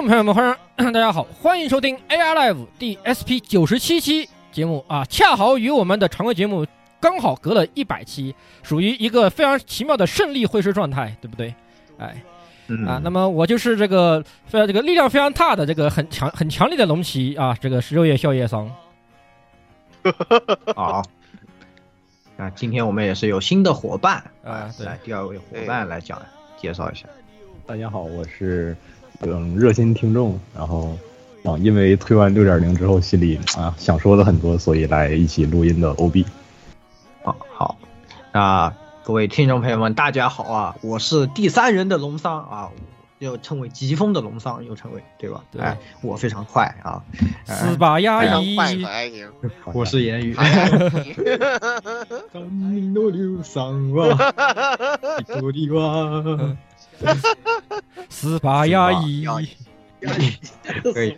众朋友们，欢迎 大家好，欢迎收听 AR Live 第 SP 九十七期节目啊，恰好与我们的常规节目刚好隔了一百期，属于一个非常奇妙的胜利会师状态，对不对？哎，嗯啊，那么我就是这个非常这个力量非常大的这个很强很强力的龙骑啊，这个十六夜笑叶桑。好，那今天我们也是有新的伙伴啊对来第二位伙伴来讲介绍一下。大家好，我是嗯热心听众，然后啊，因为推完六点零之后，心里啊想说的很多，所以来一起录音的 OB。啊好，那各位听众朋友们，大家好啊！我是第三人的龙桑啊，又称为疾风的龙桑，又称为对吧？对哎，我非常快啊，哎斯巴亚伊。我是言语。三人の硫酸は一人は斯巴亚伊，可以，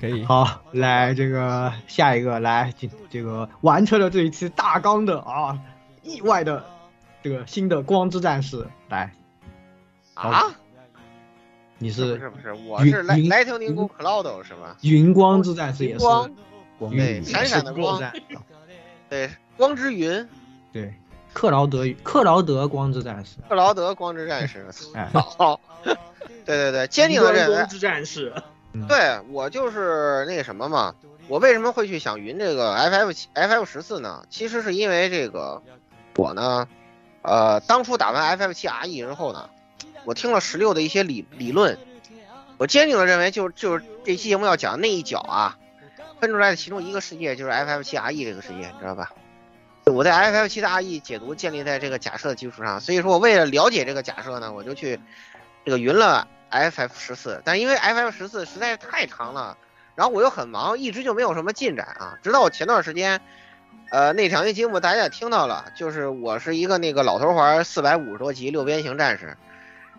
可以。好，来这个下一个来这这个完成了这一次大纲的啊，意外的这个新的光之战士来，啊？你不是是不是，我云是莱云莱特宁古克劳德是吧？云光之战士也是光光对闪闪的光战，对，光之云，对， 克劳德克劳德光之战士，克劳德光之战士。哎，好，对对对，坚定的认为，之战士，对我就是那个什么嘛。我为什么会去想云这个 FF 七 FF 十四呢？其实是因为这个我呢，呃，当初打完 FF 七 RE 之后呢，我听了十六的一些理理论，我坚定的认为就就是这期节目要讲的那一角啊，分出来的其中一个世界就是 FF 七 RE 这个世界，你知道吧？我在 FF 七的 RE 解读建立在这个假设的基础上，所以说我为了了解这个假设呢，我就去这个云了 FF 十四，但因为 FF 十四实在是太长了，然后我又很忙，一直就没有什么进展啊。直到我前段时间，呃，那场节目大家也听到了，就是我是一个那个老头环四百五十多级六边形战士，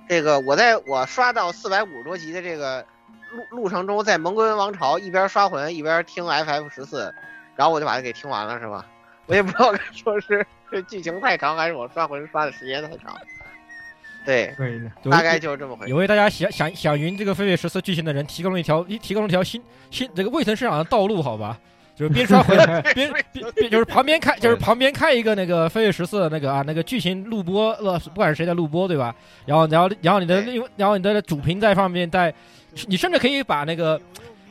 这个我在我刷到四百五十多级的这个路路程中，在蒙古人王朝一边刷魂一边听 FF 十四，然后我就把它给听完了，是吧？我也不知道该说是这剧情太长，还是我刷魂刷的时间太长。对，大概就是这么回事也。为大家想想想云这个飞跃十四剧情的人提供了一条一提供了一条新新这个未曾生长的道路，好吧？就是边刷回边边边就是旁边开就是旁边开一个那个飞跃十四的那个啊那个剧情录播呃不管是谁在录播对吧？然后然后然后你的另然后你的主屏在上面在，你甚至可以把那个。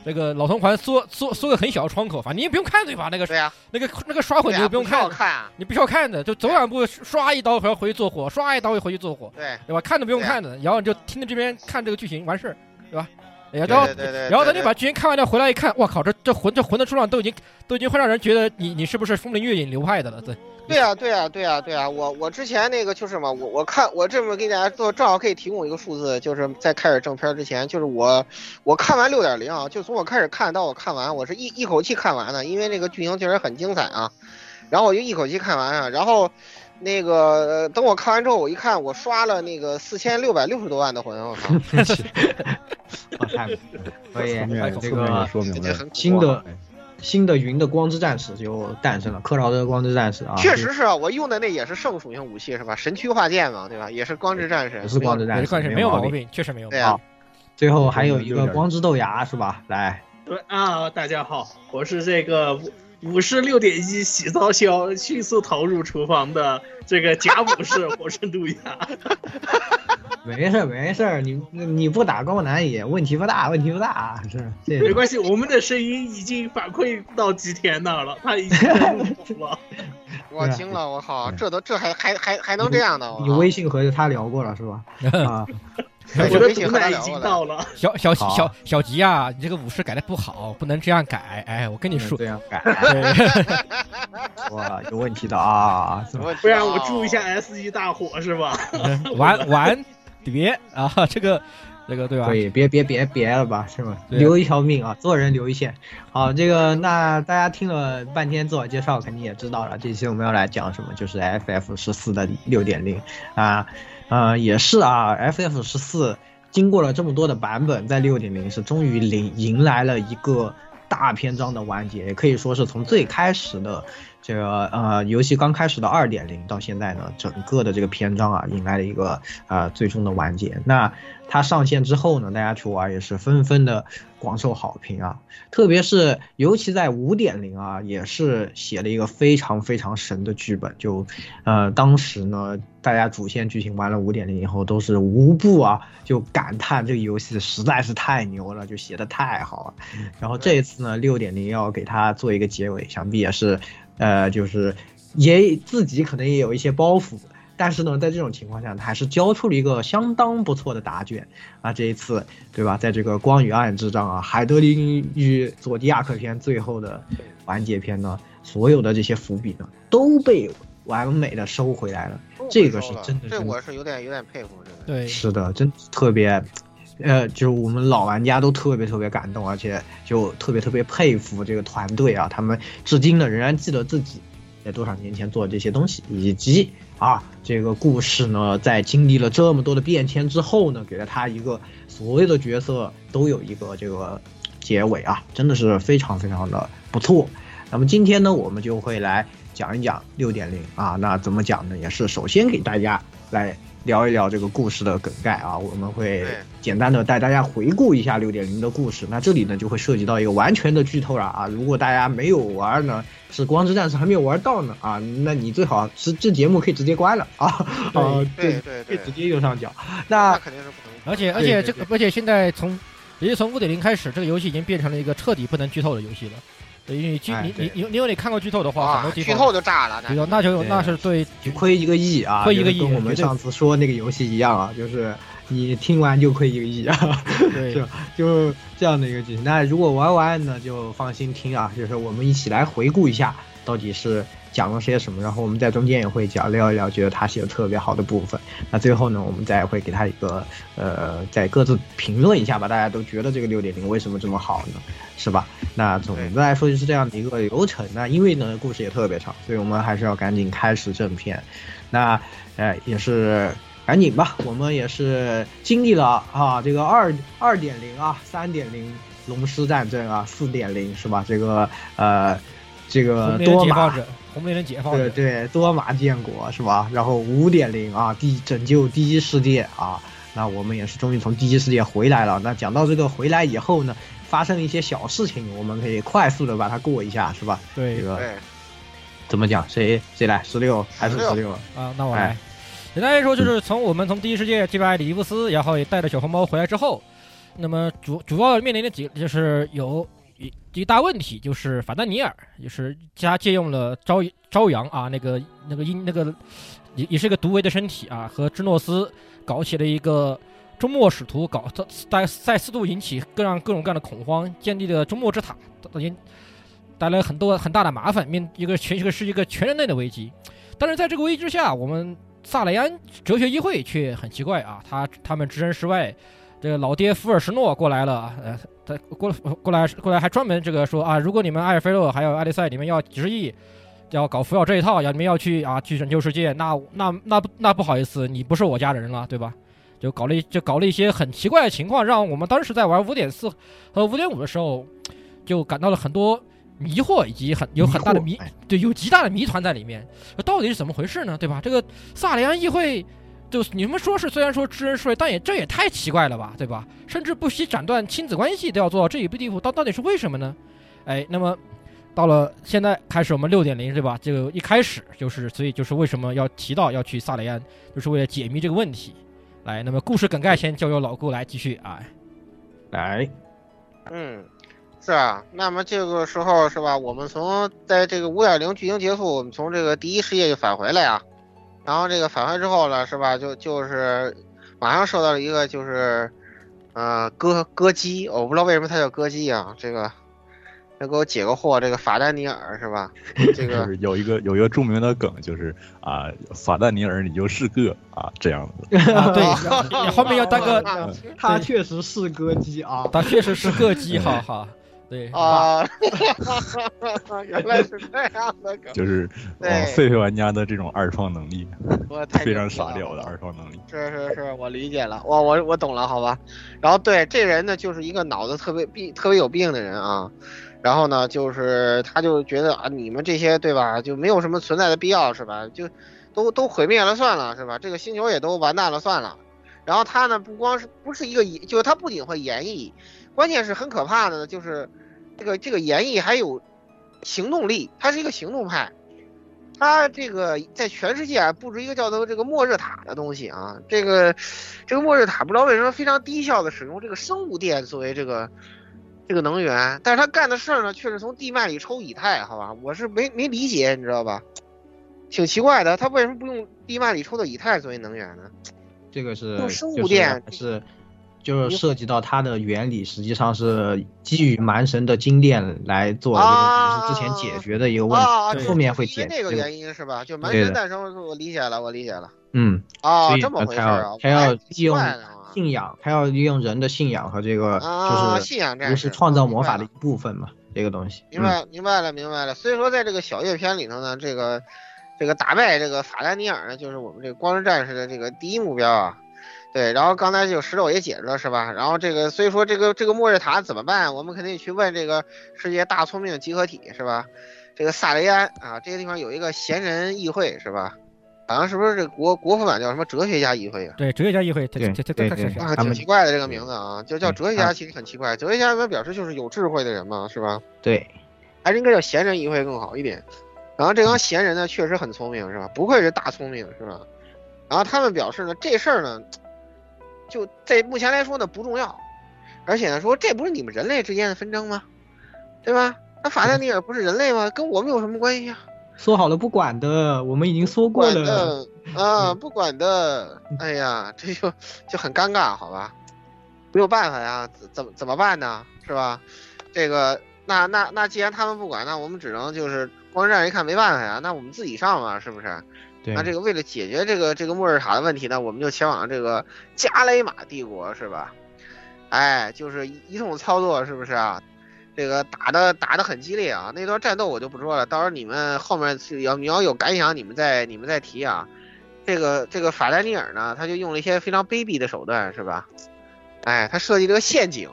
这个老同环缩缩缩个很小的窗口，反正你也不用看对吧？那个对呀、那个那个刷火你就不用看，不看啊。你不需要看的，就走两步刷一刀回回去做火，刷一刀又回去做火，对，对吧？看都不用看的，然后你就听着这边看这个剧情完事儿，对吧？哎呀，然后对对对对然后等你把剧情看完了回来一看，我靠，这这魂这魂的出场都已经都已经会让人觉得你你是不是风铃月影流派的了？对，对啊，对啊，对啊，对啊，我我之前那个就是嘛，我我看我这么给大家做，正好可以提供一个数字，就是在开始正片之前，就是我我看完六点零啊，就从我开始看到我看完，我是一一口气看完的，因为那个剧情确实很精彩啊，然后我就一口气看完啊，然后那个呃等我看完之后，我一看我刷了那个四千六百六十多万的魂，我操，我看可以这个说明了新的哎新的云的光之战士就诞生了，克劳德光之战士啊，确实是啊，我用的那也是圣属性武器是吧？神躯化剑嘛，对吧？也是光之战士，也是光之战士，没有毛毛。病，确实没有毛病。对啊，最后还有一个光之豆芽是吧？来，对啊，大家好，我是这个武武士六点一洗澡消迅速投入厨房的这个 假武士火神杜亚。没事儿没事儿，你你不打高难也问题不大，问题不大，是这没关系，我们的声音已经反馈到吉田那儿了，他已经 了。我听了，我靠，这都这还还还还能这样的？你微信和他聊过了是吧？啊，我我的微信和他毒奶已经。到了，小小好小小吉啊，你这个武士改的不好，不能这样改。哎，我跟你说这，样改，对哇，有问题的啊！是吧我不然我注一下 S 级大火是吧？玩玩别啊，这个这个对吧对？别别别别了吧，是吧？留一条命啊，做人留一线。好，这个那大家听了半天自我介绍，肯定也知道了，这期我们要来讲什么，就是 FF 十四的六点零啊，呃，也是啊，FF 十四经过了这么多的版本，在六点零是终于迎迎来了一个大篇章的完结，也可以说是从最开始的这个呃游戏刚开始的二点零到现在呢，整个的这个篇章啊，迎来了一个呃最终的完结。那它上线之后呢，大家去玩也是纷纷的广受好评啊，特别是尤其在五点零啊，也是写了一个非常非常神的剧本。就呃当时呢，大家主线剧情玩了五点零以后，都是无不啊就感叹这个游戏实在是太牛了，就写的太好了。然后这一次呢，六点零要给它做一个结尾，想必也是，呃，就是也自己可能也有一些包袱，但是呢，在这种情况下，他还是交出了一个相当不错的答卷啊。这一次，对吧？在这个光与暗之章啊，海德林与佐迪亚克篇最后的完结篇呢，所有的这些伏笔呢，都被完美的收回来了。这个是真的，这我是有点有点佩服，真的。对，是的，真特别，呃，就是我们老玩家都特别特别感动，而且就特别特别佩服这个团队啊，他们至今呢仍然记得自己在多少年前做的这些东西，以及啊这个故事呢在经历了这么多的变迁之后呢，给了他一个所有的角色都有一个这个结尾啊，真的是非常非常的不错。那么今天呢，我们就会来讲一讲六点零啊，那怎么讲呢？也是首先给大家来聊一聊这个故事的梗概啊，我们会简单的带大家回顾一下六点零的故事。那这里呢就会涉及到一个完全的剧透了啊，如果大家没有玩呢，是光之战士还没有玩到呢啊，那你最好是这节目可以直接关了啊，啊，对对对可以直接右上角。那那肯定是不能。而且而且这个而且现在从也就从五点零开始，这个游戏已经变成了一个彻底不能剧透的游戏了。对因为你剧你你你因为你看过剧透的话，很啊多，地方剧透就炸了，对的，那就那是对亏一个亿啊，亏一个亿跟我们上次说那个游戏一样啊，就是你听完就亏一个亿啊。对是就这样的一个剧情。那如果玩完呢，就放心听啊，就是我们一起来回顾一下到底是讲了些什么，然后我们在中间也会讲聊一聊，觉得他写的特别好的部分。那最后呢，我们再会给他一个呃，再各自评论一下吧，大家都觉得这个六点零为什么这么好呢？是吧？那总的来说就是这样的一个流程。那因为呢故事也特别长，所以我们还是要赶紧开始正片。那呃也是赶紧吧，我们也是经历了啊这个二二点零啊三点零龙狮战争啊四点零是吧？这个呃这个多马解放者，红莲解放者，对对，多马建国是吧？然后五点零啊，第拯救第一世界啊，那我们也是终于从第一世界回来了。那讲到这个回来以后呢，发生了一些小事情，我们可以快速的把它过一下，是吧？对这个对，怎么讲？谁谁来？十六还是十六？啊，那我哎来。简单来说，就是从我们从第一世界击败里伊布斯，然后也带着小红帽回来之后，那么主主要面临的几就是有一一大问题，就是法丹尼尔，就是他借用了朝朝阳啊那个那个阴那个也也是一个独维的身体啊，和芝诺斯搞起了一个周末使徒搞在在四度引起各样各种各样的恐慌，建立了周末之塔，引带来很多很大的麻烦，面一个全一个是一个全人类的危机。但是在这个危机之下，我们萨雷安哲学议会却很奇怪啊，他他们置身事外，这个老爹福尔什诺过来了，呃，他过过来过来还专门这个说啊，如果你们埃尔菲洛还有爱丽赛你们要执意。要搞服药这一套，要你们要去啊去拯救世界，那那那不那不好意思，你不是我家的人了，对吧？就搞了一就搞了一些很奇怪的情况，让我们当时在玩五点四和五点五的时候，就感到了很多迷惑，以及很有很大的迷，对，有极大的谜团在里面。到底是怎么回事呢？对吧？这个萨里安议会，就你们说是虽然说知人说，但也这也太奇怪了吧，对吧？甚至不惜斩断亲子关系都要做到这一步地步，到到底是为什么呢？哎，那么。到了现在开始，我们六点零对吧？这个一开始就是，所以就是为什么要提到要去萨雷安，就是为了解密这个问题。来，那么故事梗概先交由老顾来继续啊。来，嗯，是啊。那么这个时候是吧？我们从在这个五点零剧情结束，我们从这个第一世界就返回了呀。然后这个返回之后呢，是吧？就就是马上受到了一个就是，呃，歌歌姬，我不知道为什么它叫歌姬啊，这个。要给我解个惑，这个法丹尼尔是吧？这个有一个有一个著名的梗，就是啊，法丹尼尔你就是个啊这样子。对，你后面要当个，他确实是歌姬啊，他确实是歌姬，哈哈。对啊，原来是这样的梗，就是狒狒玩家的这种二创能力，非常傻屌的二创能力。是是是，我理解了，我我我懂了，好吧。然后对这人呢，就是一个脑子特别病、特别有病的人啊。然后呢，就是他就觉得啊，你们这些对吧，就没有什么存在的必要是吧？就都都毁灭了算了是吧？这个星球也都完蛋了算了。然后他呢，不光是不是一个，就是他不仅会演绎，关键是很可怕的，就是这个这个演绎还有行动力，他是一个行动派。他这个在全世界啊布置一个叫做这个末日塔的东西啊，这个这个末日塔不知道为什么非常低效的使用这个生物电作为这个。这个能源，但是他干的事儿呢，却是从地脉里抽以太，好吧？我是没没理解，你知道吧？挺奇怪的，他为什么不用地脉里抽的以太作为能源呢？这个是用生物电是，就是涉及到它的原理，实际上是基于蛮神的经验来做，就是之前解决的一个问题，后面会解这个原因是吧？就蛮神诞生，我理解了，我理解了。嗯，啊，这么回事啊？他要利用。信仰，他要利用人的信仰和这个，就是信仰不是创造魔法的一部分嘛？这个东西，明白，明白了，明白了。所以说，在这个小叶篇里头呢，这个这个打败这个法丹尼尔呢，就是我们这个光之战士的这个第一目标啊。对，然后刚才就石头也解释了，是吧？然后这个，所以说这个这个末日塔怎么办？我们肯定去问这个世界大聪明集合体，是吧？这个萨雷安啊，这个地方有一个闲人议会，是吧？好像是不是这国国服版叫什么哲学家议会啊？对，哲学家议会，对对对对，啊，挺奇怪的这个名字啊，就叫哲学家，其实很奇怪。哲学家表示就是有智慧的人嘛，是吧？对，还是应该叫闲人议会更好一点。然后这帮闲人呢，确实很聪明，是吧？不愧是大聪明，是吧？然后他们表示呢，这事儿呢，就在目前来说呢不重要，而且呢说这不是你们人类之间的纷争吗？对吧？那法丹尼尔不是人类吗？跟我们有什么关系啊？说好了不管的，我们已经说过了。啊，不管的，哎呀，这就就很尴尬，好吧？没有办法呀，怎么怎么办呢？是吧？这个，那那那既然他们不管，那我们只能就是光战一看没办法呀，那我们自己上嘛，是不是？那这个为了解决这个这个末日塔的问题呢，我们就前往这个加雷马帝国，是吧？哎，就是一通操作，是不是啊？这个打的打的很激烈啊，那段战斗我就不说了，到时候你们后面是要你要有感想，你们再你们再提啊。这个这个法兰尼尔呢，他就用了一些非常卑鄙的手段，是吧？哎，他设计这个陷阱。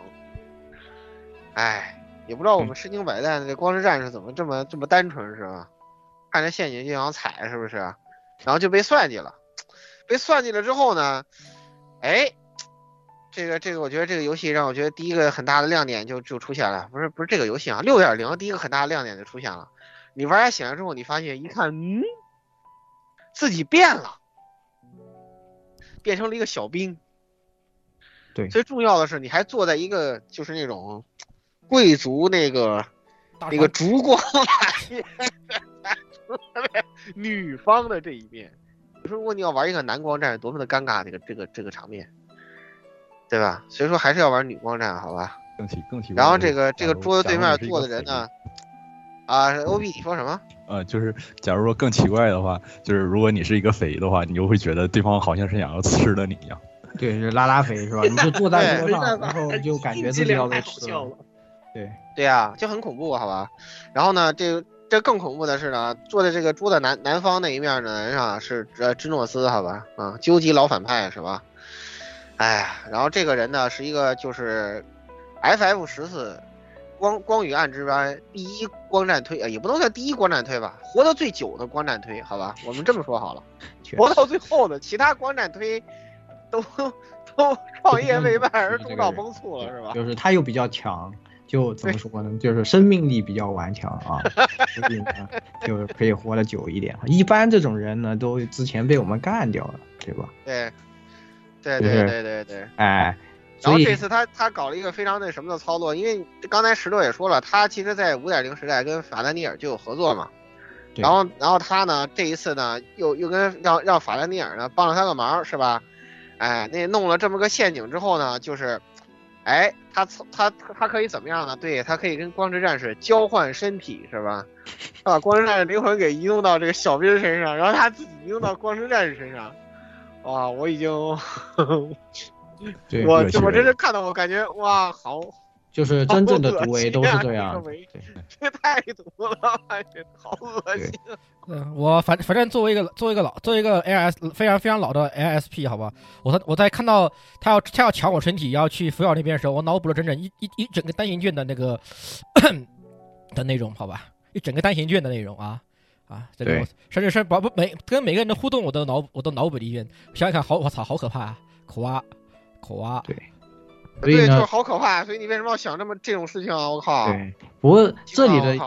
哎，也不知道我们身经百战的这光之战士怎么这么这么单纯，是吧？看着陷阱就想踩，是不是？然后就被算计了，被算计了之后呢，哎。这个这个，我觉得这个游戏让我觉得第一个很大的亮点就就出现了，不是不是这个游戏啊，六点零第一个很大的亮点就出现了。你玩家醒来之后，你发现一看，嗯，自己变了，变成了一个小兵。对，最重要的是你还坐在一个就是那种贵族那个那个烛光 女方的这一面。如果你要玩一个男光战，多么的尴尬，这个这个这个场面。对吧？所以说还是要玩女光战，好吧？更奇更奇怪。然后这个这个桌子对面坐的人呢，啊，O B 你说什么？呃，就是假如说更奇怪的话，就是如果你是一个肥的话，你就会觉得对方好像是想要吃了你一样。对，就拉拉肥是吧？你就坐在桌对上，然后就感觉自己要被吃了。对，对啊、就很恐怖，好吧？然后呢，这个这更恐怖的是呢，坐在这个桌子南南方那一面的人啊，是呃芝诺斯，好吧？啊，究极老反派是吧？哎呀，然后这个人呢是一个就是 FF 十四光光与暗之班第一光战推，呃也不能算第一光战推吧，活得最久的光战推，好吧？我们这么说好了，活到最后的其他光战推都 都 创业未半而中道崩殂了，是吧？就是他又比较强，就怎么说呢？就是生命力比较顽强啊，所以呢，就可以活得久一点。一般这种人呢，都之前被我们干掉了，对吧？对，对对对对对。哎，然后这次他他搞了一个非常那什么的操作，因为刚才石头也说了，他其实在五点零时代跟法兰尼尔就有合作嘛。然后然后他呢这一次呢又又跟让让法兰尼尔呢帮了他个忙是吧？哎，那弄了这么个陷阱之后呢，就是，哎，他他他可以怎么样呢？对他可以跟光之战士交换身体是吧？他 把光之战士灵魂给移动到这个小兵身上，然后他自己移动到光之战士身上。哇，我已经，对我我真是看到我感觉哇，好，就是真正的毒唯都是这样这太毒了，感觉好恶心。嗯，我反反正作为一个作为一个老作为一个 AS 非常非常老的 ASP 好吧，我在我在看到他要他要抢我身体要去福耀那边的时候，我脑补了整整一一一整个单行卷的那个 的内容好吧，一整个单行卷的内容啊啊，这个甚至是把不每跟每个人的互动我都脑我都脑补了一遍，想想看好我操好可怕啊，口啊口啊，对，对，就是，好可怕。所以你为什么要想这么这种事情啊？我靠！对，不过这里的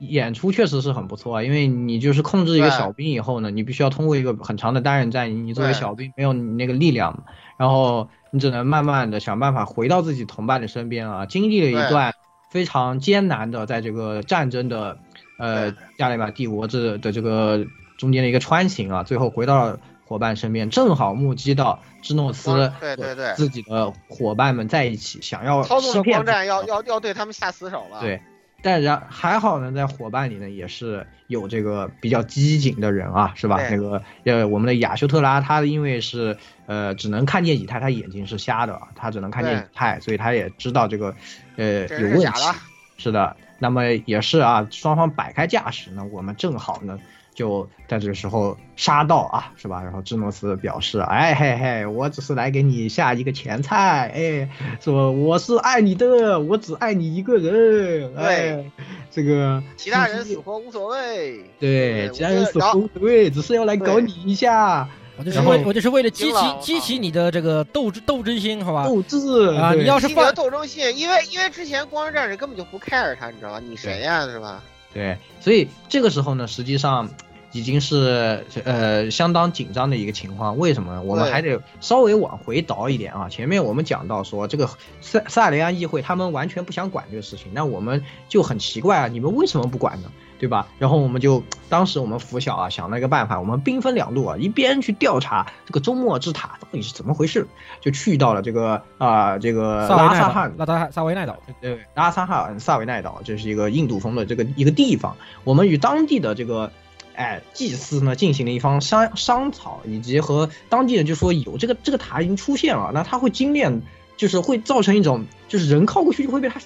演出确实是很不错啊，因为你就是控制一个小兵以后呢，你必须要通过一个很长的单人战役，你作为小兵没有你那个力量，然后你只能慢慢的想办法回到自己同伴的身边啊，经历了一段非常艰难的在这个战争的呃对加里马帝国这的这个中间的一个穿行啊，最后回到了伙伴身边，正好目击到芝诺斯对对对自己的伙伴们在一起，想要操纵欺战要要要对他们下死手了。对，但然还好呢，在伙伴里呢也是有这个比较机警的人啊，是吧？那个呃，我们的亚修特拉，他因为是呃只能看见以太，他眼睛是瞎的啊，他只能看见以太，所以他也知道这个呃这有问题是的。是的，那么也是啊，双方摆开架势呢，我们正好呢。就在这个时候杀到啊，是吧？然后智诺斯表示，哎嘿嘿，我只是来给你下一个前菜，哎，说我是爱你的，我只爱你一个人，哎，这个其他人死活无所谓。对，其他人死活无所谓，只是要来搞你一下，我就是然后为我就是为了激起激起你的这个斗志斗争心好吧？斗志啊，你要是激你的放斗争心，因为因为之前光之战士根本就不 care 他，你知道吧？你谁呀、是吧？对，所以这个时候呢，实际上已经是呃相当紧张的一个情况。为什么？我们还得稍微往回倒一点啊。前面我们讲到说，这个塞塞雷安议会他们完全不想管这个事情，那我们就很奇怪啊，你们为什么不管呢？对吧？然后我们就当时我们拂晓啊想了一个办法，我们兵分两路啊，一边去调查这个周末之塔到底是怎么回事，就去到了这个啊、这个拉萨汉，拉萨萨维奈岛，对，拉萨哈尔萨维奈岛，这是一个印度风的这个一个地方。我们与当地的这个，哎，祭司呢进行了一方商商讨，以及和当地人就说有这个这个塔已经出现了，那它会精炼，就是会造成一种，就是人靠过去就会被他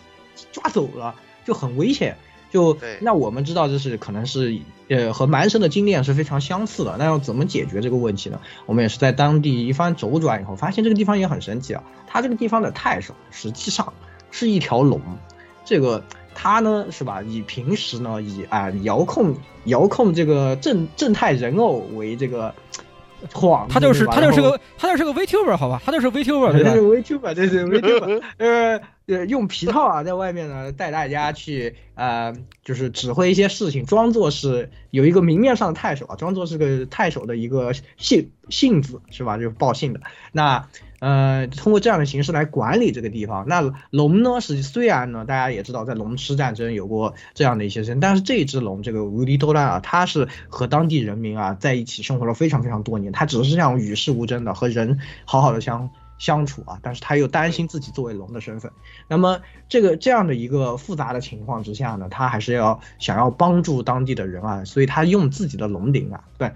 抓走了，就很危险。就那我们知道这是可能是呃和蛮神的经验是非常相似的，那要怎么解决这个问题呢？我们也是在当地一番周转以后，发现这个地方也很神奇啊。它这个地方的太守实际上是一条龙，这个他呢是吧？以平时呢以啊、遥控遥控这个正正太人偶为这个幌子，他就是他就是个他就是个 VTuber 好吧？他就是 VTuber 对吧？对对 VTuber，对对 VTuber，呃呃，用皮套啊，在外面呢带大家去呃，就是指挥一些事情，装作是有一个明面上的太守啊，装作是个太守的一个性性子是吧？就是报信的。那呃，通过这样的形式来管理这个地方。那龙呢是虽然呢，大家也知道在龙狮战争有过这样的一些事情，但是这只龙这个无敌多拉啊，它是和当地人民啊在一起生活了非常非常多年，它只是这样与世无争的和人好好的相相处啊，但是他又担心自己作为龙的身份。那么这个这样的一个复杂的情况之下呢，他还是要想要帮助当地的人啊，所以他用自己的龙鳞啊，对，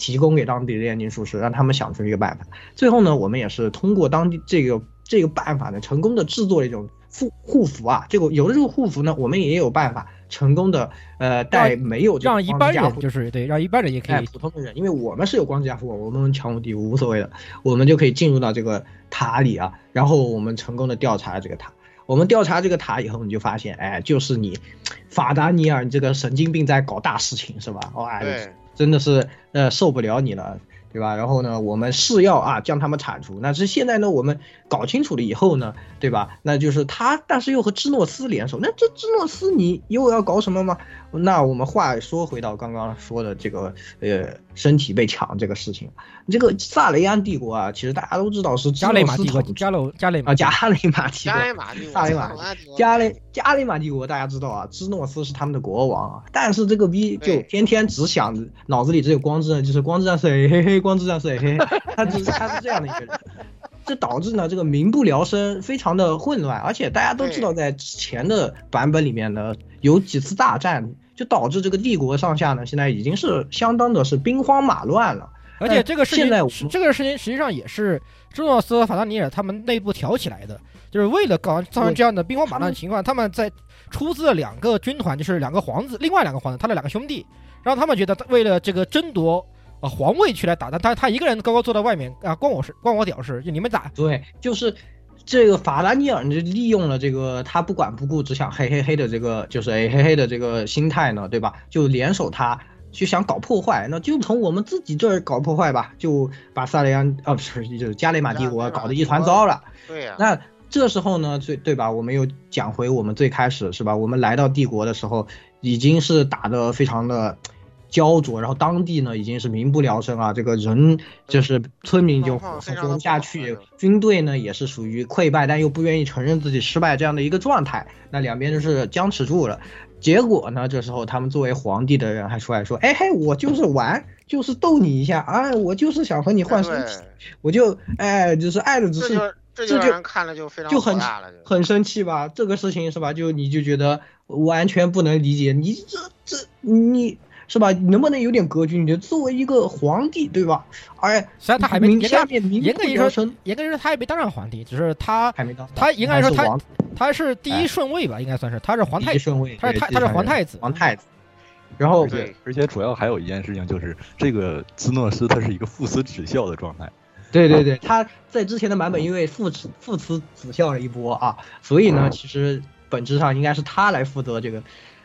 提供给当地的炼金术士，让他们想出一个办法。最后呢，我们也是通过当地这个这个办法呢，成功的制作了一种护护符啊。这个有了这个护符呢，我们也有办法成功的呃带没有这个让一般人就是对，让一般人也可哎，以普通的人，因为我们是有光之加护，我们强无敌无所谓的，我们就可以进入到这个塔里啊，然后我们成功的调查了这个塔。我们调查这个塔以后，你就发现，哎，就是你法达尼尔，你这个神经病在搞大事情是吧？哇、对，真的是呃受不了你了，对吧？然后呢，我们是要啊将他们铲除。那是现在呢，我们搞清楚了以后呢，对吧？那就是他，但是又和芝诺斯联手。那这芝诺斯你又要搞什么吗？那我们话说回到刚刚说的这个呃身体被抢这个事情，这个萨雷安帝国啊，其实大家都知道是加雷马帝国，加雷加雷马啊加雷马帝国。加，雷马帝国，萨雷马加雷加雷马帝国，大家知道啊，芝诺斯是他们的国王啊，但是这个逼就天天只想着脑子里只有光之刃，就是光之战士，哎嘿嘿，光之战士，哎嘿嘿，他只他是这样的一个人，这导致呢这个民不聊生，非常的混乱，而且大家都知道，在之前的版本里面呢，有几次大战，就导致这个帝国上下呢，现在已经是相当的是兵荒马乱了。而且这个事情现在这个事情实际上也是朱诺斯和、法达尼尔他们内部挑起来的，就是为了搞造成这样的兵荒马乱的情况，他们在出资了两个军团，就是两个皇子，另外两个皇子，他的两个兄弟，让他们觉得为了这个争夺啊皇位去来打，但他他一个人高高坐在外面啊，关我事，关我屌事，就你们打，对，就是这个法拉尼尔就利用了这个他不管不顾，只想嘿嘿嘿的这个就是哎嘿嘿的这个心态呢，对吧？就联手他。就想搞破坏，那就从我们自己这儿搞破坏吧，就把萨雷安啊不是就是加雷马帝国搞得一团糟了。对呀、那这时候呢，最对吧？我们又讲回我们最开始是吧？我们来到帝国的时候，已经是打得非常的焦灼，然后当地呢已经是民不聊生啊，这个人就是村民就活不下去，军队呢也是属于溃败，但又不愿意承认自己失败这样的一个状态，那两边就是僵持住了。结果呢，这时候他们作为皇帝的人还出来说：“哎嘿，我就是玩，就是逗你一下，啊，我就是想和你换身体，我就哎，就是爱的只是这就看了就非常就很很生气吧？这个事情是吧？就你就觉得完全不能理解，你这这你是吧？你能不能有点格局？你作为一个皇帝对吧？哎，实际上他还没下面民严格来说严格来说他也没当上皇帝，只是他还没当他应该说他他是第哎一顺位吧，应该算是他是皇太第一顺位，他是他他是皇太子，皇太子。然后对而且主要还有一件事情就是，这个兹诺斯他是一个父慈子孝的状态。对对对，他在之前的版本因为父慈父慈子孝了一波啊，所以呢，其实本质上应该是他来负责这个。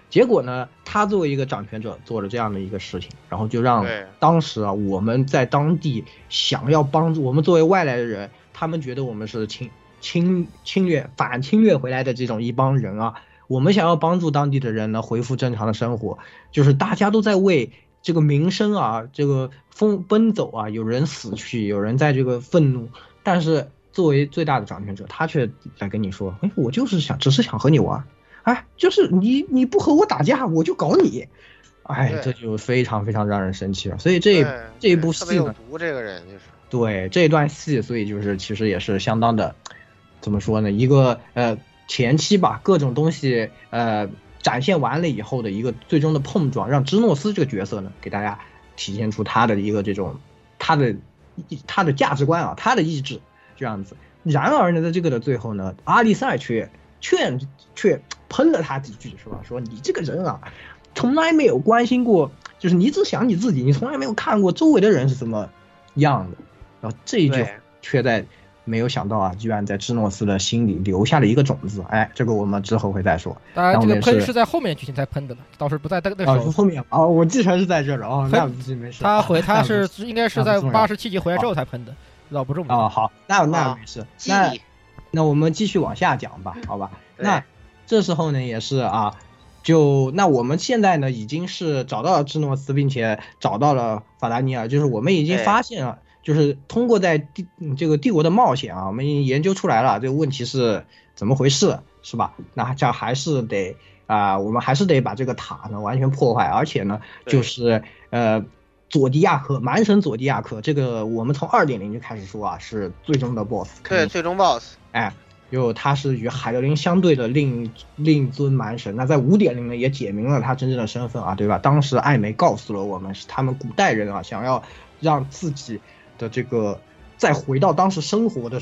结果呢，他作为一个掌权者做了这样的一个事情，然后就让当时啊我们在当地想要帮助我们作为外来的人，他们觉得我们是侵侵侵略反侵略回来的这种一帮人啊，我们想要帮助当地的人呢恢复正常的生活，就是大家都在为这个民生啊，这个风奔走啊，有人死去，有人在这个愤怒，但是作为最大的掌权者，他却来跟你说，哎，我就是想，只是想和你玩，哎，就是你你不和我打架，我就搞你，哎，这就非常非常让人生气了。所以这这一部戏呢，毒，这个人就是对这段戏，所以就是其实也是相当的，怎么说呢？一个呃前期吧，各种东西呃展现完了以后的一个最终的碰撞，让芝诺斯这个角色呢，给大家体现出他的一个这种他的他的价值观啊，他的意志这样子。然而呢，在这个的最后呢，阿丽塞却劝却喷了他几句，是吧？说你这个人啊，从来没有关心过，就是你只想你自己，你从来没有看过周围的人是怎么样的。然后这一句却在没有想到啊，居然在芝诺斯的心里留下了一个种子。哎，这个我们之后会再说。当然这个喷是在后面剧情才喷的了，倒是不在那个时候。是后面哦，我记成是在这儿了哦，那喷没事。他回他是应该是在八十七集回来之后才喷的，老不重要。啊，好，那那啊没事。那忆那我们继续往下讲吧，好吧？那这时候呢，也是啊，就那我们现在呢，已经是找到了芝诺斯，并且找到了法达尼尔，就是我们已经发现了，就是通过在帝嗯这个帝国的冒险啊，我们已经研究出来了这个问题是怎么回事，是吧？那这还是得啊、我们还是得把这个塔呢完全破坏，而且呢，就是呃。佐迪亚克蛮神佐迪亚克，这个我们从二点零就开始说啊，是最终的 BOSS。对，最终 BOSS。哎，就他是与海德林相对的另另一尊蛮神。那在五点零呢，也解明了他真正的身份啊，对吧？当时艾梅告诉了我们，是他们古代人啊，想要让自己的这个再回到当时生活的，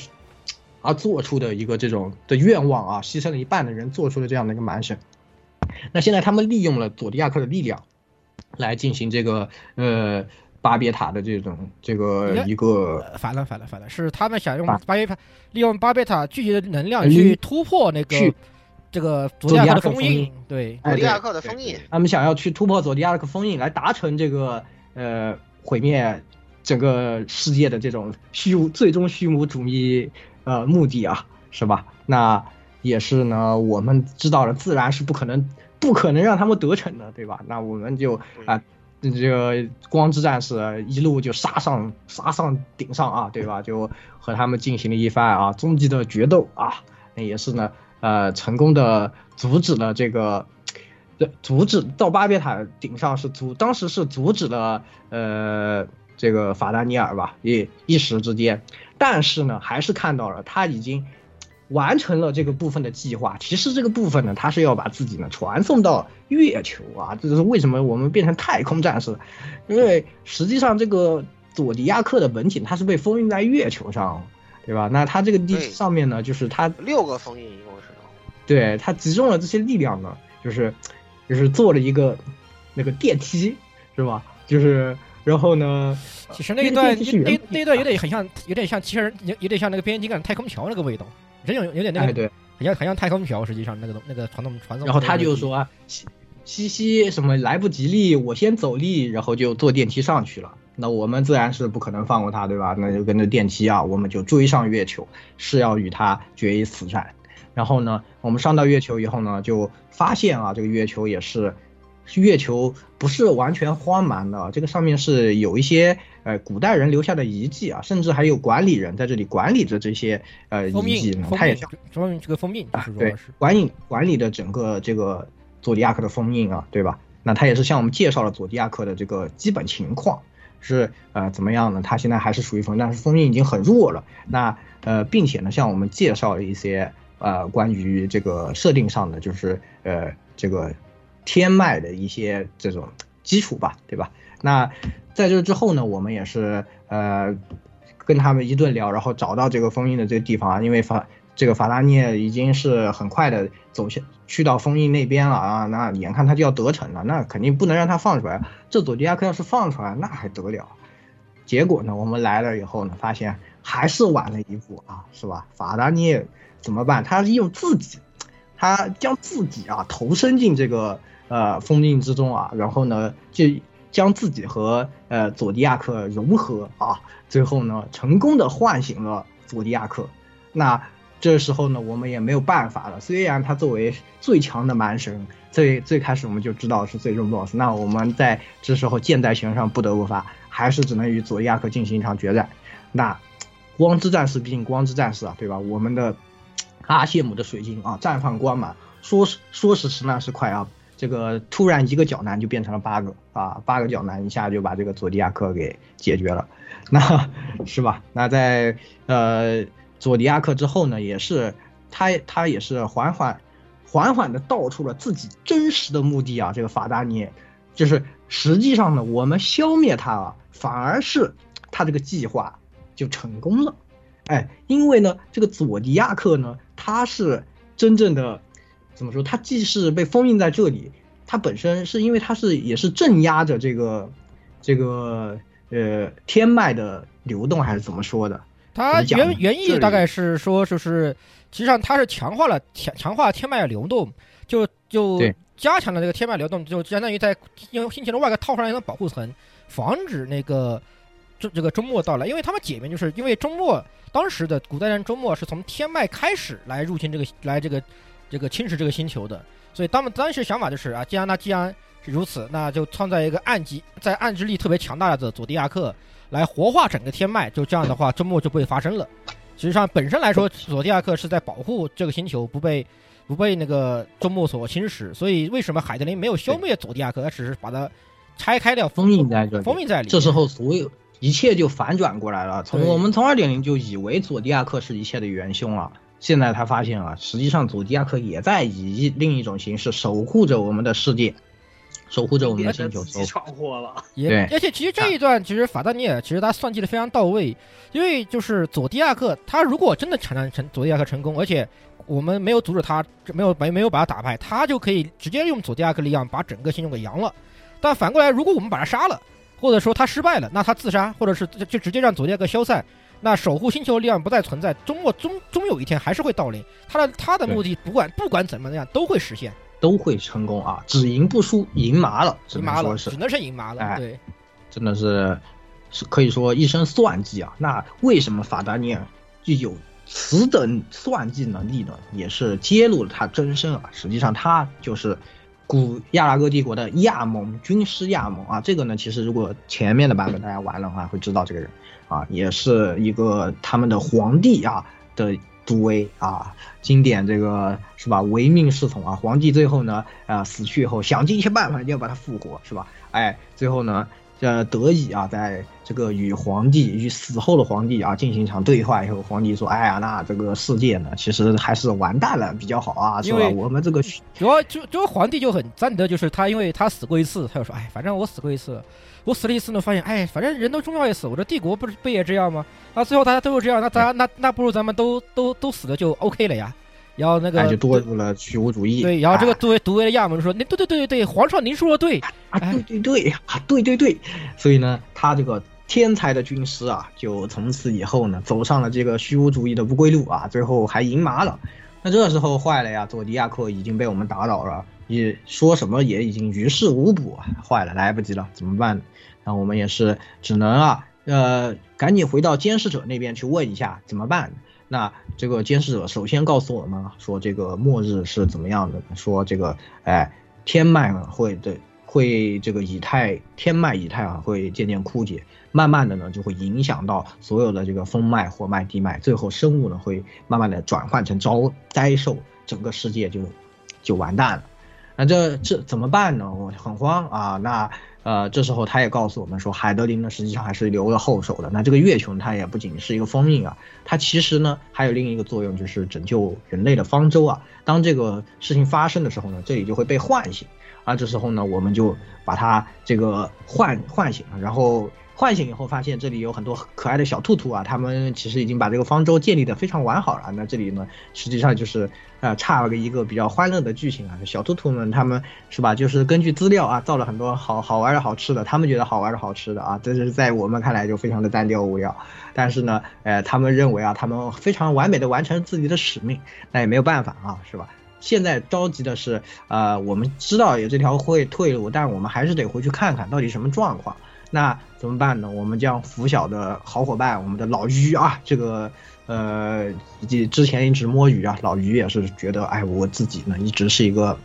而做出的一个这种的愿望啊，牺牲了一半的人做出了这样的一个蛮神。那现在他们利用了佐迪亚克的力量，来进行这个呃巴别塔的这种这个一个呃反了反了反了，是他们想用巴别塔利用巴别塔聚集的能量嗯去突破那个去这个佐佐迪亚克的封印印，对，哎佐迪亚克的封印，他们想要去突破佐迪亚克封印，来达成这个呃毁灭整个世界的这种虚无最终虚无主义呃目的啊，是吧？那也是呢，我们知道了，自然是不可能不可能让他们得逞的，对吧？那我们就啊。这个光之战士一路就杀上杀上顶上啊，对吧？就和他们进行了一番啊终极的决斗啊，那也是呢，呃，成功的阻止了这个对，阻止到巴别塔顶上是阻，当时是阻止了呃这个法达尼尔吧，一一时之间，但是呢，还是看到了他已经完成了这个部分的计划。其实这个部分呢，他是要把自己呢传送到月球啊，这就是为什么我们变成太空战士，因为实际上这个佐迪亚克的本体它是被封印在月球上，对吧？那它这个地上面呢，就是它六个封印一共是。对他集中了这些力量呢，就是就是做了一个那个电梯，是吧？就是然后呢，其实那一段那那一段有点很像，有点像机器人，有有点像那个变形金刚太空桥那个味道，真有有点那个，哎对，很像很像太空桥，实际上那个东那个传送传送。然后他就说西西什么来不及力，我先走力，然后就坐电梯上去了。那我们自然是不可能放过他，对吧？那就跟着电梯啊，我们就追上月球，是要与他决一死战。然后呢，我们上到月球以后呢，就发现啊，这个月球也是，月球不是完全荒蛮的，这个上面是有一些呃古代人留下的遗迹啊，甚至还有管理人在这里管理着这些呃遗迹呢它也像说明这个封印就是说对，管理管理的整个这个佐迪亚克的封印啊，对吧？那他也是向我们介绍了佐迪亚克的这个基本情况，是呃怎么样呢？他现在还是属于封，但是封印已经很弱了。那呃，并且呢，向我们介绍了一些呃关于这个设定上的，就是呃这个天脉的一些这种基础吧，对吧？那在这之后呢，我们也是呃跟他们一顿聊，然后找到这个封印的这个地方啊，因为法这个法拉涅已经是很快的走向去到封印那边了啊，那眼看他就要得逞了，那肯定不能让他放出来。这佐迪亚克要是放出来，那还得了？结果呢，我们来了以后呢，发现还是晚了一步啊，是吧？法拉涅怎么办？他用自己，他将自己啊投身进这个呃封印之中啊，然后呢就将自己和呃佐迪亚克融合啊，最后呢成功的唤醒了佐迪亚克。那这时候呢，我们也没有办法了。虽然他作为最强的蛮神，最最开始我们就知道是最终 BOSS，那我们在这时候箭在弦上不得不发，还是只能与佐迪亚克进行一场决战。那光之战士毕竟光之战士啊，对吧？我们的 阿谢姆的水晶啊，绽放光芒，说说时迟那时快啊，这个突然一个角男就变成了八个啊，八个角男一下就把这个佐迪亚克给解决了，那是吧？那在呃佐迪亚克之后呢，也是他他也是缓缓缓缓的道出了自己真实的目的啊，这个法达涅，就是实际上呢，我们消灭他啊，反而是他这个计划就成功了。哎，因为呢，这个佐迪亚克呢，他是真正的怎么说？它既是被封印在这里，它本身是因为它是也是镇压着这个这个呃天脉的流动，还是怎么说的？它原原意大概是说，就是实际上它是强化了强强化天脉流动，就就加强了这个天脉流动，就相当于在用星球的外壳套上一层保护层，防止那个这这个周末到来。因为他们解明就是因为周末当时的古代人周末是从天脉开始来入侵这个来这个这个侵蚀这个星球的，所以他们当时想法就是啊，既然那既然是如此，那就创造一个暗极在暗之力特别强大的佐迪亚克。来活化整个天脉，就这样的话，周末就不会发生了。实际上，本身来说，佐迪亚克是在保护这个星球不被不被那个周末所侵蚀，所以为什么海德林没有消灭佐迪亚克，他只是把它拆开掉，封印在这里，封印在里。这时候所有一切就反转过来了。从我们从二点零就以为佐迪亚克是一切的元凶了，现在他发现啊，实际上佐迪亚克也在以另一种形式守护着我们的世界，守护着我们的星球。自己闯祸了。也对而且其实这一段其实法丹尼尔其实他算计的非常到位，因为就是佐迪亚克他如果真的产生成佐迪亚克成功，而且我们没有阻止他，没有没没有把他打败，他就可以直接用佐迪亚克力量把整个星球给扬了。但反过来，如果我们把他杀了，或者说他失败了，那他自杀，或者是就就直接让佐迪亚克消散，那守护星球的力量不再存在，终末终终有一天还是会到临。他的他的目的不管不管怎么样都会实现，都会成功啊！只赢不输，赢麻了，只赢麻了，能说是只能是赢麻了。哎对，真的是是可以说一身算计啊。那为什么法达尼尔具有此等算计能力呢？也是揭露了他真身啊。实际上他就是古亚拉戈帝国的亚蒙军师亚蒙啊。这个呢，其实如果前面的版本大家玩的话，会知道这个人啊，也是一个他们的皇帝啊的。独威啊，经典这个是吧？唯命是从啊，皇帝最后呢，啊死去以后，想尽一切办法要把他复活，是吧？哎，最后呢，呃，得以啊，在这个与皇帝与死后的皇帝啊进行一场对话以后，皇帝说：“哎呀，那这个世界呢，其实还是完蛋了比较好啊，是吧？我们这个主要就主要皇帝就很赞得，就是他因为他死过一次，他就说，哎，反正我死过一次，我死了一次呢，发现，哎，反正人都重要一死，我这帝国不是不也这样吗？啊，最后大家都是这样，那大家那那不如咱们都都都死了就 OK 了呀。然后那个哎就堕入了虚无主义。对，然后这个哎杜威杜威的亚蒙说，那对对对对对，皇上您说的对，啊，对对对啊，对对对，所以呢，他这个天才的军师啊，就从此以后呢，走上了这个虚无主义的不归路啊，最后还赢麻了。那这时候坏了呀，佐迪亚克已经被我们打倒了，也说什么也已经于事无补啊，坏了，来不及了，怎么办？那我们也是只能啊，呃，赶紧回到监视者那边去问一下怎么办。那这个监视者首先告诉我们，说这个末日是怎么样的？说这个，哎，天脉呢会对会这个以太天脉以太啊会渐渐枯竭，慢慢的呢就会影响到所有的这个风脉、火脉、地脉，最后生物呢会慢慢的转换成招灾兽，整个世界就就完蛋了。那这这怎么办呢？我很慌啊。那呃，这时候他也告诉我们说，海德林呢实际上还是留了后手的。那这个月球它也不仅是一个封印啊，它其实呢还有另一个作用，就是拯救人类的方舟啊。当这个事情发生的时候呢，这里就会被唤醒啊。这时候呢，我们就把它这个唤唤醒，然后。唤醒以后，发现这里有很多可爱的小兔兔啊，他们其实已经把这个方舟建立的非常完好了。那这里呢，实际上就是呃差了个一个比较欢乐的剧情啊。小兔兔们他们是吧，就是根据资料啊造了很多好好玩的好吃的，他们觉得好玩的好吃的啊，这是在我们看来就非常的单调无聊。但是呢，呃，他们认为啊，他们非常完美的完成自己的使命，那也没有办法啊，是吧？现在着急的是，呃，我们知道有这条会退路，但我们还是得回去看看到底什么状况。那怎么办呢？我们将拂晓的好伙伴，我们的老于啊，这个呃，以及之前一直摸鱼啊，老于也是觉得，哎，我自己呢一直是一个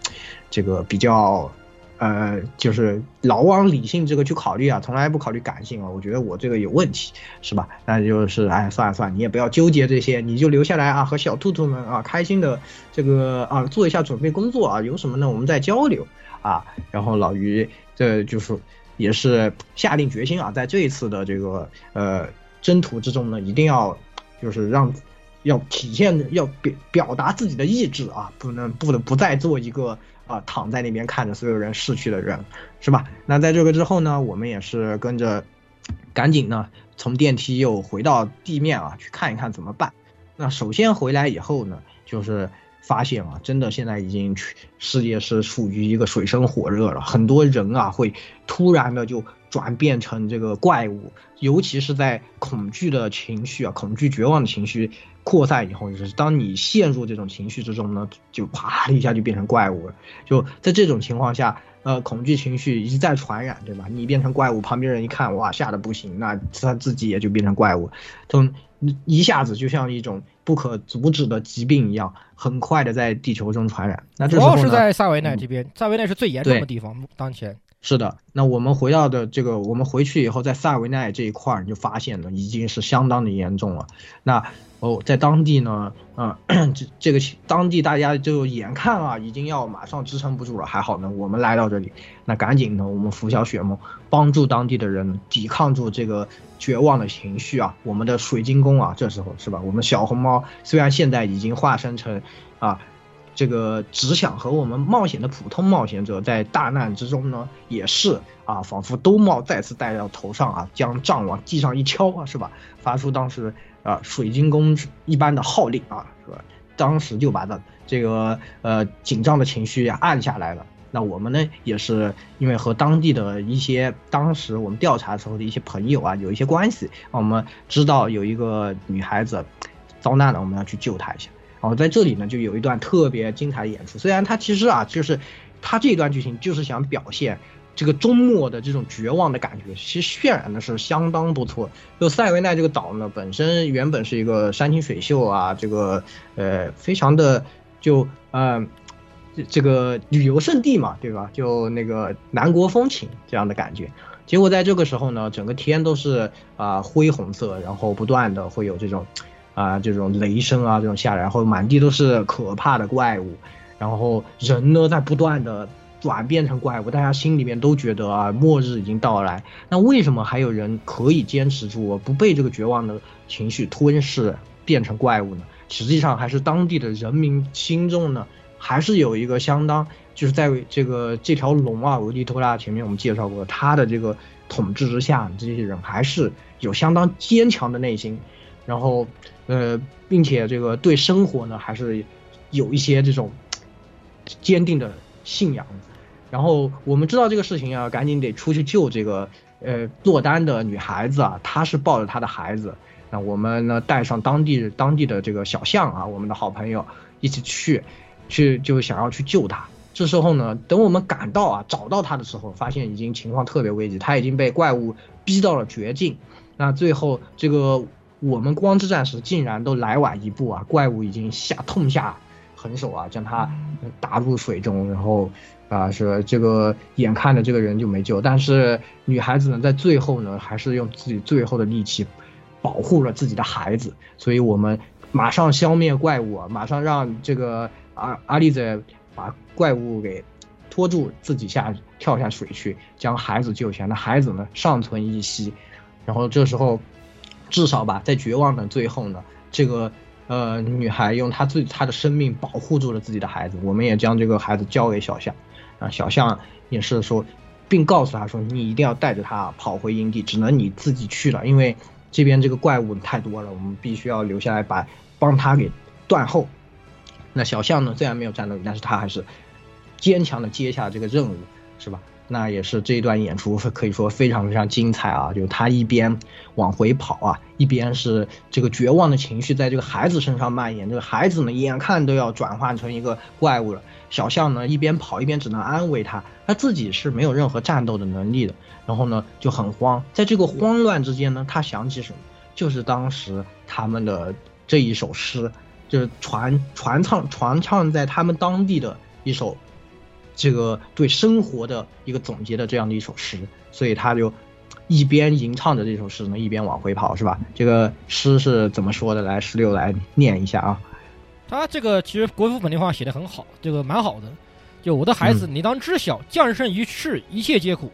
这个比较呃，就是老往理性这个去考虑啊，从来不考虑感性啊。我觉得我这个有问题，是吧？那就是哎，算了算了，你也不要纠结这些，你就留下来啊，和小兔兔们啊，开心的这个啊，做一下准备工作啊，有什么呢？我们再交流啊。然后老于这就是。也是下定决心啊，在这一次的这个呃征途之中呢，一定要就是让要体现要表表达自己的意志啊，不能不能不再做一个啊躺在那边看着所有人逝去的人，是吧？那在这个之后呢，我们也是跟着赶紧呢从电梯又回到地面啊，去看一看怎么办。那首先回来以后呢，就是。发现啊，真的现在已经世界是处于一个水深火热了，很多人啊会突然的就转变成这个怪物，尤其是在恐惧的情绪啊、恐惧绝望的情绪扩散以后，就是当你陷入这种情绪之中呢，就啪一下就变成怪物了。就在这种情况下，呃，恐惧情绪一再传染，对吧？你变成怪物，旁边人一看，哇，吓得不行，那他自己也就变成怪物，从一下子就像一种。不可阻止的疾病一样，很快的在地球中传染。那这主要是在萨维奈这边，萨维奈是最严重的地方。当前是的，那我们回到的这个，我们回去以后，在萨维奈这一块儿，你就发现了已经是相当的严重了。那哦，在当地呢，嗯、这这个当地大家就眼看啊，已经要马上支撑不住了。还好呢，我们来到这里，那赶紧呢，我们拂晓雪梦，帮助当地的人抵抗住这个绝望的情绪啊。我们的水晶宫啊，这时候是吧？我们小红帽虽然现在已经化身成啊。这个只想和我们冒险的普通冒险者，在大难之中呢，也是啊，仿佛兜帽再次戴到头上啊，将杖往地上一敲啊，是吧？发出当时啊水晶宫一般的号令啊，是吧？当时就把他这个呃紧张的情绪按下来了。那我们呢，也是因为和当地的一些当时我们调查时候的一些朋友啊有一些关系，我们知道有一个女孩子遭难了，我们要去救她一下。然后在这里呢，就有一段特别精彩的演出。虽然他其实啊，就是他这一段剧情就是想表现这个周末的这种绝望的感觉，其实渲染的是相当不错。就塞维奈这个岛呢，本身原本是一个山清水秀啊，这个呃非常的就嗯、这个旅游胜地嘛，对吧？就那个南国风情这样的感觉。结果在这个时候呢，整个天都是啊、灰红色，然后不断的会有这种。啊，这种雷声啊，这种下来，然后满地都是可怕的怪物，然后人呢在不断的转变成怪物，大家心里面都觉得啊，末日已经到来。那为什么还有人可以坚持住，不被这个绝望的情绪吞噬，变成怪物呢？实际上还是当地的人民心中呢，还是有一个相当，就是在这个这条龙啊，维利托拉前面我们介绍过，他的这个统治之下，这些人还是有相当坚强的内心。然后，呃，并且这个对生活呢，还是有一些这种坚定的信仰。然后我们知道这个事情啊，赶紧得出去救这个呃落单的女孩子啊，她是抱着她的孩子。那我们呢，带上当地当地的这个小象啊，我们的好朋友一起去，去就想要去救他。这时候呢，等我们赶到啊，找到他的时候，发现已经情况特别危急，他已经被怪物逼到了绝境。那最后这个。我们光之战士竟然都来晚一步啊！怪物已经下痛下狠手啊，将他打入水中，然后啊，说这个眼看着这个人就没救。但是女孩子呢，在最后呢，还是用自己最后的力气保护了自己的孩子。所以我们马上消灭怪物啊，马上让这个阿阿丽子把怪物给拖住，自己下跳下水去，将孩子救起来。那孩子呢，尚存一息。然后这时候。至少吧，在绝望的最后呢，这个呃女孩用她自她的生命保护住了自己的孩子。我们也将这个孩子交给小象，啊，小象也是说，并告诉他说，你一定要带着他跑回营地，只能你自己去了，因为这边这个怪物太多了，我们必须要留下来把帮他给断后。那小象呢，虽然没有战斗力，但是他还是坚强的接下了这个任务，是吧？那也是这一段演出可以说非常非常精彩啊！就他一边往回跑啊，一边是这个绝望的情绪在这个孩子身上蔓延。这个孩子呢，眼看都要转换成一个怪物了。小象呢，一边跑一边只能安慰他，他自己是没有任何战斗的能力的。然后呢，就很慌。在这个慌乱之间呢，他想起什么？就是当时他们的这一首诗，就是传传唱传唱在他们当地的一首。这个对生活的一个总结的这样的一首诗，所以他就一边吟唱着这首诗呢，一边往回跑，是吧？这个诗是怎么说的？来，十六来念一下啊。他这个其实国服本地话写的很好，这个蛮好的。就我的孩子，你当知晓，降生于世，一切皆苦；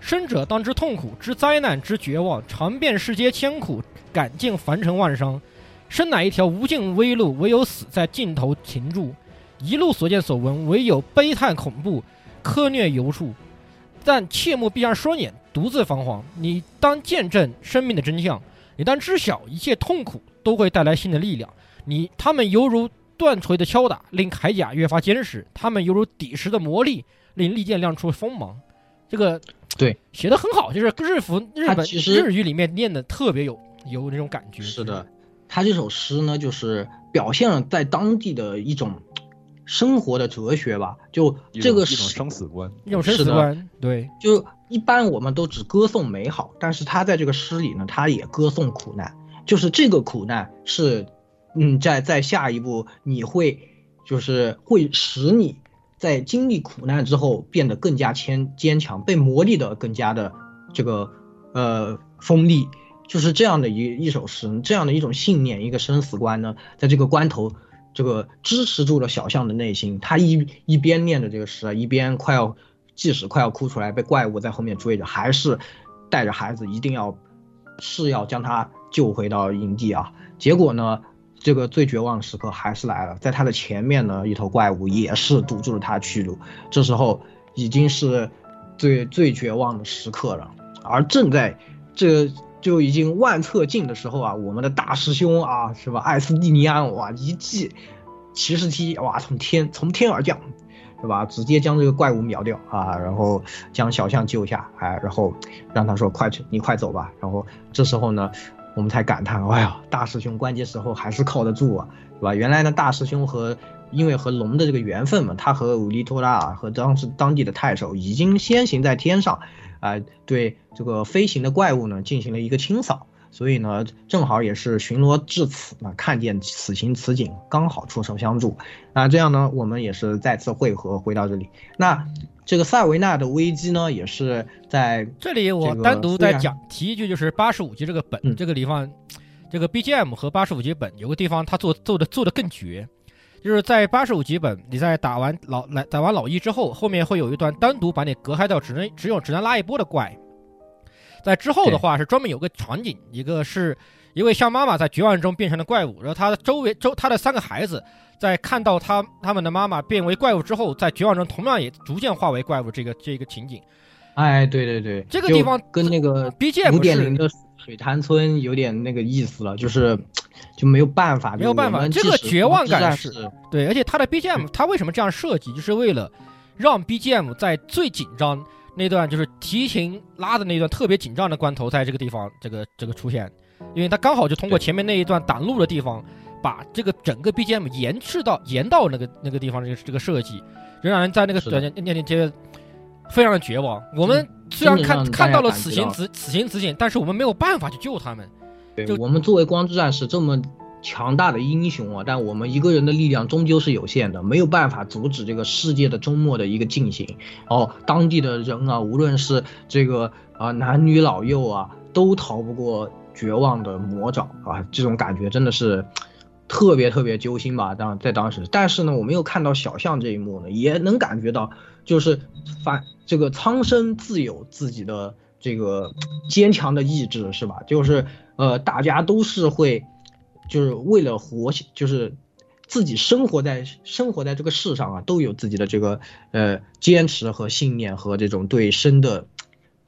生者当知痛苦，知灾难，知绝望，尝遍世间千苦，感尽凡尘万伤。生乃一条无尽危路，唯有死在尽头停住。一路所见所闻，唯有悲叹恐怖，苛虐尤处。但切莫闭上双眼，独自彷徨。你当见证生命的真相，你当知晓一切痛苦都会带来新的力量。你他们犹如断锤的敲打，令铠甲越发坚实；他们犹如砥石的磨砺，令利剑亮出锋芒。这个对写的很好，就是日服日本日语里面念的特别有有那种感觉。是的，他这首诗呢，就是表现了在当地的一种。生活的哲学吧，就这个一种生死观，一种生死观，对。就一般我们都只歌颂美好，但是他在这个诗里呢，他也歌颂苦难。就是这个苦难是，嗯，在在下一步你会，就是会使你在经历苦难之后变得更加坚坚强，被磨砺的更加的这个呃锋利，就是这样的一一首诗，这样的一种信念，一个生死观呢，在这个关头，这个支持住了小象的内心。他一一边念着这个诗，一边快要，即使快要哭出来，被怪物在后面追着，还是带着孩子一定要是要将他救回到营地啊。结果呢，这个最绝望的时刻还是来了，在他的前面呢，一头怪物也是堵住了他去路。这时候已经是最最绝望的时刻了，而正在这就已经万策尽的时候啊，我们的大师兄啊，是吧？艾斯蒂尼安哇，一记骑士踢哇，从天从天而降，是吧？直接将这个怪物秒掉啊，然后将小象救下，哎，然后让他说快去，你快走吧。然后这时候呢。我们才感叹，哎呀，大师兄关键时候还是靠得住啊，对吧？原来呢，大师兄和因为和龙的这个缘分嘛，他和乌利托拉啊和当时当地的太守已经先行在天上，啊、对这个飞行的怪物呢进行了一个清扫，所以呢，正好也是巡逻至此啊，看见此情此景，刚好出手相助，那这样呢，我们也是再次汇合回到这里。那这个塞维纳的危机呢，也是在这里我单独再讲提一句，就是八十五级这个本、嗯这个地方，这个 BGM 和八十五级本有个地方他做做的做的更绝，就是在八十五级本，你在打完老来打完老一之后，后面会有一段单独把你隔开掉，只能只有只能拉一波的怪。在之后的话是专门有个场景，一个是一位像妈妈在绝望中变成了怪物，然后她的周围周她的三个孩子在看到他他们的妈妈变为怪物之后，在绝望中同样也逐渐化为怪物，这个这个情景。哎，对对对，这个地方跟那个 BGM 五点是零的水潭村有点那个意思了，就是就没有办法，没有办法，这个绝望感是是对，而且它的 BGM 它为什么这样设计，就是为了让 BGM 在最紧张那段，就是提琴拉的那段特别紧张的关头，在这个地方这个这个出现，因为它刚好就通过前面那一段挡路的地方，把这个整个 BGM 延迟到延到那个那个地方，这个这个设计，就让人在那个那那觉得非常的绝望。我们虽然看看到了此情此此情此景，但是我们没有办法去救他们。对就我们作为光之战士这么强大的英雄啊，但我们一个人的力量终究是有限的，没有办法阻止这个世界的终末的一个进行。哦，当地的人啊，无论是这个啊、男女老幼啊，都逃不过绝望的魔爪啊，这种感觉真的是。特别特别揪心吧，当在当时，但是呢，我们又看到小象这一幕呢，也能感觉到，就是反这个苍生自有自己的这个坚强的意志，是吧？就是呃，大家都是会，就是为了活，就是自己生活在生活在这个世上啊，都有自己的这个呃坚持和信念和这种对生的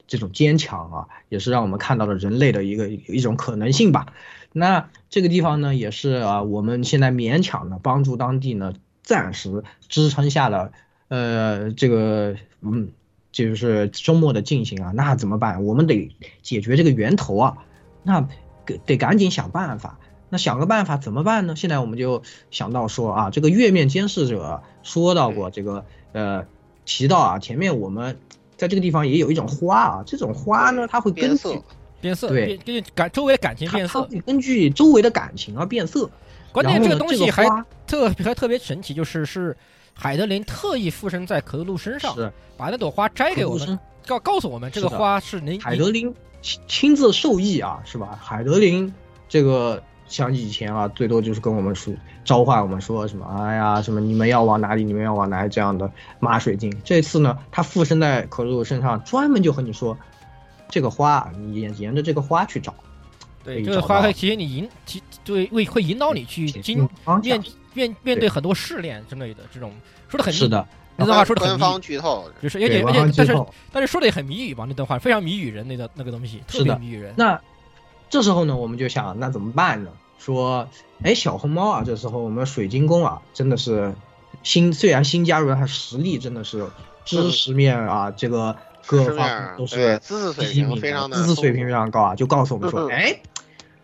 这种坚强啊，也是让我们看到了人类的一个一种可能性吧。那这个地方呢，也是啊，我们现在勉强的帮助当地呢，暂时支撑下了，呃，这个嗯，就是周末的进行啊，那怎么办？我们得解决这个源头啊，那得得赶紧想办法。那想个办法怎么办呢？现在我们就想到说啊，这个月面监视者说到过这个呃，提到啊，前面我们在这个地方也有一种花啊，这种花呢，它会根据变色，对变根据感周围的感情变色。根据周围的感情而变色。关键这个东西还特还特别神奇，就是是海德林特意附身在可露露身上，是把那朵花摘给我们告告诉我们这个花是能海德林亲亲自授意啊，是吧？海德林这个像以前啊，最多就是跟我们说召唤我们说什么，哎呀，什么你们要往哪里，你们要往哪里这样的马水晶。这次呢，他附身在可露身上，专门就和你说，这个花你沿沿着这个花去找，对这个花会提醒你引提对会会引导你去经面面面对很多试炼之类的这种说的很是的，那段话说的很方剧透，就是而且而且但是但是说的也很谜语吧，那段话非常谜语人，那个那个东西特是的。别谜语人。那这时候呢，我们就想，那怎么办呢？说，哎，小红猫啊，这时候我们水晶宫啊，真的是新，虽然新加入，但它实力真的是知识面啊，这个各知识面方都是知识水平非常的知识水平非常高啊，就告诉我们说，嗯哎，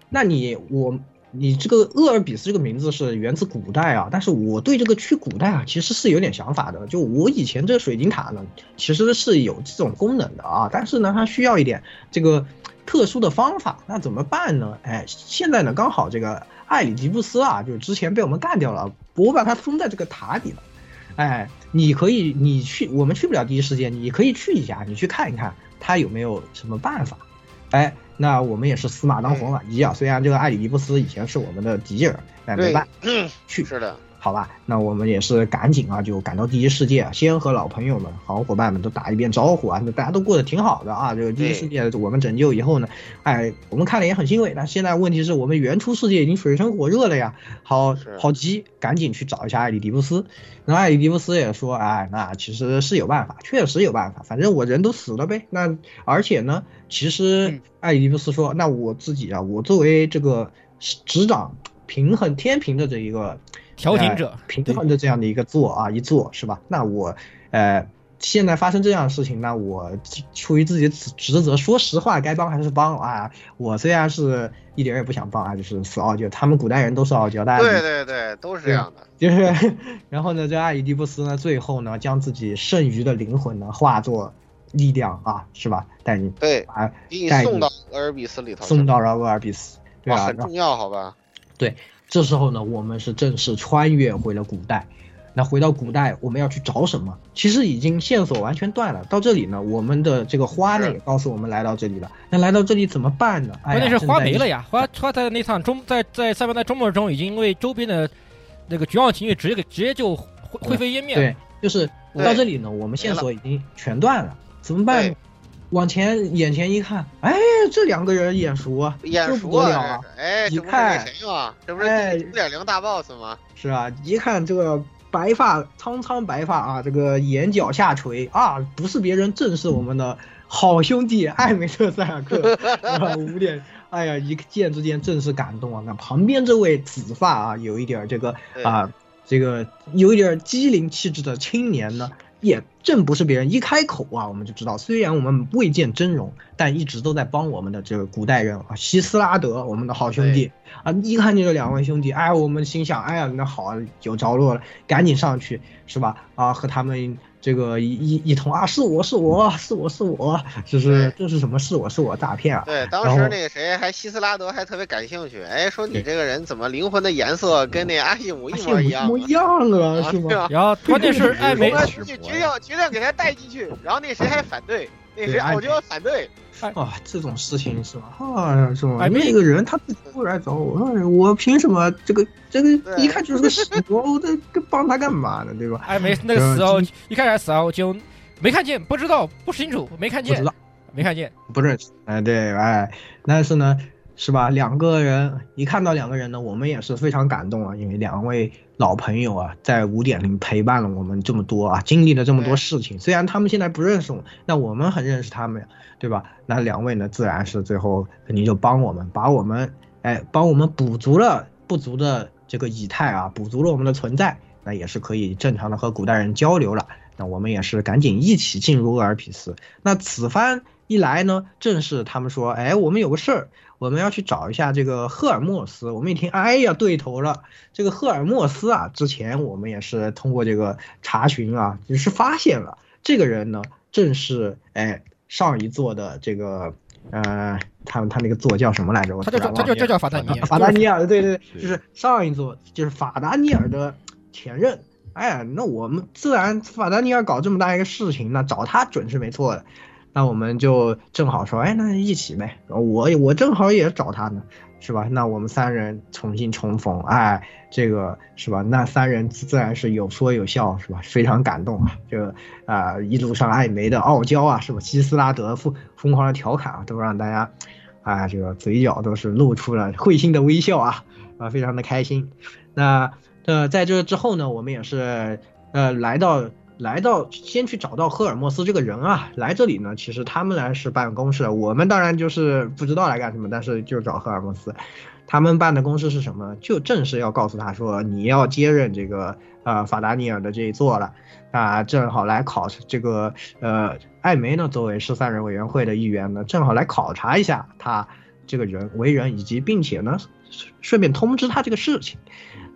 那你我你这个厄尔比斯这个名字是源自古代啊，但是我对这个去古代啊，其实是有点想法的。就我以前这个水晶塔呢，其实是有这种功能的啊，但是呢，它需要一点这个特殊的方法，那怎么办呢？哎，现在呢，刚好这个艾里吉布斯啊，就是之前被我们干掉了，我把它封在这个塔底了。哎，你可以你去，我们去不了第一世界，你可以去一下，你去看一看他有没有什么办法。哎，那我们也是死马当活马医啊。虽然这个艾里尼布斯以前是我们的敌人，但没办法，嗯，去是的，好吧，那我们也是赶紧啊，就赶到第一世界，先和老朋友们、好伙伴们都打一遍招呼啊，那大家都过得挺好的啊。这个第一世界我们拯救以后呢，哎，我们看了也很欣慰。但现在问题是我们原初世界已经水深火热了呀，好好急，赶紧去找一下艾里迪布斯。那艾里迪布斯也说，哎，那其实是有办法，确实有办法，反正我人都死了呗。那而且呢，其实嗯艾里迪布斯说，那我自己啊，我作为这个执掌平衡天平的这一个调停者呃平衡的这样的一个做啊一做是吧？那我呃现在发生这样的事情，那我出于自己的职职责，说实话，该帮还是帮啊。我虽然是一点也不想帮啊，就是死傲娇，他们古代人都是傲娇，大家对对对，都是这样的。就是，然后呢，这阿里迪布斯呢，最后呢，将自己剩余的灵魂呢，化作力量啊，是吧？带你对，啊，给你送到俄尔比斯里头，送到了俄尔比斯，对，啊，很重要，好吧？对，这时候呢，我们是正式穿越回了古代。那回到古代，我们要去找什么？其实已经线索完全断了。到这里呢，我们的这个花呢也告诉我们来到这里了。那来到这里怎么办呢？哎关键是花没了呀。花花在那趟中在在赛博在周末中已经因为周边的那个绝望情绪直接给直接就灰灰飞烟灭了对。，就是到这里呢，我们线索已经全断了，怎么办？往前眼前一看，哎，这两个人眼熟啊，眼熟了哎，一看谁嘛？这不是哎五点零大 boss 吗？是啊？一看这个白发苍苍白发啊，这个眼角下垂啊，不是别人，正是我们的好兄弟艾梅特塞尔克啊，五点。哎呀，一见之间正是感动啊！那旁边这位紫发啊，有一点这个对啊，这个有一点机灵气质的青年呢，也正不是别人。一开口啊，我们就知道，虽然我们未见真容，但一直都在帮我们的这个古代人啊，希斯拉德，我们的好兄弟啊。一看见这两位兄弟，哎，我们心想，哎呀，那好啊，有着落了，赶紧上去，是吧？啊，和他们这个一一一通啊，是我是我是我是我，就是这是什么是我是我诈骗啊？对，当时那个谁还希斯拉德还特别感兴趣，哎，说你这个人怎么灵魂的颜色跟那阿西姆一模一样一模一样啊，是吗？然后关键是艾梅说就决定决定给他带进去，然后那谁还反对，那谁对艾傲娇反对，啊，这种事情是吧？啊，是吧？哎那个人他自己过来找我，哎我凭什么？这个这个一看就是个死活，我这帮他干嘛呢？对吧？哎，没那个死傲一开始死傲就没看见，不知道，不清楚，没看见不知，道，没看见。不认识。哎，对，哎，但是呢，是吧？两个人一看到两个人呢，我们也是非常感动啊，因为两位老朋友啊，在五点零陪伴了我们这么多啊，经历了这么多事情。虽然他们现在不认识我们，那我们很认识他们呀，对吧？那两位呢，自然是最后肯定就帮我们，把我们哎，帮我们补足了不足的这个以太啊，补足了我们的存在，那也是可以正常的和古代人交流了。那我们也是赶紧一起进入厄尔匹斯。那此番一来呢，正是他们说，哎，我们有个事儿，我们要去找一下这个赫尔墨斯。我们一听，哎呀，对头了，这个赫尔墨斯啊，之前我们也是通过这个查询啊，也是发现了这个人呢，正是哎上一座的这个。呃，他他那个座叫什么来着？我他就叫法达尼尔，法达尼尔，对对对，对就是上一座，就是法达尼尔的前任。哎，那我们自然法达尼尔搞这么大一个事情，那找他准是没错的。那我们就正好说，哎，那一起呗。我我正好也找他呢，是吧？那我们三人重新重逢，哎，这个是吧？那三人自然是有说有笑，是吧？非常感动啊！这啊、一路上艾梅的傲娇啊，是吧？希斯拉德疯疯狂的调侃啊，都让大家啊，这个嘴角都是露出了会心的微笑啊，啊，非常的开心。那呃，在这之后呢，我们也是呃来到来到先去找到赫尔墨斯这个人啊，来这里呢，其实他们来是办公室，我们当然就是不知道来干什么，但是就找赫尔墨斯。他们办的公事是什么？就正是要告诉他说，你要接任这个呃法达尼尔的这一座了，啊，正好来考这个呃艾梅呢，作为十三人委员会的一员呢，正好来考察一下他这个人为人，以及并且呢，顺便通知他这个事情。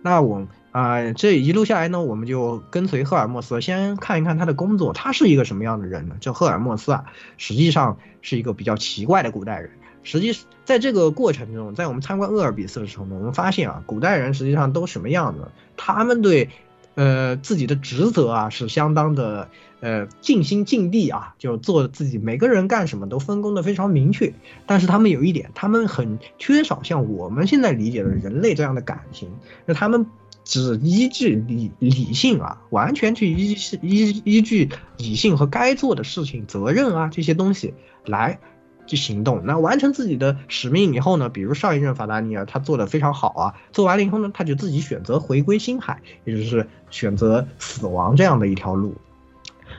那我啊、这一路下来呢，我们就跟随赫尔墨斯，先看一看他的工作，他是一个什么样的人呢？这赫尔墨斯啊，实际上是一个比较奇怪的古代人。实际在这个过程中，在我们参观厄尔比斯的时候呢，我们发现啊，古代人实际上都什么样子？他们对，呃自己的职责啊是相当的呃尽心尽力啊，就做自己每个人干什么都分工的非常明确。但是他们有一点，他们很缺少像我们现在理解的人类这样的感情，那他们。只依据理理性啊，完全去依依依据理性和该做的事情、责任啊这些东西来去行动。那完成自己的使命以后呢，比如上一任法达尼尔他做的非常好啊，做完了以后呢，他就自己选择回归星海，也就是选择死亡这样的一条路。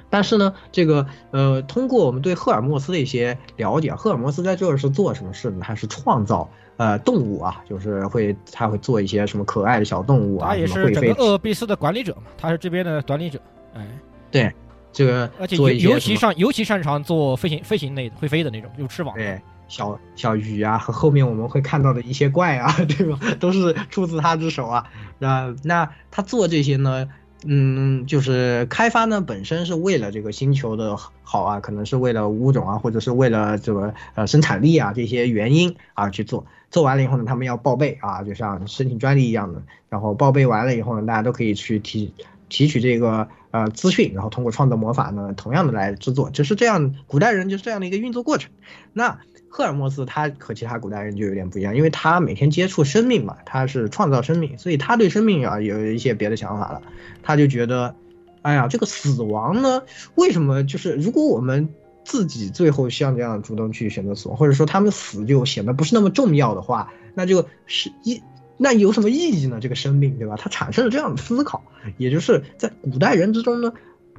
但是呢，这个呃，通过我们对赫尔墨斯的一些了解，赫尔墨斯在这儿是做什么事呢？他是创造呃动物啊，就是会他会做一些什么可爱的小动物啊，他也是整个。厄尔卑斯的管理者嘛，他是这边的管理者，哎，对，这个而且做尤尤其擅尤其擅长做飞行飞行类的会飞的那种，有翅膀的。对小小鱼啊，和后面我们会看到的一些怪啊，对吧？都是出自他之手啊。那那他做这些呢，嗯，就是开发呢本身是为了这个星球的好啊，可能是为了物种啊，或者是为了这个呃生产力啊这些原因啊去做。做完了以后呢，他们要报备啊，就像申请专利一样的。然后报备完了以后呢，大家都可以去提提取这个呃资讯，然后通过创造魔法呢，同样的来制作，就是这样，古代人就是这样的一个运作过程。那赫尔墨斯他和其他古代人就有点不一样，因为他每天接触生命嘛，他是创造生命，所以他对生命啊有一些别的想法了。他就觉得，哎呀，这个死亡呢，为什么就是如果我们自己最后像这样主动去选择死亡，或者说他们死就显得不是那么重要的话，那就是一那有什么意义呢？这个生命，对吧？他产生了这样的思考，也就是在古代人之中呢，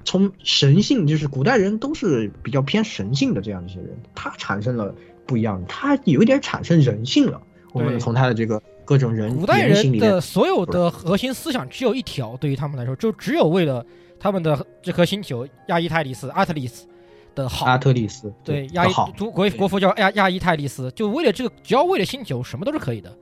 从神性，就是古代人都是比较偏神性的这样一些人，他产生了不一样，他有一点产生人性了。我们从他的这个各种人古代人的所有的核心思想只有一条，对于他们来说，就只有为了他们的这颗星球亚伊泰利斯阿特利斯的好。阿特利斯对亚伊好，国国国服叫亚亚伊泰利斯，就为了这个，只要为了星球，什么都是可以的。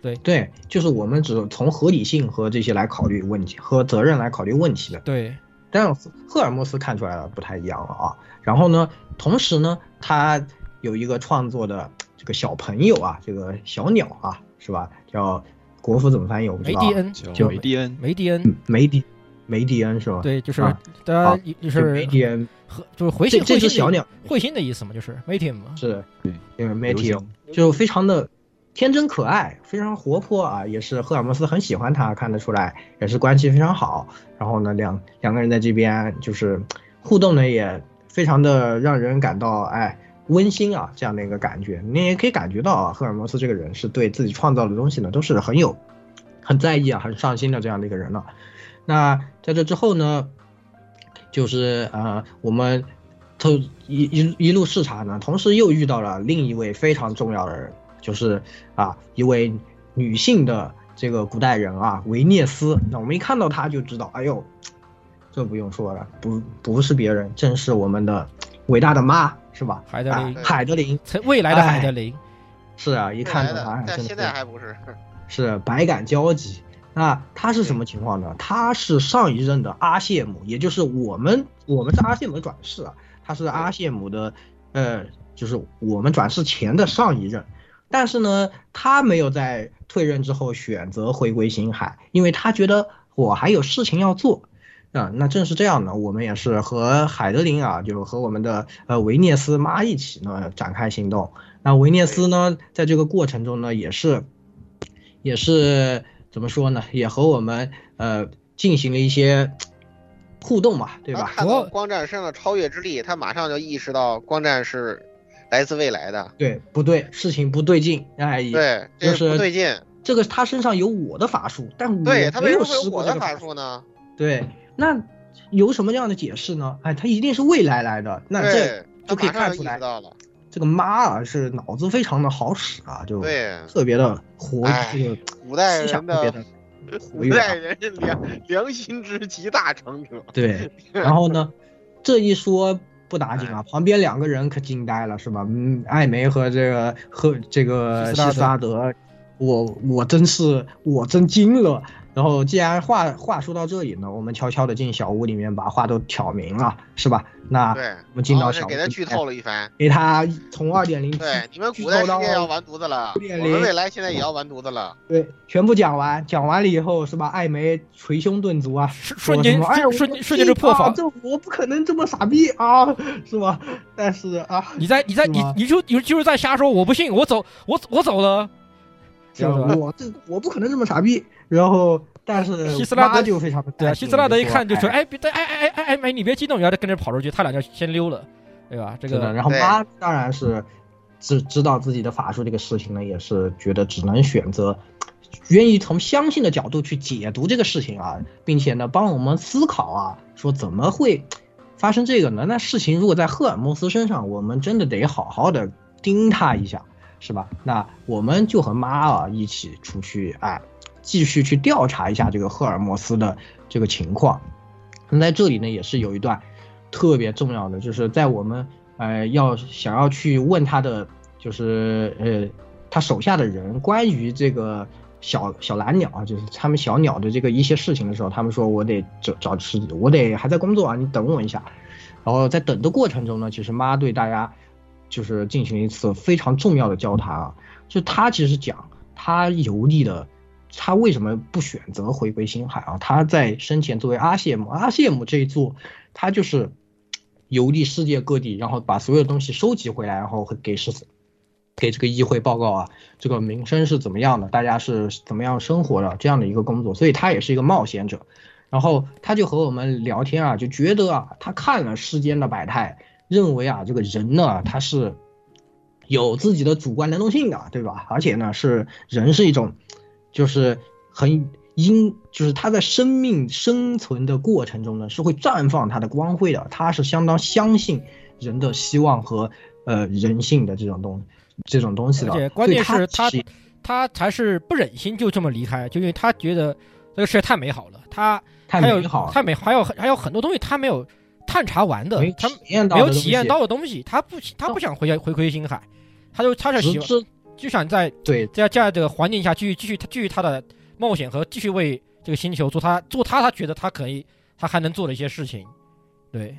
对对，就是我们只从合理性和这些来考虑问题，和责任来考虑问题的。对，但赫尔墨斯看出来了不太一样了啊。然后呢，同时呢，他有一个创作的这个小朋友啊，这个小鸟啊，是吧？叫国服怎么翻译？我不知道。梅迪恩就梅迪恩，梅迪恩，嗯梅迪梅迪恩是吧？对，就是啊大家好就是梅迪恩，和就是彗星的只小鸟彗星的意思嘛，就是 Meteor 嘛。是对，因为梅迪流恩就非常的天真可爱，非常活泼啊，也是赫尔墨斯很喜欢他，看得出来，也是关系非常好。然后呢，两两个人在这边就是互动呢，也非常的让人感到哎温馨啊，这样的一个感觉。你也可以感觉到啊，赫尔墨斯这个人是对自己创造的东西呢，都是很有很在意啊，很上心的这样的一个人了。那在这之后呢，就是呃，我们都一一一路视察呢，同时又遇到了另一位非常重要的人，就是啊一位女性的这个古代人啊维涅斯。那我们一看到她就知道，哎呦，这不用说了，不不是别人，正是我们的伟大的妈，是吧？海德林啊海德林，未来的海德林，是啊，一看到她，但现在还不是。是百感交集。那他是什么情况呢？他是上一任的阿谢姆，也就是我们我们是阿谢姆的转世啊，他是阿谢姆的，呃，就是我们转世前的上一任。但是呢，他没有在退任之后选择回归星海，因为他觉得我还有事情要做。啊，那正是这样呢，我们也是和海德林啊，就和我们的呃维涅斯妈一起呢展开行动。那维涅斯呢，在这个过程中呢，也是也是怎么说呢？也和我们呃进行了一些互动嘛，对吧？看到光战身上的超越之力，他马上就意识到光战是来自未来的。对，不对，事情不对劲，哎，对，就是不对劲。这个他身上有我的法术，但我对他没有为什么有施过这个我的法术呢？对，那有什么样的解释呢？哎，他一定是未来来的，那这，就可以看出来。这个妈啊是脑子非常的好使啊，就对特别的活，哎这个古代思想人特别的的活古跃啊代人良良心之集大成者。对，然后呢，这一说不打紧啊，旁边两个人可惊呆了，是吧？嗯，艾梅和这个和这个希斯拉德希斯拉德，我我真是我真惊了。然后既然话话说到这里呢，我们悄悄的进小屋里面把话都挑明了，是吧？那对，我们进到小屋给他剧透了一番。给他从二点零对，你们古代世界要完犊子了，我们未来现在也要完犊子了。对，全部讲完，讲完了以后是吧？艾梅捶胸顿足啊，瞬间说什么哎，瞬瞬间就破防啊这我不可能这么傻逼啊，是吧？但是啊，你在你在你你就你就是在瞎说，我不信，我走我我走了，是吧？我这我不可能这么傻逼。然后，但是希斯拉德就非常的对啊，希斯拉德一看就说：“哎哎，别，哎哎哎哎哎哎，你别激动，然后他跟着跑出去，他俩就先溜了，对吧？这，个然后妈当然是知知道自己的法术这个事情呢，也是觉得只能选择愿意从相信的角度去解读这个事情啊，并且呢帮我们思考啊，说怎么会发生这个呢？那事情如果在赫尔墨斯身上，我们真的得好好的盯他一下，是吧？那我们就和妈啊一起出去哎，继续去调查一下这个赫尔墨斯的这个情况。那在这里呢，也是有一段特别重要的，就是在我们呃要想要去问他的，就是呃他手下的人关于这个小小蓝鸟啊，就是他们小鸟的这个一些事情的时候，他们说我得找找吃，我得还在工作啊，你等我一下。然后在等的过程中呢，其实妈对大家就是进行一次非常重要的交谈啊，就他其实讲他游历的。他为什么不选择回归星海啊？他在生前作为阿谢姆，阿谢姆这一座，他就是游历世界各地，然后把所有的东西收集回来，然后给是给这个议会报告啊，这个民生是怎么样的，大家是怎么样生活的这样的一个工作，所以他也是一个冒险者。然后他就和我们聊天啊，就觉得啊，他看了世间的百态，认为啊，这个人呢，他是有自己的主观能动性的，对吧？而且呢，是人是一种。就是很因，就是他在生命生存的过程中呢，是会绽放他的光辉的。他是相当相信人的希望和呃人性的这种东这种东西的。而且关键是他他他才是不忍心就这么离开，就因为他觉得这个世界太美好了，他太美好了太美，还有还有很多东西他没有探查完的，他没有体验到的东西，他不他不想回回归星海，他就他是喜欢就想在对。在这样的环境下继续继续继续他的冒险和继续为这个星球做他做他他觉得他可以他还能做的一些事情，对，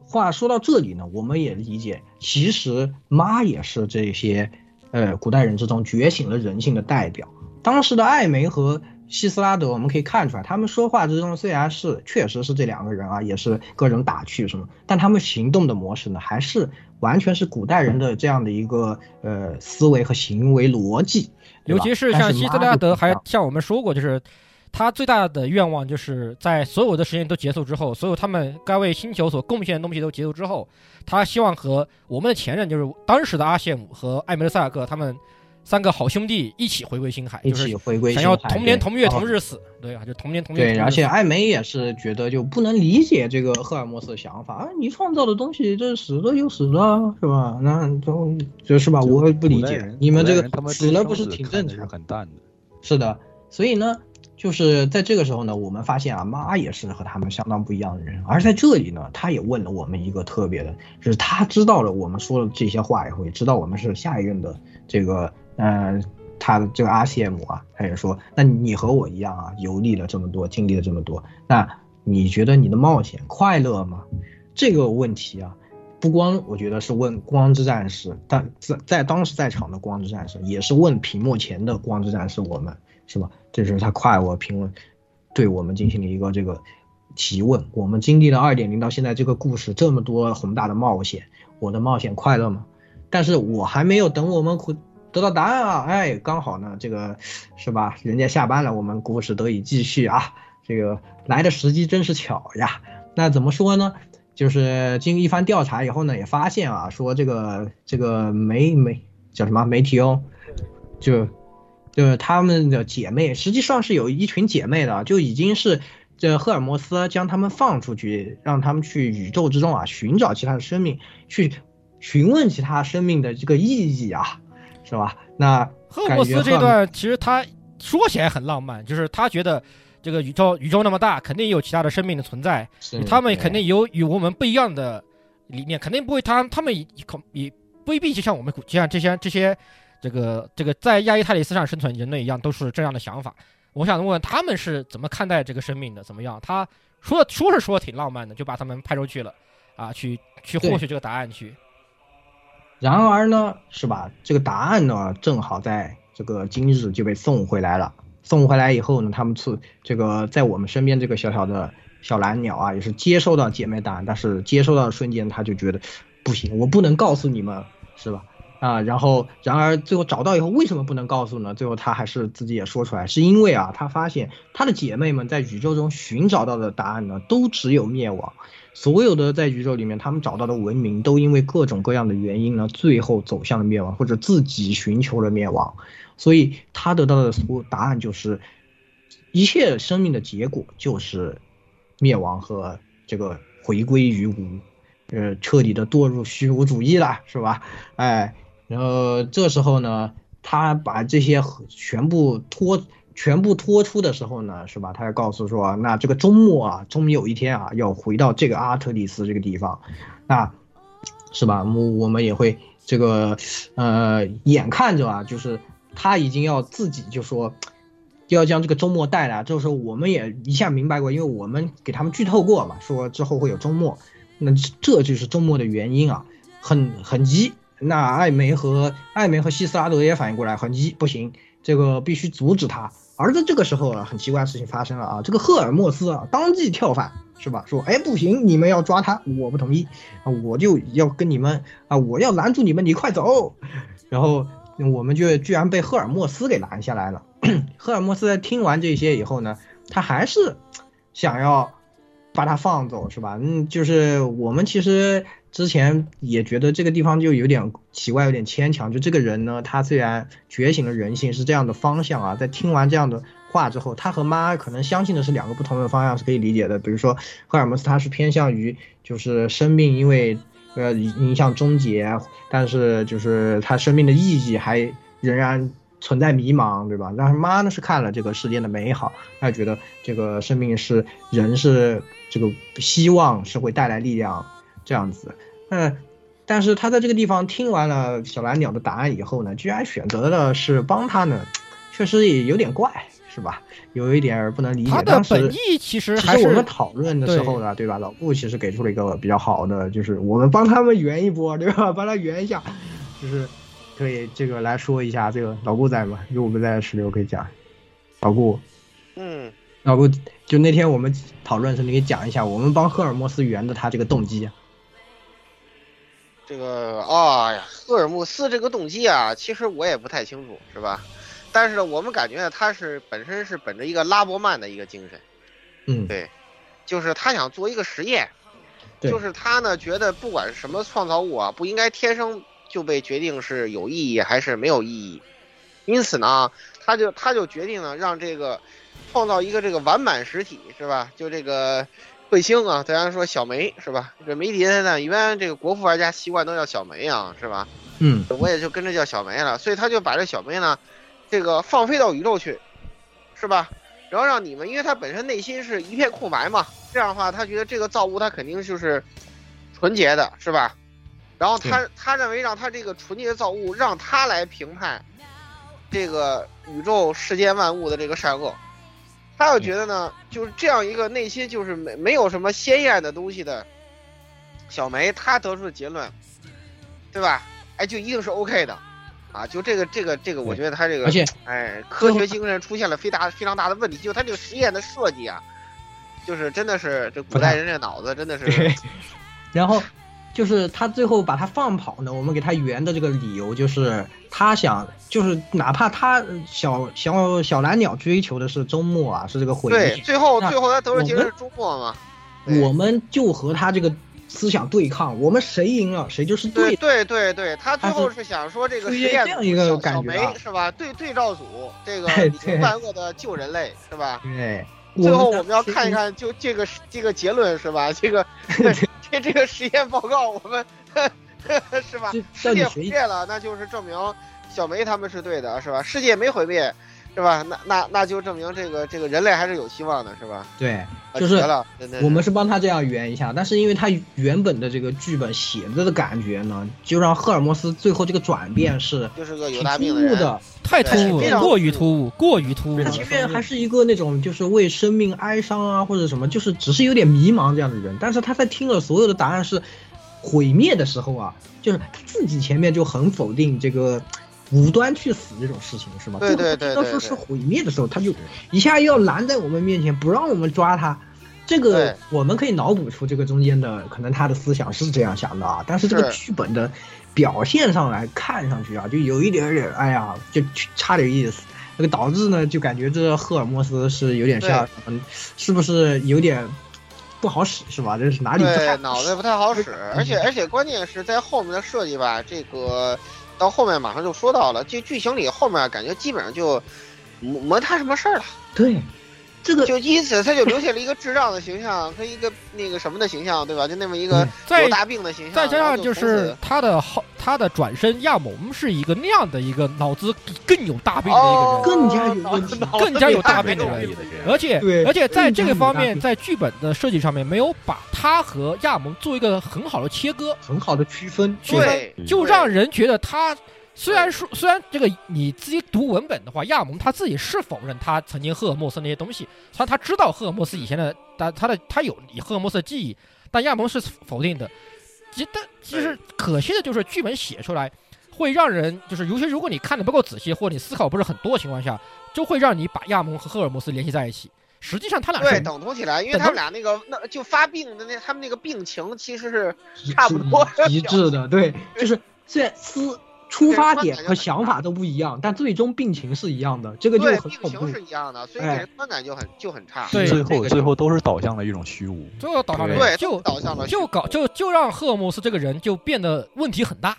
话说到这里呢，我们也理解，其实妈也是这些呃古代人之中觉醒了人性的代表。当时的艾梅和希斯拉德，我们可以看出来，他们说话之中虽然是确实是这两个人啊，也是各种打趣什么，但他们行动的模式呢，还是完全是古代人的这样的一个呃思维和行为逻辑。尤其是像希斯妈拉德，还像我们说过，就是他最大的愿望就是在所有的实验都结束之后，所有他们该为星球所贡献的东西都结束之后，他希望和我们的前任，就是当时的阿谢姆和艾梅尔塞尔克他们三个好兄弟一起回归星海，一起回归想要星海同年同月同日死，对啊，就同年同月对，同日死而且艾梅也是觉得就不能理解这个赫尔墨斯的想法啊，你创造的东西这死了就死了，是吧？那就就是吧，我也不理解你们这个死了不是挺正常？很淡的。是的，所以呢，就是在这个时候呢，我们发现啊，妈也是和他们相当不一样的人，而在这里呢，他也问了我们一个特别的，就是他知道了我们说了这些话以后，也知道我们是下一任的这个呃。他的这个阿谢姆啊，他也说，那你和我一样啊，游历了这么多，经历了这么多，那你觉得你的冒险快乐吗？这个问题啊，不光我觉得是问光之战士，但在在当时在场的光之战士，也是问屏幕前的光之战士，我们是吧？这是他快我评论，对我们进行了一个这个提问。我们经历了二点零到现在这个故事这么多宏大的冒险，我的冒险快乐吗？但是我还没有等我们回得到答案啊！哎，刚好呢，这个是吧？人家下班了，我们故事得以继续啊！这个来的时机真是巧呀。那怎么说呢？就是经一番调查以后呢，也发现啊，说这个这个媒媒叫什么梅提欧，就就是他们的姐妹，实际上是有一群姐妹的，就已经是这赫尔墨斯将他们放出去，让他们去宇宙之中啊寻找其他的生命，去询问其他生命的这个意义啊，是吧？那赫尔墨斯这段其实他说起来很浪漫，就是他觉得这个宇宙宇宙那么大，肯定有其他的生命的存在，他们肯定有与我们不一样的理念，肯定不会他他们也可也未必就像我们就像这些这些这个这个在亚伊泰里斯上生存人类一样，都是这样的想法。我想问问他们是怎么看待这个生命的？怎么样？他说说是说挺浪漫的，就把他们派出去了，啊，去去获取这个答案去。然而呢，是吧？这个答案呢，正好在这个今日就被送回来了。送回来以后呢，他们出这个在我们身边这个小小的小蓝鸟啊，也是接收到姐妹答案，但是接收到的瞬间，他就觉得不行，我不能告诉你们，是吧？啊，然后然而最后找到以后，为什么不能告诉呢？最后他还是自己也说出来，是因为啊，他发现他的姐妹们在宇宙中寻找到的答案呢，都只有灭亡。所有的在宇宙里面，他们找到的文明都因为各种各样的原因呢，最后走向了灭亡，或者自己寻求了灭亡。所以他得到的所答案就是，一切生命的结果就是灭亡和这个回归于无，呃，彻底的堕入虚无主义了，是吧？哎，然后这时候呢，他把这些全部拖。全部拖出的时候呢，是吧？他要告诉说，那这个周末啊，终于有一天啊，要回到这个阿特里斯这个地方，那，是吧？我我们也会这个，呃，眼看着啊，就是他已经要自己就说，要将这个周末带来。这时候我们也一下明白过，因为我们给他们剧透过嘛，说之后会有周末，那这就是周末的原因啊，很很急。那艾梅和艾梅和希斯拉德也反应过来，很急，不行，这个必须阻止他。而在这个时候啊，很奇怪的事情发生了啊！这个赫尔墨斯啊，当即跳反，是吧？说，哎，不行，你们要抓他，我不同意啊！我就要跟你们啊，我要拦住你们，你快走！然后我们就居然被赫尔墨斯给拦下来了。赫尔墨斯听完这些以后呢，他还是想要把他放走，是吧？嗯，就是我们其实。之前也觉得这个地方就有点奇怪，有点牵强。就这个人呢，他虽然觉醒了人性是这样的方向啊，在听完这样的话之后，他和妈可能相信的是两个不同的方向，是可以理解的。比如说赫尔墨斯他是偏向于就是生命因为呃影响终结，但是就是他生命的意义还仍然存在迷茫，对吧？但是妈呢是看了这个世间的美好，她觉得这个生命是人是这个希望是会带来力量。这样子，嗯，但是他在这个地方听完了小蓝鸟的答案以后呢，居然选择了是帮他呢，确实也有点怪，是吧？有一点不能理解。他的本意其实还是我们讨论的时候呢，对吧？老顾其实给出了一个比较好的，就是我们帮他们圆一波，对吧？帮他圆一下，就是可以这个来说一下。这个老顾在吗？如果不在，石榴可以讲。老顾，嗯，老顾，就那天我们讨论的时候，你给讲一下，我们帮赫尔墨斯圆的他这个动机。这个啊呀，赫尔墨斯这个动机啊，其实我也不太清楚，是吧？但是呢，我们感觉他是本身是本着一个拉伯曼的一个精神，嗯，对，就是他想做一个实验，就是他呢觉得不管什么创造物啊，不应该天生就被决定是有意义还是没有意义，因此呢，他就他就决定呢让这个创造一个这个完满实体，是吧？就这个。彗星啊，咱家说小梅是吧？这媒体呢，一般这个国服玩家习惯都叫小梅啊，是吧？嗯，我也就跟着叫小梅了，所以他就把这小梅呢，这个放飞到宇宙去，是吧？然后让你们，因为他本身内心是一片空白嘛，这样的话，他觉得这个造物他肯定就是纯洁的，是吧？然后他他认为让他这个纯洁的造物让他来评判这个宇宙世间万物的这个善恶。他又觉得呢，就是这样一个内心就是没没有什么鲜艳的东西的小梅，他得出的结论，对吧？哎，就一定是 OK 的，啊，就这个这个这个，我觉得他这个，而且哎，科学精神出现了非大非常大的问题，就他这个实验的设计啊，就是真的是这古代人这脑子真的是，然后。就是他最后把他放跑呢，我们给他圆的这个理由就是他想，就是哪怕他小小小蓝鸟追求的是周末啊，是这个回忆。对，最后最后他得出结论是周末嘛。我们就和他这个思想对抗，我们谁赢了谁就是对。对对对，他最后是想说这个实验这样一个感觉、啊、小梅是吧？对对照组这个万恶的救人类是吧？对。最后我们要看一看，就这个这个结论是吧？这个 这 这个实验报告，我们 是吧？世界毁灭了，那就是证明小梅他们是对的，是吧？世界没毁灭，是吧？那那那就证明这个这个人类还是有希望的，是吧？对，啊就是我们是帮他这样圆一下，但是因为他原本的这个剧本写着的感觉呢，就让赫尔墨斯最后这个转变是就是个有突大病的人，兀的，太突兀了，过于突兀，过于突兀了。他即便还是一个那种就是为生命哀伤啊或者什么，就是只是有点迷茫这样的人，但是他在听了所有的答案是毁灭的时候啊，就是他自己前面就很否定这个无端去死这种事情，是吗？对对对到对对说是毁灭的时候，他就一下又要拦在我们面前，不让我们抓他。这个我们可以脑补出这个中间的可能他的思想是这样想的啊，但是这个剧本的表现上来看上去啊，就有一点点，哎呀，就差点意思。那个导致呢，就感觉这赫尔墨斯是有点像，嗯，是不是有点不好使是吧？这是哪里不对太脑袋不太好使，而且而且关键是在后面的设计吧，这个到后面马上就说到了，这剧情里后面感觉基本上就没没他什么事儿了。对，这个就因此他就留下了一个智障的形象和一个那个什么的形象，对吧？就那么一个再有大病的形象，再加上就是他的后他的转身亚蒙是一个那样的一个脑子更有大病的一个人，哦更加有问题，更加有大病的人，而且而且在这个方面，在剧本的设计上面没有把他和亚蒙做一个很好的切割，很好的区分。区分对，就让人觉得他虽然说虽然这个你自己读文本的话，亚蒙他自己是否认他曾经赫尔墨斯那些东西，他他知道赫尔墨斯以前的他他的他有赫尔墨斯的记忆，但亚蒙是否定的。其但其实可惜的就是剧本写出来会让人就是，尤其如果你看的不够仔细，或者你思考不是很多的情况下，就会让你把亚蒙和赫尔墨斯联系在一起。实际上他俩对等同起来，因为他们俩那个那就发病的那他们那个病情其实是差不多一致的，对，就是虽然思出发点和想法都不一样，但最终病情是一样的，这个就很恐怖病情。是一样的，所以哎给人观感就很就很差。对最后最后都是导向了一种虚无。最后导向了对就导向了就搞就就让赫尔墨斯这个人就变得问题很大。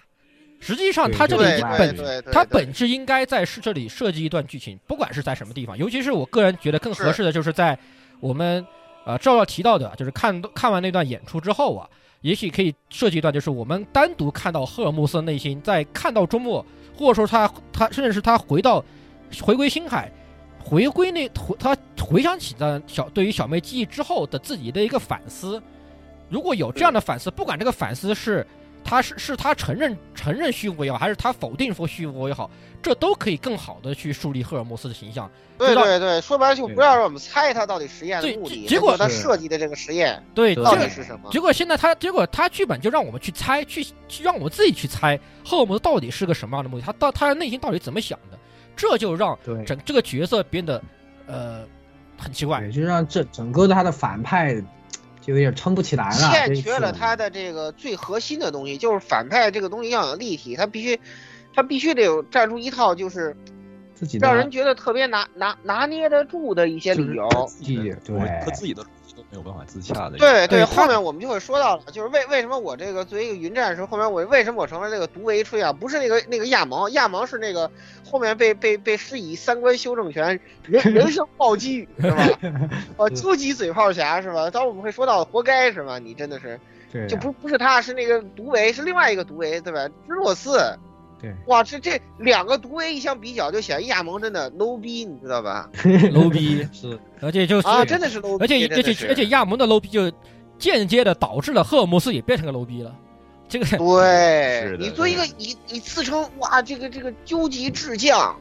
实际上，他这里本他本质应该在是这里设计一段剧情，不管是在什么地方，尤其是我个人觉得更合适的就是在我们呃赵要提到的，就是看看完那段演出之后啊，也许可以设计一段，就是我们单独看到赫尔墨斯的内心，在看到周末，或者说他他甚至是他回到回归星海，回归那回他回想起的小对于小妹记忆之后的自己的一个反思，如果有这样的反思，不管这个反思是。他是是他承认承认虚无也好，还是他否定说虚无也好，这都可以更好的去树立赫尔墨斯的形象。对对对，说白了就不要让我们猜他到底实验的目的，结果他设计的这个实验对，到底是什么？结果现在他结果他剧本就让我们去猜，去去让我们自己去猜赫尔墨斯到底是个什么样的目的，他到他的内心到底怎么想的，这就让对整这个角色变得呃很奇怪。也，就让这整个他的反派就有点撑不起来了。欠缺了他的这个最核心的东西，就是反派这个东西要有立体，他必须，他必须得有站出一套就是自己让人觉得特别拿拿拿捏得住的一些理由。自己对他自己的都没有办法自洽的。对对后面我们就会说到了，就是为为什么我这个作为一个云战士，后面我为什么我成了这个独为吹啊？不是那个那个亚蒙，亚蒙是那个后面被被被施以三观修正权，人人生暴击语是吧？呃，究极嘴炮侠是吧？当我们会说到活该是吧？你真的是对就不不是他，是那个独维，是另外一个独维对吧？芝诺斯。对，哇，这这两个独维一相比较，就显得亚蒙真的 low 逼，你知道吧？low 逼 是，而且就是啊，真的是 low 逼，而且而且而且亚蒙的 low 逼就间接的导致了赫尔墨斯也变成个 low 逼了。这个对 是的你作为一个你你自称哇这个这个究极智将，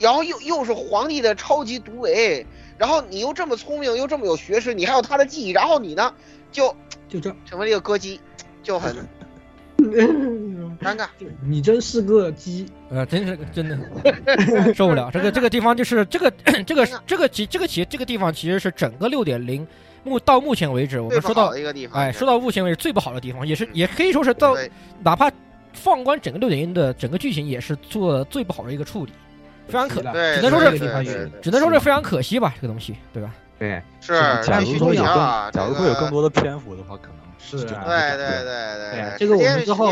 然后又又是皇帝的超级独维，然后你又这么聪明又这么有学识，你还有他的记忆，然后你呢就就这，成为了一个歌姬，就很尴尬。你真是个鸡，呃，真是真的 受不了。这个这个地方就是这个这个这个其这个其这个地方其实是整个六点零目到目前为止，我们说到的一个地方，哎，说到目前为止最不好的地方，也是也可以说是到哪怕放观整个六点零的整个剧情，也是做最不好的一个处理，非常可，的，只能说是只能说是非常可惜吧，这个东西，对吧？对，是假如说有啊更，假如会有更多的篇幅的话，可能是啊对对对对对，这个我们之后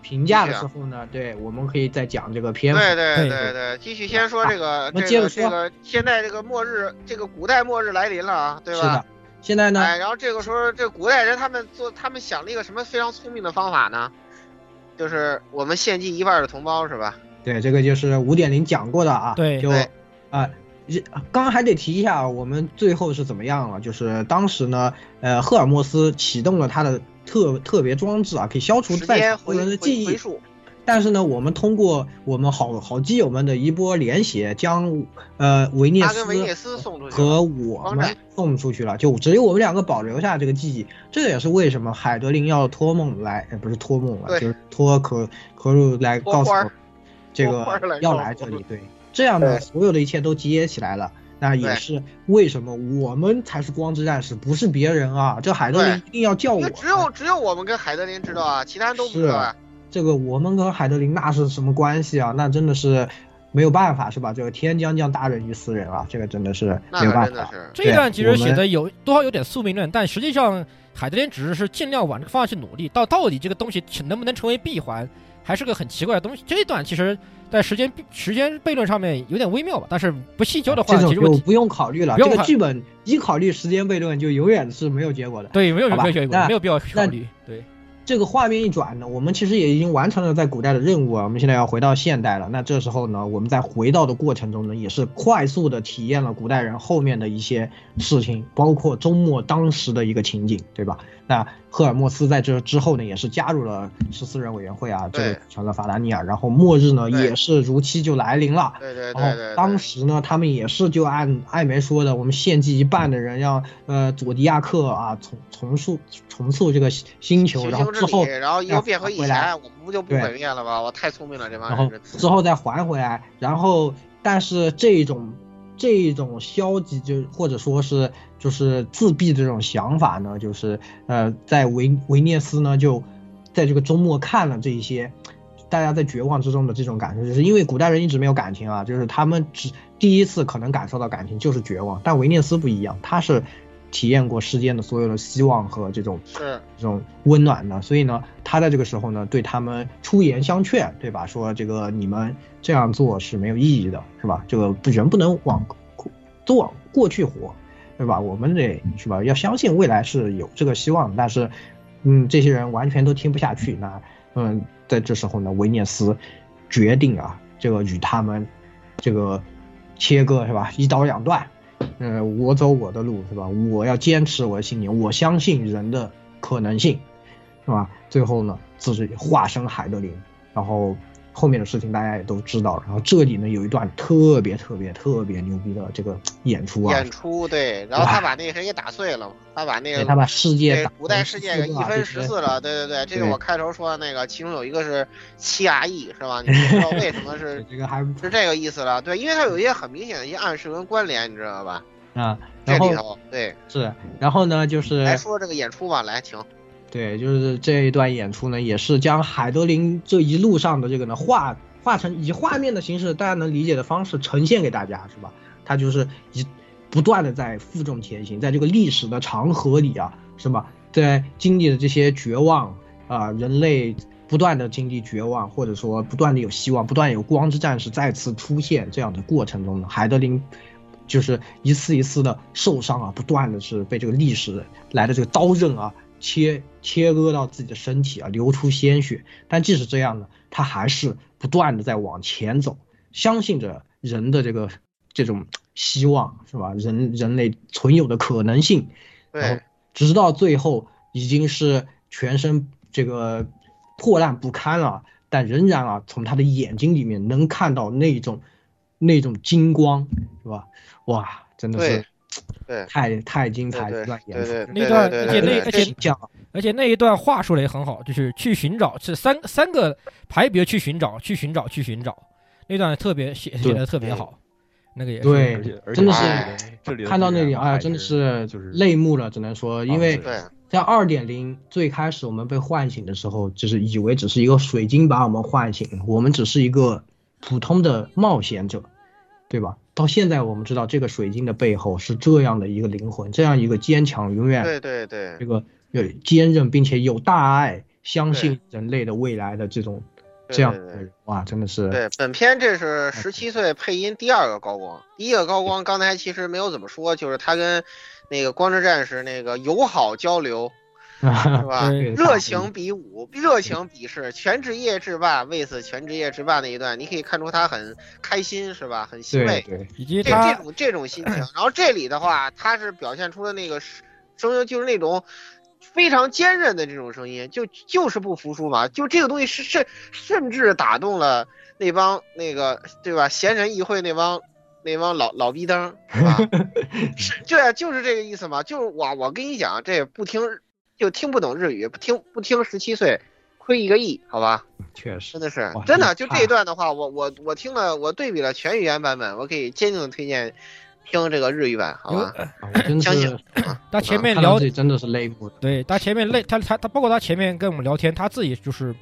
评价的时候呢，对，我们可以再讲这个篇幅。对对对对对，继续先说这个我们这接着说个这个现在这个末日，这个古代末日来临了啊，对吧是的？，现在呢，哎，然后这个时候，这古代人他们做，他们想了一个什么非常聪明的方法呢？就是我们献祭一半的同胞，是吧？对，这个就是五点零讲过的啊，对就对啊，这刚刚还得提一下，我们最后是怎么样了？就是当时呢，呃，赫尔墨斯启动了他的特特别装置啊，可以消除在场所人的记忆。但是呢，我们通过我们好好基友们的一波连血，将呃维涅斯和我们送出去了，就只有我们两个保留下这个记忆。这也是为什么海德林要托梦来，呃，不是托梦了，就是托可可鲁来告诉我这个要来这里。对，这样呢，所有的一切都集结起来了。那也是为什么我们才是光之战士，不是别人啊！这海德林一定要叫我只有只有我们跟海德林知道啊，其他人都不知道啊。这个我们跟海德林那是什么关系啊？那真的是没有办法，是吧？这个天将降大任于斯人啊，这个真的是没有办法。真的是，这一段其实写的有多少有点宿命论，但实际上海德林只是是尽量往这个方向去努力，到到底这个东西能不能成为闭环，还是个很奇怪的东西。这一段其实，在时间时间悖论上面有点微妙吧，但是不细究的话，其实问题就不用考虑了。这个剧本一考虑时间悖论，就永远是没有结果的。对没有没有那没有必要考那虑。对，这个画面一转呢，我们其实也已经完成了在古代的任务啊。我们现在要回到现代了。那这时候呢，我们在回到的过程中呢，也是快速的体验了古代人后面的一些事情，包括周末当时的一个情景，对吧？那赫尔墨斯在这之后呢，也是加入了十四人委员会啊，这个对成了法达尼亚。然后末日呢，也是如期就来临了。对对然后对对，当时呢，他们也是就按艾梅说的，我们献祭一半的人让呃佐迪亚克啊重重塑重塑这个星球，然后之后然后又变回以前，我们不就不毁灭了吗？我太聪明了，这帮然后人。之后再还回来，然后但是这种这种消极就或者说是就是自闭这种想法呢，就是呃在维维涅斯呢就在这个周末看了这一些。大家在绝望之中的这种感受，就是因为古代人一直没有感情啊，就是他们只第一次可能感受到感情就是绝望，但维涅斯不一样，他是体验过世间的所有的希望和这种是这种温暖的，所以呢，他在这个时候呢，对他们出言相劝，对吧？说这个你们这样做是没有意义的，是吧？这个人不能往都往过去活，对吧？我们得是吧？要相信未来是有这个希望，但是，嗯，这些人完全都听不下去。那，嗯，在这时候呢，维涅斯决定啊，这个与他们这个切割是吧？一刀两断。呃，我走我的路是吧？我要坚持我的信念，我相信人的可能性，是吧？最后呢，自己化身海德林，然后后面的事情大家也都知道。然后这里呢有一段特别特别特别牛逼的这个演出啊，演出对，然后他把那个谁给打碎了嘛，他把那个他把世界古代世界给一分十四了，对对对，这个我开头说的那个，其中有一个是七 R E 是吧？你 不知道为什么是这个还是这个意思了，对，因为它有一些很明显的一些暗示跟关联，你知道吧？啊，这然后里头对，是，然后呢就是来说这个演出吧，来，请。对，就是这一段演出呢，也是将海德林这一路上的这个呢画画成以画面的形式，大家能理解的方式呈现给大家，是吧？他就是以不断的在负重前行，在这个历史的长河里啊，是吧？在经历了这些绝望啊、人类不断的经历绝望，或者说不断的有希望，不断有光之战士再次出现这样的过程中呢，海德林就是一次一次的受伤啊，不断的是被这个历史来的这个刀刃啊切切割到自己的身体啊，流出鲜血。但即使这样呢，他还是不断的在往前走，相信着人的这个这种希望，是吧？人人类存有的可能性。对，直到最后已经是全身这个破烂不堪了，但仍然啊，从他的眼睛里面能看到那种那种金光，是吧？哇，真的是对。太太精彩对一段演出。对对那段而且那而且讲而且那一段话说的也很好，就是去寻找，是三三个排别去寻找，去寻找，去寻找，那段特别写写的特别好，那个也是。对真的是看到那里，这个哎呀，真的是就是泪目了，只能说，因为在二点零最开始我们被唤醒的时候，就是以为只是一个水晶把我们唤醒，我们只是一个普通的冒险者，对吧？到现在我们知道这个水晶的背后是这样的一个灵魂，这样一个坚强，永远对对对。这个有坚韧并且有大爱，相信人类的未来的这种这样的人，哇，真的是对，本片这是十七岁配音第二个高光，第一个高光刚才其实没有怎么说，就是他跟那个光之战士那个友好交流，是吧？热情比武，热情比试，全职业制霸，为此全职业制霸那一段，你可以看出他很开心，是吧？很欣慰，对以及他这种这种心情。然后这里的话，他是表现出了那个声音，就是那种非常坚韧的这种声音，就就是不服输嘛。就这个东西是甚甚至打动了那帮那个对吧？闲人议会那帮那帮老老逼灯，是吧？是对，就是这个意思嘛。就是我我跟你讲，这不听就听不懂日语，不听不听十七岁。亏一个亿，好吧，确实真的是真的。就这一段的话，我我我听了，我对比了全语言版本，我可以坚定的推荐听这个日语版，好吧？啊我真相信是他前面聊看到这里真的是泪目。对他前面累，他他他包括他前面跟我们聊天，他自己就是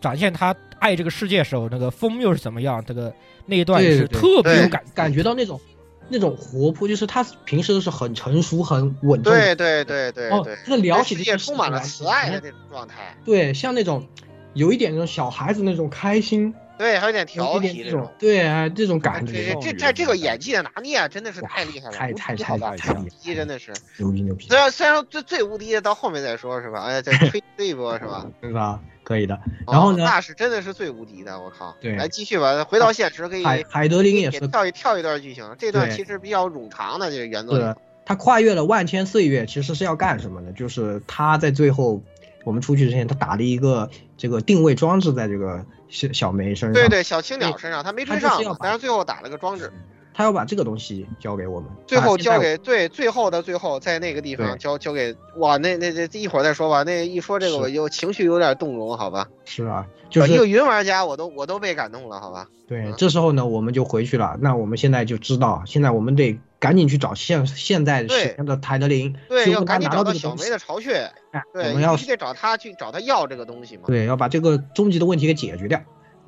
展现他爱这个世界时候那个风又是怎么样，这个那一段也是特别有感感觉到那种那种活泼，就是他平时都是很成熟、很稳重的。对对对对哦对，，他聊起这些充满了慈爱的那种状态，对，像那种有一点那种小孩子那种开心，对，还有点调皮那种对啊这种感觉，这这这个演技的拿捏啊，真的是太厉害了，太太太太牛逼，真的是。牛逼牛逼，虽然虽然说最最无敌的到后面再说，是吧？哎呀，再吹这一波是吧？对吧？可以的。然后哦呢，那是真的是最无敌的，我靠！对来继续吧，回到现实可以。海海德林也是跳一跳一段剧情，这段其实比较冗长的，这个原作对。他跨越了万千岁月，其实是要干什么呢？就是他在最后我们出去之前，他打了一个这个定位装置在这个小小梅身上。对对，小青鸟身上他没追上但是最后打了个装置，他要把这个东西交给我们，最后交给对最后的最后，在那个地方交交给哇，那那那一会儿再说吧。那一说这个我就情绪有点动容，好吧？是啊，就是一个云玩家，我都我都被感动了，好吧？对，这时候呢，我们就回去了。那我们现在就知道，现在我们得赶紧去找现现在对时间的泰德林，对，要赶紧找到小梅。的巢穴，哎对，我们要必须得找他去找他要这个东西嘛。对，要把这个终极的问题给解决掉。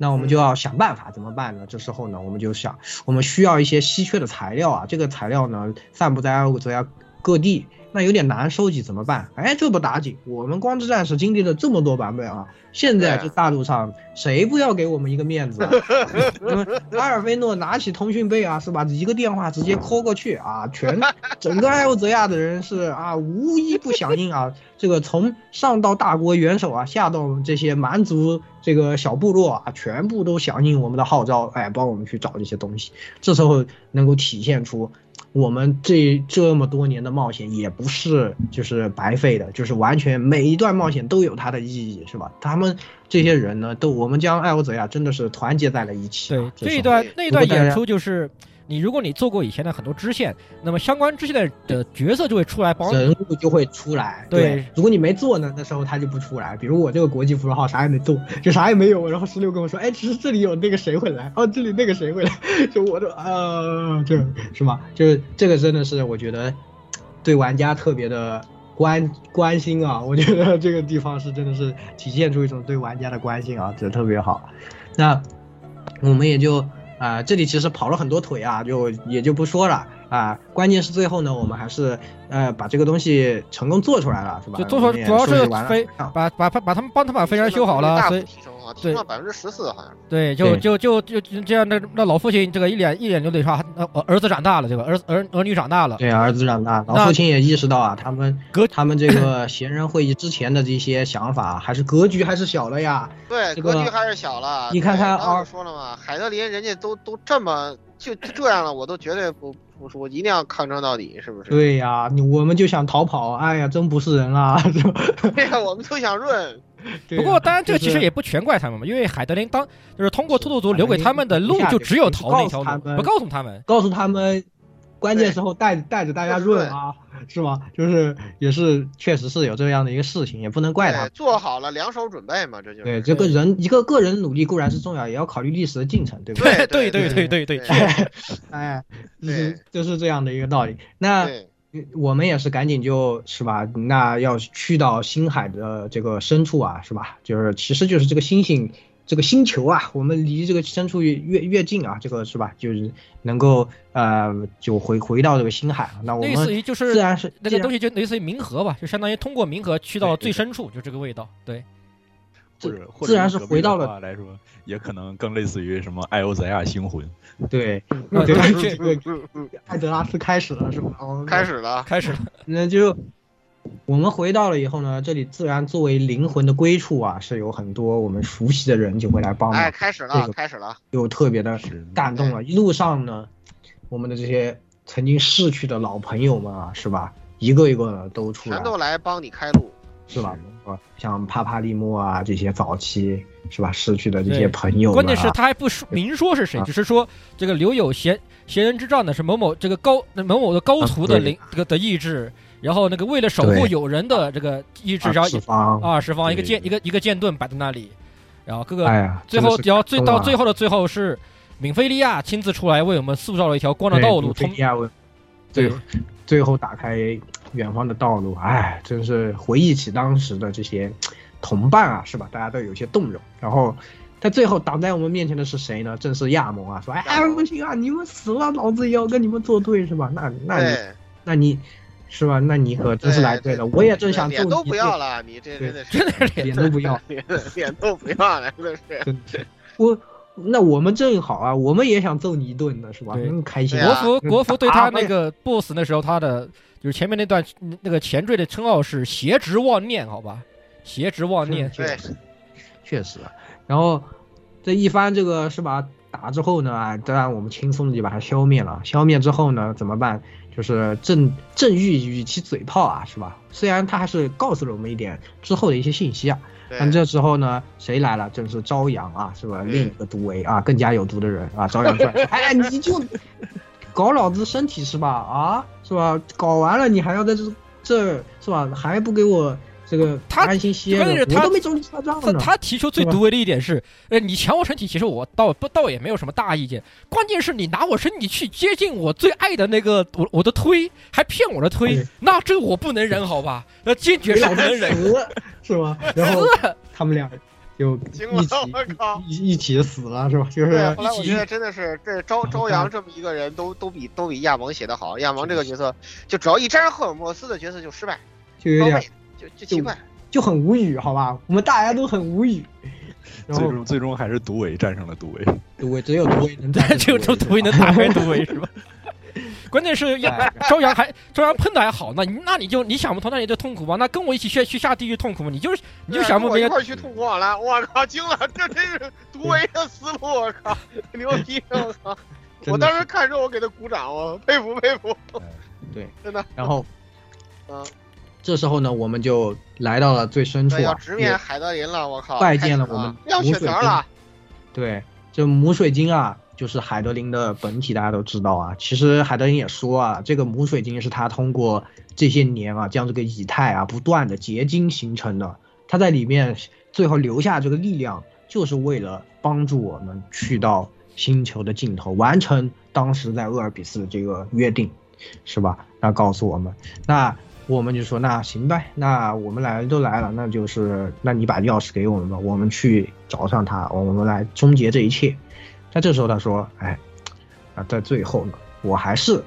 那我们就要想办法，怎么办呢？这时候呢，我们就想，我们需要一些稀缺的材料啊。这个材料呢，散布在埃欧泽亚各地，那有点难收集，怎么办？哎，这不打紧，我们光之战士经历了这么多版本啊，现在这大陆上谁不要给我们一个面子啊？嗯阿尔菲诺拿起通讯备啊，是吧？一个电话直接 call 过去啊，全整个艾欧泽亚的人是啊，无一不响应啊。这个从上到大国元首啊，下到这些蛮族这个小部落啊，全部都响应我们的号召，哎，帮我们去找这些东西。这时候能够体现出。我们这这么多年的冒险也不是就是白费的，就是完全每一段冒险都有它的意义，是吧？他们这些人呢，都我们将艾欧泽亚真的是团结在了一起、啊。对这一段那一段演出就是，你如果你做过以前的很多支线，那么相关支线的的角色就会出来帮人物就会出来。对，如果你没做呢，那时候他就不出来。比如我这个国际符号啥也没做，就啥也没有。然后十六跟我说，哎，其实这里有那个谁会来，哦，这里那个谁会来，就我就啊，这是吗？就是这个真的是我觉得对玩家特别的。关关心啊，我觉得这个地方是真的是体现出一种对玩家的关心啊，这特别好。那我们也就啊、这里其实跑了很多腿啊，就也就不说了啊。关键是最后呢，我们还是呃把这个东西成功做出来了，是吧？就做出来主要是飞把把把他们帮他把飞船修好了，所以提升了百分之十四好像。对，就就就就这样，那那老父亲这个一脸一脸流泪说，呃儿子长大了，这个儿儿儿女长大了。对，儿子长大，老父亲也意识到啊，他们他们这个闲人会议之前的这些想法，还是格局还是小了呀。对，格局还是小了。你看看啊，说了嘛，海德林人家都都这么就这样了，我都绝对不不说，一定要抗争到底，是不是？对呀，我们就想逃跑，哎呀，真不是人啦！对呀，我们都想润。不过，当然这个其实也不全怪他们嘛，因为海德林当就是通过兔兔族留给他们的路，就只有逃那条路，不告诉他们，告诉他们，关键时候带带着大家润啊，是吗？就是也是确实是有这样的一个事情，也不能怪他。做好了两手准备嘛，这就是。对，这个人一个个人努力固然是重要，也要考虑历史的进程，对不对？对对对对对，哎，就是就是这样的一个道理。那。我们也是赶紧就是吧，那要去到星海的这个深处啊，是吧？就是其实就是这个星星这个星球啊，我们离这个深处越越越近啊，这个是吧？就是能够呃就回回到这个星海。那我们类似于就是自然是那个东西就类似于冥河吧，就相当于通过冥河去到最深处，就这个味道。对，或者自然是回到了来说，也可能更类似于什么艾欧泽亚星魂。对，那 对这个艾德拉斯开始了是吧？开始了，开始了。那就我们回到了以后呢，这里自然作为灵魂的归处啊，是有很多我们熟悉的人就会来帮忙。哎，开始了，这个开始了。又特别的感动了。一路上呢，我们的这些曾经逝去的老朋友们啊，是吧？一个一个的都出来全，都来帮你开路。是吧？啊，像帕帕利莫啊这些早期是吧逝去的这些朋友啊、关键是他还不说明说是谁，啊只是说这个留有贤贤人之杖的是某某这个高某某的高徒的灵这个的意志，然后那个为了守护友人的这个意志，啊然后释放啊释放一个剑一个一个剑盾摆在那里，然后各个哎呀，最后然后最到最后的最后是敏菲利亚亲自出来为我们塑造了一条光的道路，通对亚文最最后打开远方的道路，哎，真是回忆起当时的这些同伴啊，是吧？大家都有些动容。然后在最后挡在我们面前的是谁呢？正是亚蒙啊，说：“哎不行啊，你们死了，老子也要跟你们作对，是吧？那那你，那你是吧？那你可真是来对了，我也正想脸都揍你不要了，你这真的是真的是脸都不要。脸脸都不要了，真的是。真的我那我们正好啊，我们也想揍你一顿呢，是吧？对那么开心。啊国服国服对他那个 BOSS 那时候他的就是前面那段那个前缀的称号是邪执妄念，好吧？邪执妄念，对，确实啊。然后这一番这个是吧打之后呢，啊，当然我们轻松的就把它消灭了。消灭之后呢，怎么办？就是正正欲与其嘴炮啊，是吧？虽然他还是告诉了我们一点之后的一些信息啊，但这时候呢，谁来了？正是朝阳啊，是吧？另一个毒唯啊，更加有毒的人啊，朝阳出来说，哎，你就搞老子身体是吧？啊，是吧？搞完了你还要在这这是吧？还不给我这个他安心歇着关键是，他我都没找你算账呢。他他提出最毒唯的一点是，呃，你抢我身体，其实我倒不倒也没有什么大意见，关键是你拿我身体去接近我最爱的那个我我的推，还骗我的推对，那这我不能忍，好吧？那坚决是不能忍。是吧？然后他们俩就一起一一起死了是吧？就是，后来我一起觉得真的是这朝朝阳这么一个人都都比都比亚蒙写的好。亚蒙这个角色，就只要一沾上赫尔墨斯的角色就失败，就有点就就奇怪。就很无语，好吧？我们大家都很无语。最终最终还是毒唯战胜了毒唯。毒唯只有毒唯能战 只有这毒唯能打败毒唯是吧？关键是呀，朝阳还朝阳喷的还好，那你那你就你想不通，那你就痛苦吧？那跟我一起去去下地狱痛苦吗？你就是你就想不明白一块去痛苦往来，我靠，惊了！这真是毒唯的思路，我靠，牛逼！我靠，我当时看着我给他鼓掌，我佩服佩服。对，真的。然后，嗯，这时候呢，我们就来到了最深处对，要啊，直面海德林了，我靠，拜见了我们要血母水晶条了。对，这母水晶啊，就是海德林的本体，大家都知道啊。其实海德林也说啊，这个母水晶是他通过这些年啊，将这个以太啊不断的结晶形成的。他在里面最后留下这个力量，就是为了帮助我们去到星球的尽头，完成当时在厄尔比斯的这个约定，是吧？那告诉我们，那我们就说那行呗，那我们来都来了，那就是那你把钥匙给我们吧，我们去找上他，我们来终结这一切。在这时候他说，哎，啊，在最后呢，我还是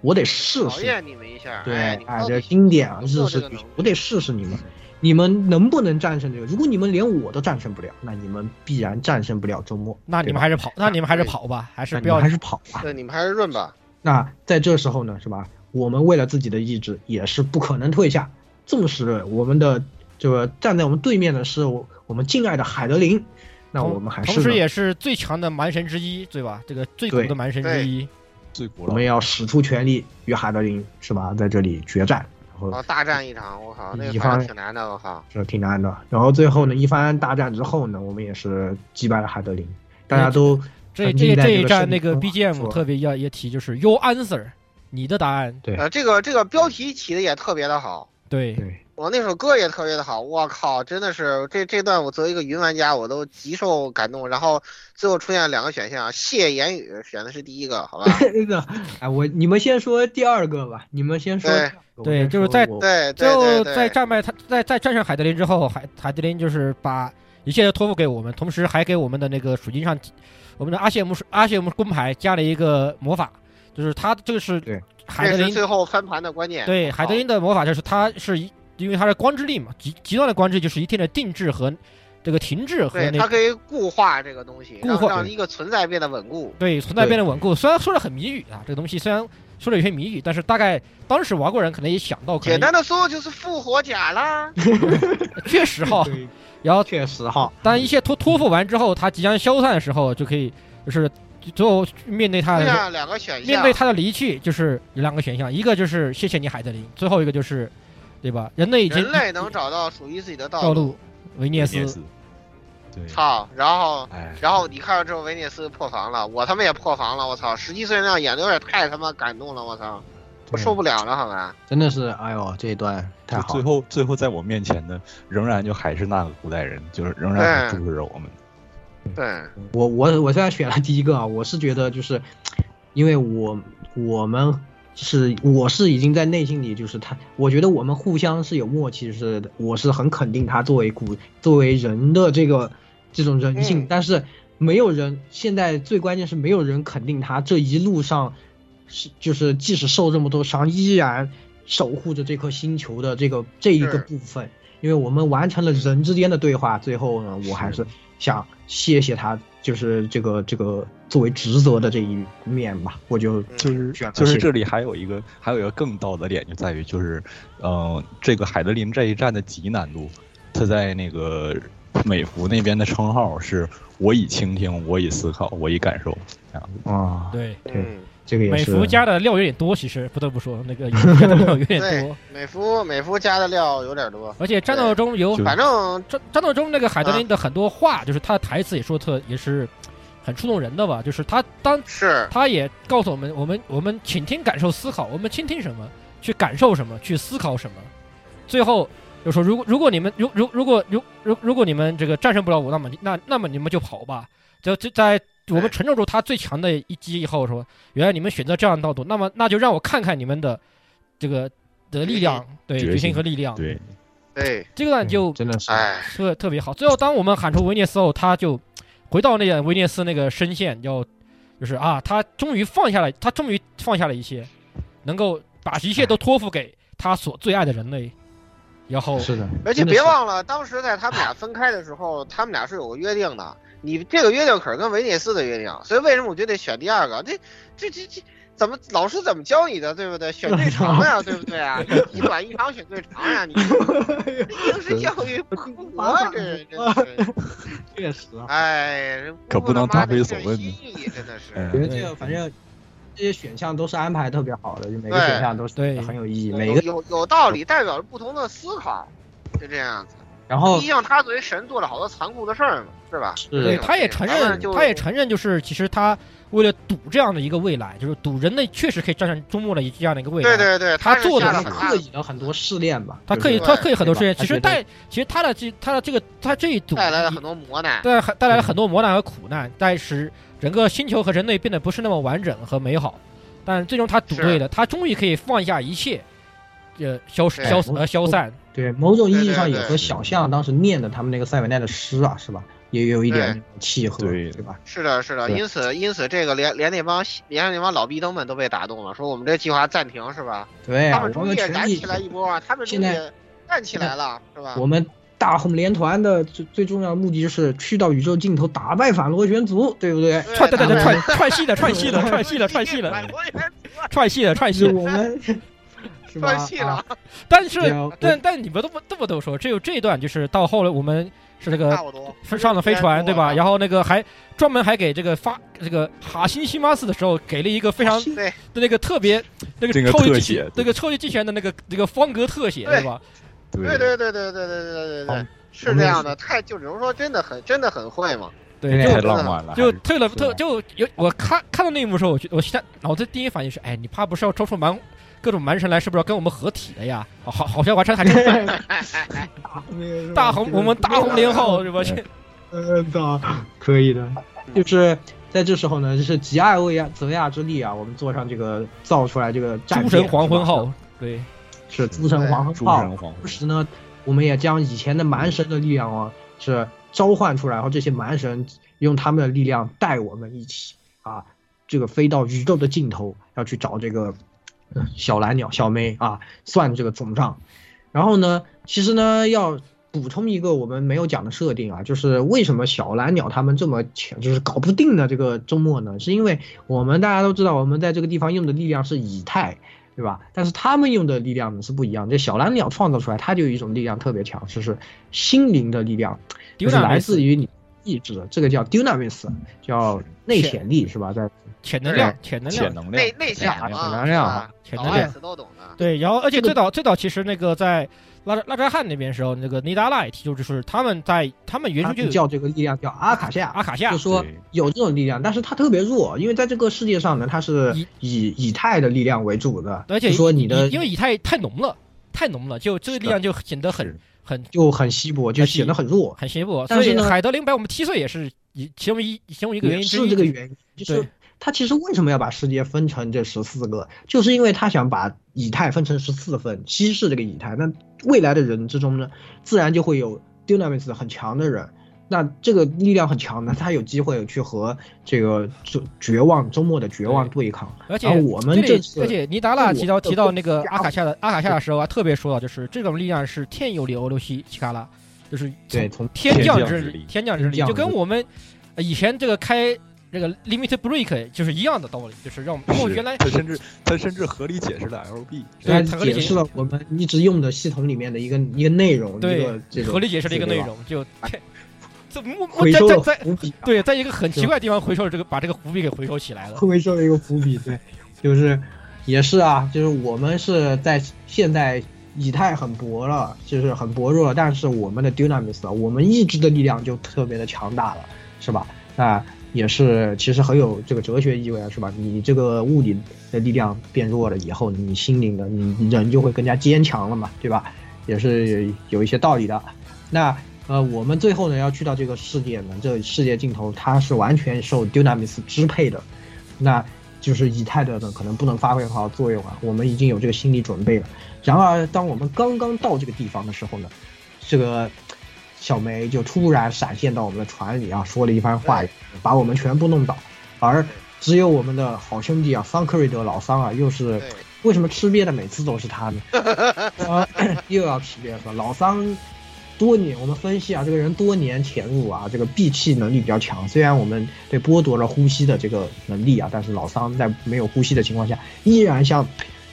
我得试试，考验你们一下，对，哎，这经典啊，日式剧有这个能力，我得试试你们，你们能不能战胜这个？如果你们连我都战胜不了，那你们必然战胜不了周末。那你们还是跑，那你们还是跑吧，还是不要还是跑吧。对，你们还是润吧。那在这时候呢，是吧？我们为了自己的意志，也是不可能退下。纵使我们的这个站在我们对面的是我我们敬爱的海德林，那我们还是同时也是最强的蛮神之一，对吧？这个最古的蛮神之一，最古我们要使出全力与海德林是吧，在这里决战。然后哦，大战一场，我靠，那一方挺难的，我靠。这挺难的。然后最后呢，一番大战之后呢，我们也是击败了海德林，大家都这这这一个胜利站那个 BGM 特别要也提，就是 Your answer，你的答案。对呃，这个这个标题起的也特别的好，对对，我那首歌也特别的好，我靠，真的是这这段我作为一个云玩家，我都极受感动。然后最后出现了两个选项，谢言语选的是第一个，好吧？那个，哎，我你们先说第二个吧，你们先说对就是在最后在战败他在在战胜海德林之后，海海德林就是把一切都托付给我们，同时还给我们的那个属性上，我们的阿谢姆阿谢姆工牌加了一个魔法，就是他这个是海德林最后翻盘的关键。对海德林的魔法就是他是一因为他是光之力嘛，极极端的光之力就是一定的定制和这个停滞和它可以固化这个东西，固化一个存在变得稳固。对存在变得稳固。虽然说的很谜语啊，这个东西虽然说的有些谜语，但是大概当时玩过人可能也想到，可能简单的说就是复活甲啦。确实哈，然后确实哈，当一切托托付完之后，他即将消散的时候，就可以就是最后面对他的这样两个选项，面对他的离去，就是有两个选项，一个就是谢谢你海德林，最后一个就是对吧？人类已经人类能找到属于自己的道路。维涅斯，对，操！然后哎，然后你看到之后，维涅斯破防了，我他妈也破防了，我操！十七岁那样演的有点太他妈感动了，我操！我受不了了，好吧？真的是，哎呦，这一段太好。最后，最后在我面前的仍然就还是那个古代人，就是仍然注视着我们。对，我我我虽然选了第一个啊，我是觉得就是，因为我我们是我是已经在内心里就是他，我觉得我们互相是有默契，是我是很肯定他作为古作为人的这个这种人性，嗯、但是没有人现在最关键是没有人肯定他这一路上是就是即使受这么多伤，依然守护着这颗星球的这个这一个部分，因为我们完成了人之间的对话，最后呢，我还是想谢谢他。就是这个这个作为职责的这一面吧，我就就是选择就是这里还有一个还有一个更道的点，就在于就是，呃，这个海德林这一战的极难度，他在那个美服那边的称号是“我已倾听，我已思考，我已感受”这样子啊，对对，这个也美服加的料有点多，其实不得不说那个加的料有点多，，美服美服加的料有点多，而且战斗中有反正战战斗中那个海德林的很多话，就是他的台词也说特也是很触动人的吧，就是他当是。他也告诉我们，我们我们倾听、感受、思考，我们倾听什么，去感受什么，去思考什么，最后就说如果如果你们如如如果如如如果你们这个战胜不了我，那么那那么你们就跑吧，就就在。我们承受住他最强的一击以后，说原来你们选择这样的道路，那么那就让我看看你们的这个的力量，对决心和力量。对，对，这个段就真的是哎，特特别好。最后，当我们喊出维涅斯后，他就回到那个维涅斯那个声线，要就是啊，他终于放下了，他终于放下了一切，能够把一切都托付给他所最爱的人类。然后是的，而且别忘了，当时在他们俩分开的时候，他们俩是有个约定的。你这个约定可是跟维涅斯的约定，所以为什么我就得选第二个？这这这这怎么老师怎么教你的，对不对？选最长呀，对不对啊？一短一长选最长呀，你 应试教育不 合这真是。确实啊，哎，可不能答非所问心意真的是。我觉得这个反正这些选项都是安排特别好的，就每个选项都是对很有意义，每个有有有道理，代表着不同的思考，就这样子。然后毕竟他作为神做了好多残酷的事儿嘛，是吧？对，他也承认，他也承认，就是其实他为了赌这样的一个未来，就是赌人类确实可以战胜终末的这样的一个未来。对对对，他做的是刻意了很多试炼吧，他刻意他刻意很多试炼，其实带其实他的这他的这个他这一赌带来了很多磨难，对，带来了很多磨难和苦难，但使整个星球和人类变得不是那么完整和美好。但最终他赌对了，他终于可以放下一切，呃，消消死呃消散。对，某种意义上也和小象当时念的他们那个塞维奈的诗啊，是吧？也有一点契合，对对吧？是的，是的，因此因此这个连连那帮连那帮老逼灯们都被打动了，说我们这计划暂停是吧？对啊，他们终于也燃起来一波啊，他们终于站起来了是吧？我们大红连团的最最重要的目的就是去到宇宙尽头打败反螺旋族，对不对？串对对对串串戏的串戏的串戏的串戏的串戏的串戏，我们。断气了，但是但但你们都不这么都说，只有这一段就是到后来我们是这个上了飞船对吧？然后那个还专门还给这个发这个哈辛西马斯的时候给了一个非常那个特别那个超级机那个超级机器人的那个那个方格特写对吧？对对对对对对对对对，是这样的，太就比如说真的很真的很会嘛。对，太浪漫了。就退了特就有我看看到那一幕时候，我我现在脑子第一反应是，哎，你怕不是要抽出蛮各种蛮神来，是不是要跟我们合体的呀？好，好像完成还真大红，我们大红零号是吧？嗯，的，可以的。就是在这时候呢，就是集艾维亚泽亚之力啊，我们坐上这个造出来这个诸神黄昏号，对，是诸神黄昏号。同时呢，我们也将以前的蛮神的力量啊，是召唤出来，然后这些蛮神用他们的力量带我们一起啊，这个飞到宇宙的尽头，要去找这个。小蓝鸟小妹啊，算这个总账，然后呢，其实呢，要补充一个我们没有讲的设定啊，就是为什么小蓝鸟他们这么强，就是搞不定的这个周末呢？是因为我们大家都知道，我们在这个地方用的力量是以太，对吧？但是他们用的力量呢是不一样。这小蓝鸟创造出来，它就有一种力量特别强，就是心灵的力量，就是来自于你意志的，这个叫 Dunamis，叫内潜力是吧？在潜能量，潜能量，潜能量，内内潜潜能量，潜能量。都懂的。对，然后而且最早最早其实那个在拉扎拉扎汉那边时候，那个尼达拉也提出就是他们在他们原著就叫这个力量叫阿卡夏，阿卡夏就说有这种力量，但是它特别弱，因为在这个世界上呢，它是以以太的力量为主的，而且说你的因为以太太浓了，太浓了，就这个力量就显得很很就很稀薄，就显得很弱，很稀薄。但是，海德林把我们踢碎也是一其中一其中一个原因是这个原因，就是。他其实为什么要把世界分成这十四个？就是因为他想把以太分成十四份，稀释这个以太。那未来的人之中呢，自然就会有 dynamis 很强的人。那这个力量很强的，他有机会去和这个绝绝望周末的绝望对抗。而且我们这次，而且尼达拉提到提到那个阿卡夏的阿卡夏的时候啊，特别说到就是这种力量是天有理欧罗西奇卡拉，就是对从天降之力，天降之力，就跟我们以前这个开。这个 limit break 就是一样的道理，就是让我们原来他甚至他甚至合理解释了 LB，对，他解释了我们一直用的系统里面的一个一个内容，对，合理解释了一个内容，就这回收了在对，在一个很奇怪的地方回收了这个，把这个伏笔给回收起来了，回收了一个伏笔，对，就是也是啊，就是我们是在现在以太很薄了，就是很薄弱了，但是我们的 Dunamis，我们意志的力量就特别的强大了，是吧？那。也是，其实很有这个哲学意味啊，是吧？你这个物理的力量变弱了以后，你心灵的，你人就会更加坚强了嘛，对吧？也是有一些道理的。那呃，我们最后呢要去到这个世界呢，这世界尽头它是完全受 Dunamis 支配的，那就是以太的呢可能不能发挥很好作用啊。我们已经有这个心理准备了。然而，当我们刚刚到这个地方的时候呢，这个。小梅就突然闪现到我们的船里啊，说了一番话，把我们全部弄倒，而只有我们的好兄弟啊，桑克瑞德老桑啊，又是为什么吃瘪的每次都是他呢？啊，又要吃瘪是吧？老桑多年，我们分析啊，这个人多年潜入啊，这个闭气能力比较强。虽然我们被剥夺了呼吸的这个能力啊，但是老桑在没有呼吸的情况下，依然向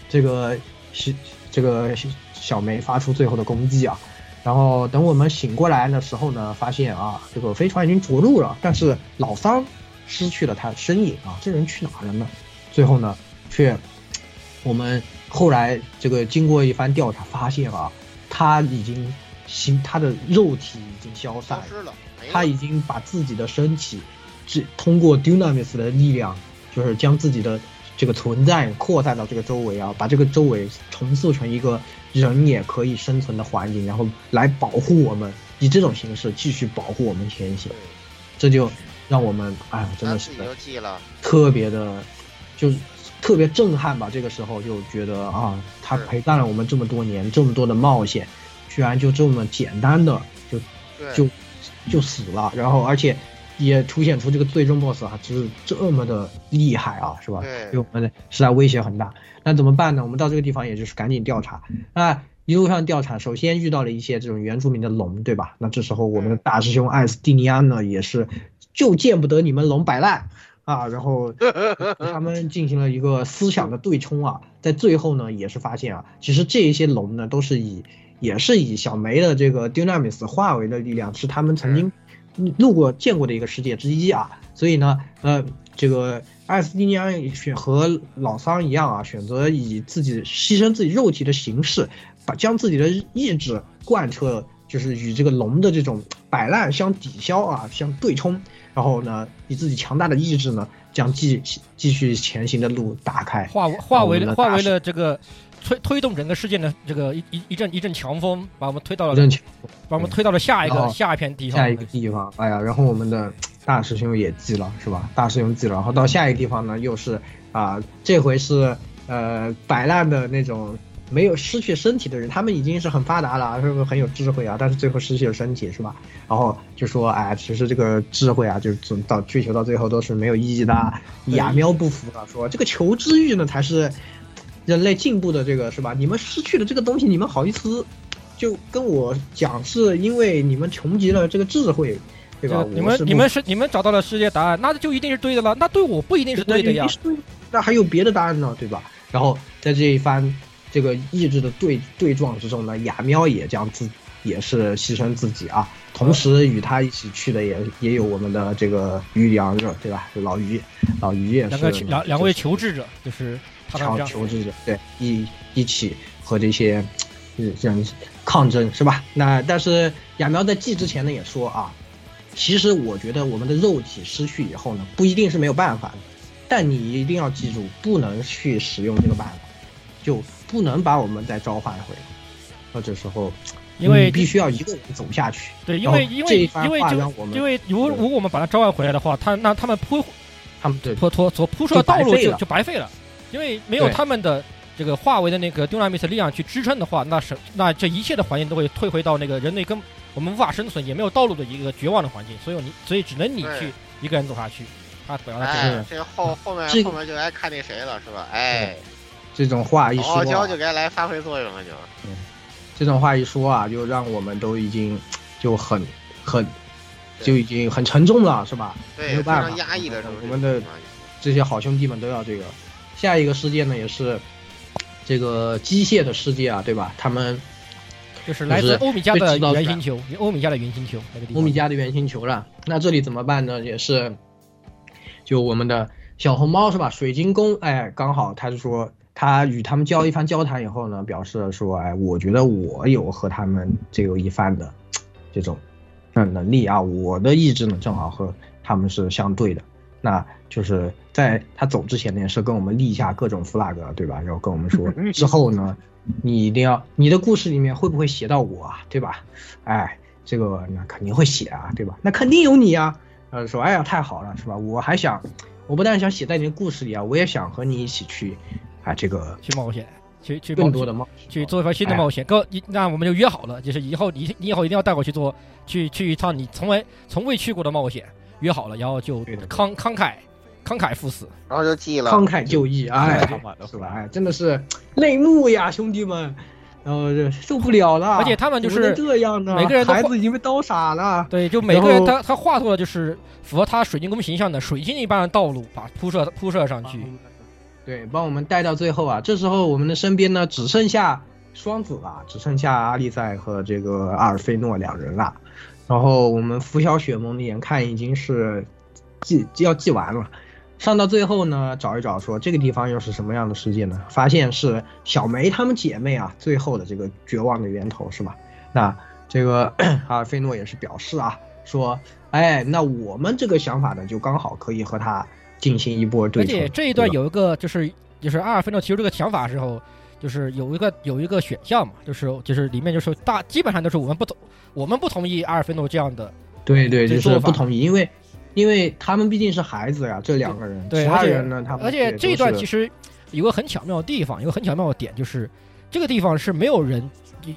这个是这个小梅发出最后的攻击啊。然后等我们醒过来的时候呢，发现啊，这个飞船已经着陆了，但是老桑失去了他的身影啊，这人去哪了呢？最后呢，却我们后来这个经过一番调查，发现啊，他已经形他的肉体已经消散了，他已经把自己的身体，这通过 Dunamis 的力量，就是将自己的这个存在扩散到这个周围啊，把这个周围重塑成一个。人也可以生存的环境，然后来保护我们，以这种形式继续保护我们前行，这就让我们哎，真的是特别的，就特别震撼吧。这个时候就觉得啊，他陪伴了我们这么多年，这么多的冒险，居然就这么简单的就就就死了，然后而且也凸显出这个最终 BOSS 啊，就是这么的厉害啊，是吧？对我们实在威胁很大。那怎么办呢？我们到这个地方，也就是赶紧调查。啊一路上调查，首先遇到了一些这种原住民的龙，对吧？那这时候我们的大师兄艾斯蒂尼安呢，也是就见不得你们龙摆烂啊，然后 他们进行了一个思想的对冲啊，在最后呢，也是发现啊，其实这一些龙呢，都是以也是以小梅的这个 Dynamis 化为的力量，是他们曾经路过见过的一个世界之一啊，所以呢，呃。这个艾斯蒂尼安选和老桑一样啊，选择以自己牺牲自己肉体的形式，把将自己的意志贯彻，就是与这个龙的这种摆烂相抵消啊，相对冲。然后呢，以自己强大的意志呢，将继继续前行的路打开，化化为了化为了这个推推动整个世界的这个一一一阵一阵强风，把我们推到了把我们推到了下一个下一片地方，下一个地方。哎呀，然后我们的。大师兄也记了是吧？大师兄记了，然后到下一个地方呢，又是啊，这回是呃摆烂的那种没有失去身体的人，他们已经是很发达了，是不是很有智慧啊？但是最后失去了身体是吧？然后就说哎，其实这个智慧啊，就是到追求到最后都是没有意义的。雅喵不服了，说这个求知欲呢才是人类进步的这个是吧？你们失去了这个东西，你们好意思就跟我讲，是因为你们穷极了这个智慧，对吧？你们你们是你们找到了世界答案，那就一定是对的了。那对我不一定是对的呀。那还有别的答案呢，对吧？然后在这一番这个意志的对对撞之中呢，雅喵也将自也是牺牲自己啊。同时与他一起去的也也有我们的这个于良热，对吧？老于，老于也是两个两两位求治者，就是求求治者，对，一一起和这些人抗争，是吧？那但是雅苗在祭之前呢也说啊，其实我觉得我们的肉体失去以后呢，不一定是没有办法的，但你一定要记住，不能去使用这个办法，就不能把我们再召唤回来。到这时候。因为必须要一个人走下去。对，因为因为因为就因为如如果我们把他召唤回来的话，他那他们铺，他们对铺拖所铺设的道路就就白费了，因为没有他们的这个化为的那个 dynamis 力量去支撑的话，那是那这一切的环境都会退回到那个人类跟我们无法生存也没有道路的一个绝望的环境，所以你所以只能你去一个人走下去。他主要是这个后后面后面就该看那谁了，是吧？哎，这种话一说，傲娇就该来发挥作用了，就。这种话一说啊，就让我们都已经就很很就已经很沉重了，是吧？没有办法，压抑的我们的这些好兄弟们都要这个。下一个世界呢，也是这个机械的世界啊，对吧？他们就是来自欧米伽的圆星球，欧米伽的圆星球那个地方。欧米伽的圆星球了。那这里怎么办呢？也是就我们的小红猫是吧？水晶宫，哎，刚好他就说。他与他们交一番交谈以后呢，表示说：“哎，我觉得我有和他们这有一番的这种能力啊，我的意志呢正好和他们是相对的。那就是在他走之前呢，也是跟我们立下各种 flag，对吧？然后跟我们说 之后呢，你一定要你的故事里面会不会写到我啊，对吧？哎，这个那肯定会写啊，对吧？那肯定有你啊。呃，说哎呀，太好了，是吧？我还想，我不但想写在你的故事里啊，我也想和你一起去。”啊，这个去冒险，去去更多的冒，去做一番新的冒险。哥，那我们就约好了，就是以后你你以后一定要带我去做，去去一趟你从来从未去过的冒险。约好了，然后就慷慷慨慷慨赴死，然后就记了慷慨就义，哎，是吧？哎，真的是泪目呀，兄弟们，然后就受不了了。而且他们就是这样的，每个人孩子已经被刀傻了。对，就每个人他他画出了就是符合他水晶宫形象的水晶一般的道路，把铺设铺设上去。对，帮我们带到最后啊！这时候我们的身边呢，只剩下双子了，只剩下阿丽塞和这个阿尔菲诺两人了。然后我们拂晓雪蒙眼看已经是记要记完了，上到最后呢，找一找说这个地方又是什么样的世界呢？发现是小梅她们姐妹啊，最后的这个绝望的源头是吧？那这个 阿尔菲诺也是表示啊，说哎，那我们这个想法呢，就刚好可以和他。进行一波对而且这一段有一个就是就是阿尔菲诺提出这个想法的时候，就是有一个有一个选项嘛，就是就是里面就是大基本上都是我们不同我们不同意阿尔菲诺这样的。对对，就是不同意，因为因为他们毕竟是孩子呀，这两个人。对，其他人呢，他们而且这一段其实有个很巧妙的地方，有个很巧妙的点，就是这个地方是没有人，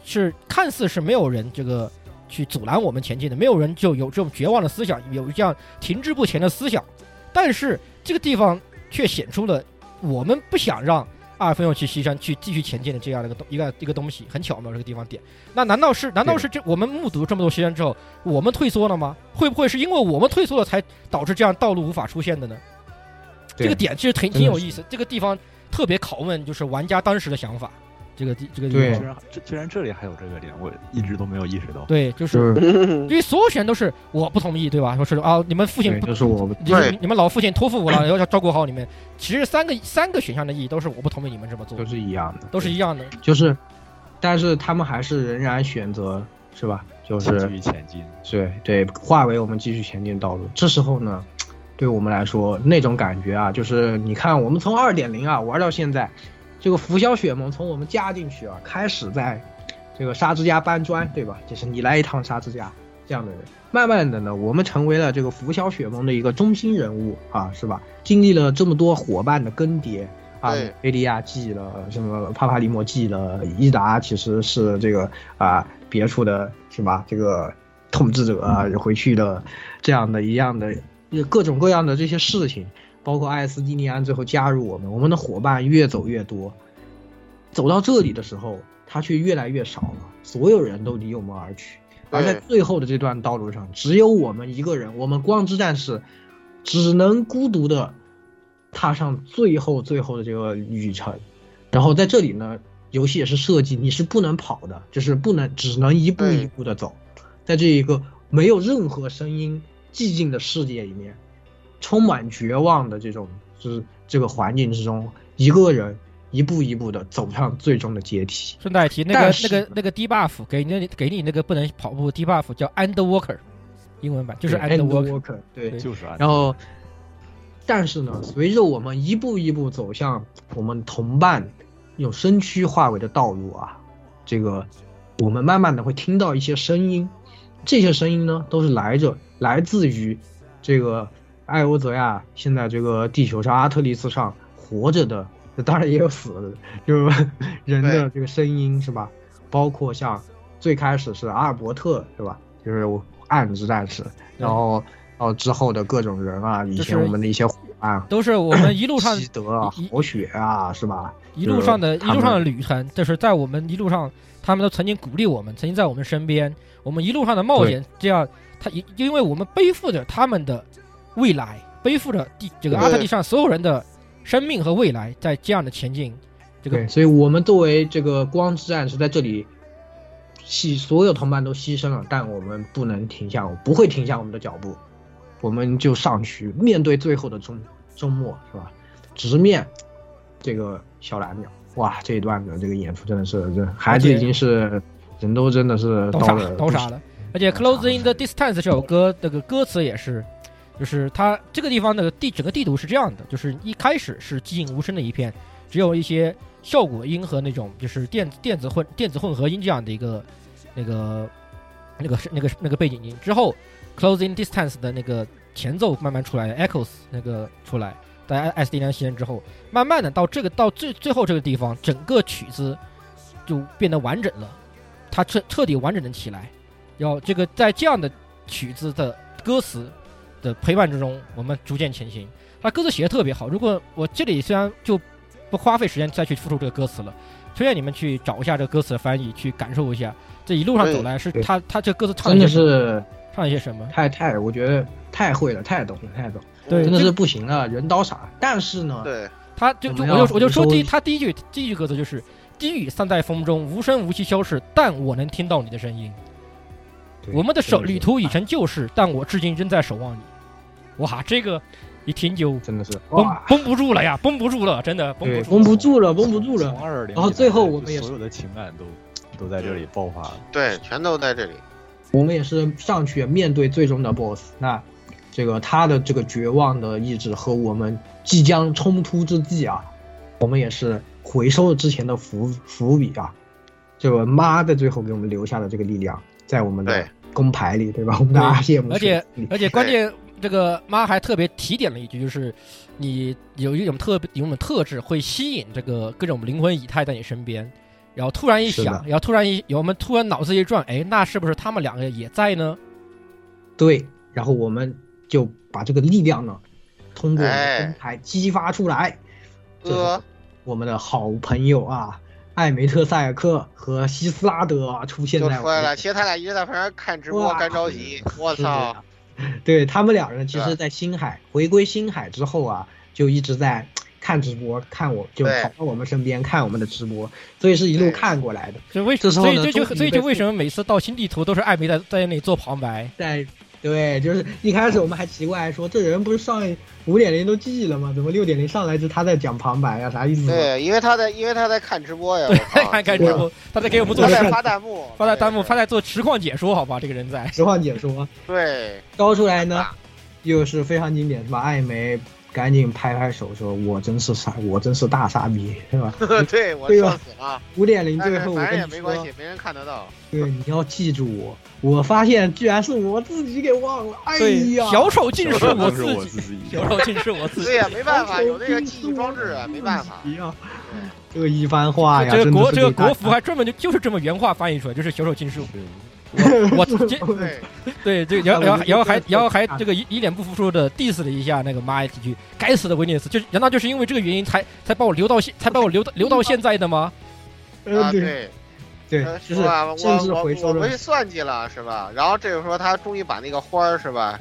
是看似是没有人这个去阻拦我们前进的，没有人就有这种绝望的思想，有这样停滞不前的思想，但是。这个地方却显出了我们不想让阿尔菲诺去西山、去继续前进的这样的一个东一个一个东西，很巧妙这个地方点。那难道是难道是这我们目睹这么多西山之后，我们退缩了吗？会不会是因为我们退缩了才导致这样道路无法出现的呢？这个点其实挺挺有意思，这个地方特别拷问就是玩家当时的想法。这个地这个地方，居然居然这里还有这个点，我一直都没有意识到。对，就是 因为所有权都是我不同意，对吧？说是啊，你们父亲就是我，对，你们老父亲托付我了，要要照顾好你们。其实三个三个选项的意义都是我不同意你们这么做，都是一样的，都是一样的。就是，但是他们还是仍然选择，是吧？就是继续前进，对对，化为我们继续前进道路。这时候呢，对我们来说那种感觉啊，就是你看，我们从二点零啊玩到现在。这个拂晓雪盟从我们加进去啊，开始在这个沙之家搬砖，对吧？就是你来一趟沙之家这样的人，慢慢的呢，我们成为了这个拂晓雪盟的一个中心人物啊，是吧？经历了这么多伙伴的更迭啊，菲利亚记了，什么帕帕里莫记了，伊达其实是这个啊别处的是吧？这个统治者啊回去的这样的一样的各种各样的这些事情。包括艾斯蒂尼安最后加入我们，我们的伙伴越走越多，走到这里的时候，他却越来越少了，所有人都离我们而去。而在最后的这段道路上，只有我们一个人，我们光之战士，只能孤独的踏上最后最后的这个旅程。然后在这里呢，游戏也是设计你是不能跑的，就是不能只能一步一步的走，在这一个没有任何声音、寂静的世界里面，充满绝望的这种就是这个环境之中，一个人一步一步的走上最终的阶梯。顺带提，那个那个那个 debuff 给你给你那个不能跑步 debuff 叫 Underwalker，英文版就是 End End Walker。Walker，对，就是啊，然后，但是呢，随着我们一步一步走向我们同伴用身躯化为的道路啊，这个我们慢慢的会听到一些声音，这些声音呢，都是来着来自于这个艾欧泽亚现在这个地球上阿特利斯上活着的，当然也有死的，就是 人的这个声音是吧？包括像最开始是阿尔伯特是吧？就是暗之战士，然后到之后的各种人啊，以前我们的一些伙伴，都是我们一路上 西德啊、一豪雪啊，是吧？一路上的一路上的旅程，就是在我们一路上，他们都曾经鼓励我们，曾经在我们身边。我们一路上的冒险，这样，他因因为我们背负着他们的未来，背负着地这个阿特利上所有人的生命和未来，在这样的前进。这个对，所以我们作为这个光之战士在这里牺，所有同伴都牺牲了，但我们不能停下，我不会停下我们的脚步，我们就上去面对最后的终终末，是吧？直面这个小蓝鸟，哇，这一段的这个演出真的是，这孩子已经是人都真的是刀了刀杀了。而且《Close in the Distance》这首歌这个歌词也是，就是它这个地方的地整个地图是这样的，就是一开始是寂静无声的一片，只有一些效果音和那种就是电电子混电子混合音这样的一个那个那个那个那个背景音。之后《closing Distance》的那个前奏慢慢出来，Echoes 那个出来，在 SD 两牺牲之后，慢慢的到这个到最最后这个地方，整个曲子就变得完整了，它彻彻底完整的起来。要这个在这样的曲子的歌词的陪伴之中，我们逐渐前行。他歌词写的特别好。如果我这里虽然就不花费时间再去复述这个歌词了，推荐你们去找一下这个歌词的翻译，去感受一下这一路上走来是他他这歌词唱的是唱了些什么。太太，我觉得太会了，太懂了，太懂了，对真的是不行了，人刀傻。但是呢，对，他就就我就我就说第他第一句第一句歌词就是“低语散在风中，无声无息消逝，但我能听到你的声音。我们的手旅途已成旧事，但我至今仍在守望你。”哇，这个一听就真的是绷，绷不住了呀，绷不住了，真的绷不，住。绷不住了，绷不住了从。二零，然后最后我们也所有的情感都都在这里爆发了。对，全都在这里。我们也是上去面对最终的 BOSS。那这个他的这个绝望的意志和我们即将冲突之际啊，我们也是回收了之前的伏伏笔啊。这个妈在最后给我们留下的这个力量，在我们的工牌里，对吧？我们的阿谢姆而且而且关键这个妈还特别提点了一句，就是你有一种特别有一种特质会吸引这个各种灵魂以太在你身边，然后突然一，想然后突然一我们突然脑子一转，哎，那是不是他们两个也在呢？对，然后我们就把这个力量呢，通过我们的哎公牌激发出来。这我们的好朋友啊，艾梅特塞尔克和希斯拉德啊出现在我们就出来了。其实他俩一直在旁边看直播，干着急。我操！对他们两人，其实，在星海回归星海之后啊，就一直在看直播，看我就跑到我们身边看我们的直播，所以是一路看过来的。就为什么所以这就所以就为什么每次到新地图都是艾梅在在那里做旁白？在对，就是一开始我们还奇怪说，这人不是上五点零都记了吗？怎么六点零上来就他在讲旁白啊？啥意思？对，因为他在，因为他在看直播呀。我对，靠看看直播，他在给我们做他在实发弹幕，发在弹幕，对他在做实况解说，好吧？这个人在。实况解说，对，招出来呢，又是非常经典，是吧？艾梅赶紧拍拍手说：“我真是傻，我真是大傻逼，是吧 对我笑死了。五点零最后我反正跟你说也没关系，，没人看得到。对，你要记住我。我发现居然是我自己给忘了，哎，呀，小丑竟是我是我自己，小丑竟是我自己对。呀，没办法，有那个竟记忆装置啊，没办法。一样。这个一番话呀，这个国这个国服还专门就就是这么原话翻译出来，就是小丑竟是我，我 这对，对这然后然后然后还然后还这个一一脸不服输的 diss 了一下那个妈几句，该死的威尼斯，就是难道就是因为这个原因才才把我留到现才把我留到留到现在的吗？啊对，对是吧？我甚至我回收了我们算计了是吧？然后这个时候他终于把那个花儿是吧，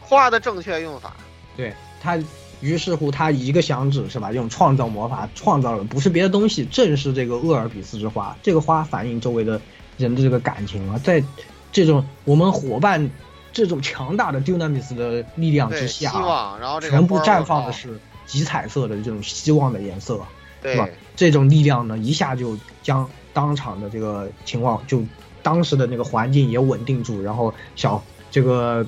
花的正确用法，对他，于是乎他一个响指是吧，用创造魔法创造了不是别的东西，正是这个厄尔比斯之花。这个花反映周围的人的这个感情啊，在这种我们伙伴这种强大的 Dunamis 的力量之下啊，希望，然后全部绽放的哦是极彩色的这种希望的颜色。对吧？这种力量呢，一下就将当场的这个情况，就当时的那个环境也稳定住，然后小这个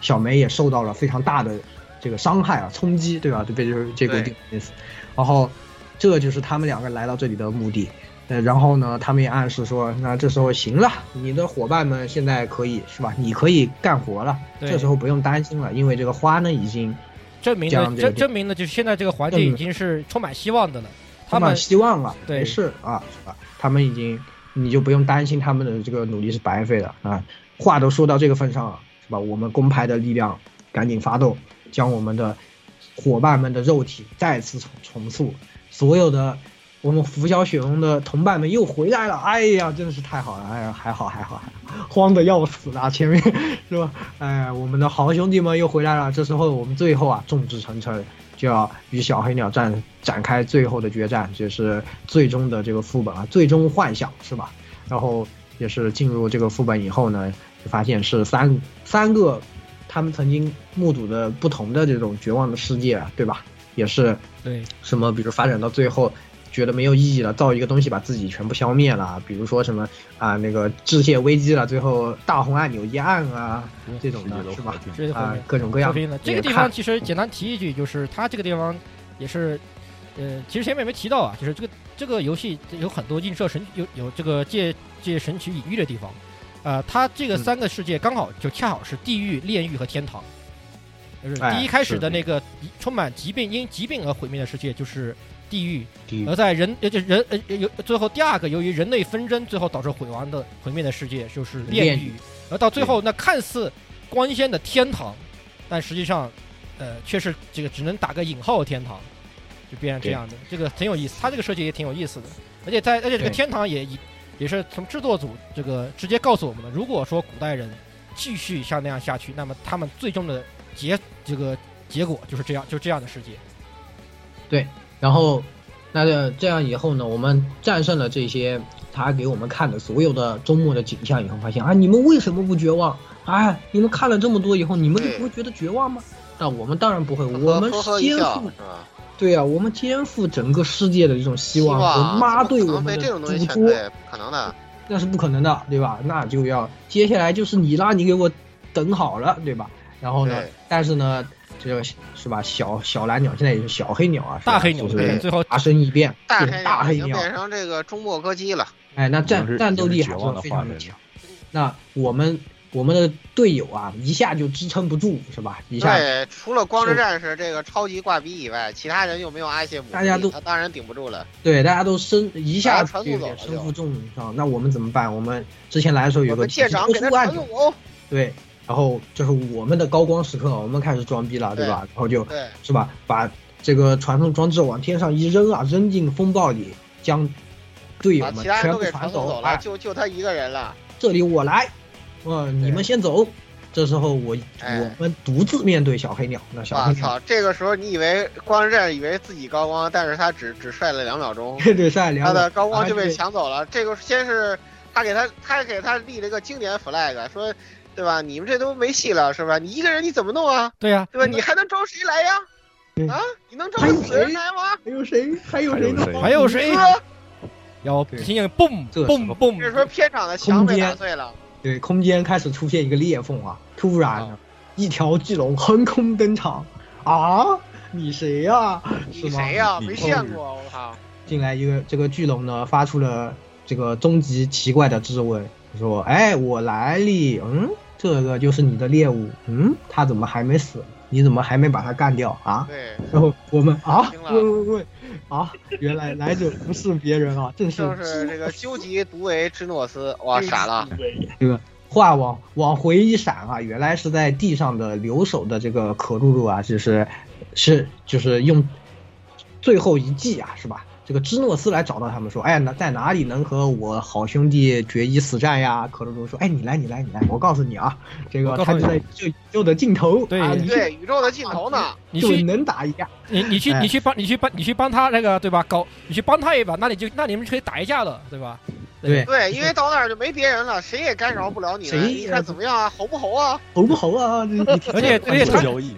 小梅也受到了非常大的这个伤害啊，冲击，对吧？就被就是这个 Dunamis，。然后这就是他们两个来到这里的目的。呃，然后呢，他们也暗示说，那这时候行了，你的伙伴们现在可以是吧？你可以干活了，这时候不用担心了，因为这个花呢已经证明了证证明了就是现在这个环境已经是充满希望的了。他充满们希望了，对没事啊，是吧？他们已经，你就不用担心他们的这个努力是白费的啊。话都说到这个份上了，是吧？我们公牌的力量赶紧发动，将我们的伙伴们的肉体再次重重塑，所有的我们拂晓雪龙的同伴们又回来了，哎呀，真的是太好了，哎呀，还好还好还好，慌的要死啊，前面是吧？哎呀，我们的好兄弟们又回来了，这时候我们最后啊，众志成城。就要与小黑鸟战展开最后的决战，就是最终的这个副本啊，最终幻想是吧？然后也是进入这个副本以后呢，就发现是三三个他们曾经目睹的不同的这种绝望的世界啊，对吧？也是对什么，比如发展到最后。觉得没有意义了，造一个东西把自己全部消灭了，比如说什么啊那个致谢危机了，最后大红按钮一按啊，这种的是吧？啊，各种各样的。这个地方其实简单提一句，就是它这个地方也是，呃，其实前面没提到啊，就是这个这个游戏有很多映射神有有这个借借神曲隐喻的地方，呃，它这个三个世界刚好就恰好是地狱、炼狱和天堂。就是第一开始的那个充满疾病因疾病而毁灭的世界，就是地狱；而在人呃就人呃有最后第二个由于人类纷争最后导致毁亡的毁灭的世界就是炼狱；而到最后那看似光鲜的天堂，但实际上呃却是这个只能打个引号的天堂，就变成这样的。这个很有意思，它这个设计也挺有意思的。而且在而且这个天堂也也是从制作组这个直接告诉我们的，如果说古代人继续像那样下去，那么他们最终的。结这个结果就是这样，就这样的世界。对，然后那个这样以后呢，我们战胜了这些他给我们看的所有的周末的景象以后，发现啊，你们为什么不绝望？哎，你们看了这么多以后，你们就不会觉得绝望吗？那我们当然不会，我们肩负，对啊，我们肩负整个世界的这种希望和妈对我们的嘱托，不可能的，那是不可能的，对吧？那就要接下来就是你啦，你给我等好了，对吧？然后呢？但是呢，这个是吧？小小蓝鸟现在也是小黑鸟啊，大黑鸟就是最后大声一变，大黑大黑鸟变成这个中末歌姬了。哎，那战战斗力还是非常的强。那我们我们的队友啊，一下就支撑不住，是吧？一下对，除了光之战士这个超级挂逼以外，其他人又没有阿谢姆，大家都他当然顶不住了。对，大家都身一下就身负重伤，那我们怎么办？我们之前来的时候有个舰长给他按钮，对。然后就是我们的高光时刻，我们开始装逼了，对吧？然后就，是吧？把这个传送装置往天上一扔啊，扔进风暴里，将队友们全部传走了，就就他一个人了。这里我来，嗯，你们先走。这时候我我们独自面对小黑鸟，那小黑鸟，操！这个时候你以为光之战以为自己高光，但是他只只帅了两秒钟，对，帅两秒他的高光就被抢走了。这个先是他给他他给他立了一个经典 flag，说。对吧？你们这都没戏了，是吧？你一个人你怎么弄啊？对呀，对吧？你还能招谁来呀？啊，你能招死人来吗？还有谁？还有谁？还有谁？要听见嘣嘣嘣！这时候片场的墙被打碎了，对，空间开始出现一个裂缝啊！突然，一条巨龙横空登场啊！你谁呀？你谁呀？没见过，我靠！进来一个这个巨龙呢，发出了这个终极奇怪的质问。说，哎，我来哩，嗯，这个就是你的猎物，嗯，他怎么还没死？你怎么还没把他干掉啊？对，然后我们啊，喂喂喂，啊，原来来者不是别人啊，正是就是这个究极毒为芝诺斯，哇，傻了，这个话往往回一闪啊，原来是在地上的留守的这个可露露啊，就是是就是用最后一计啊，是吧？这个芝诺斯来找到他们说，哎，那在哪里能和我好兄弟决一死战呀？可鲁鲁说，哎，你来，你来，你来，我告诉你啊，这个他就在这宇宙的尽头，对啊，对，宇宙的尽头呢？你去能打一架。你你去哎你去帮你去帮你去帮他那个对吧？搞你去帮他一把，那你就那你们可以打一架了，对吧？对，对，因为到那儿就没别人了，谁也干扰不了你了。谁你看怎么样啊？猴不猴啊？猴不猴啊？你你而且而且他交易，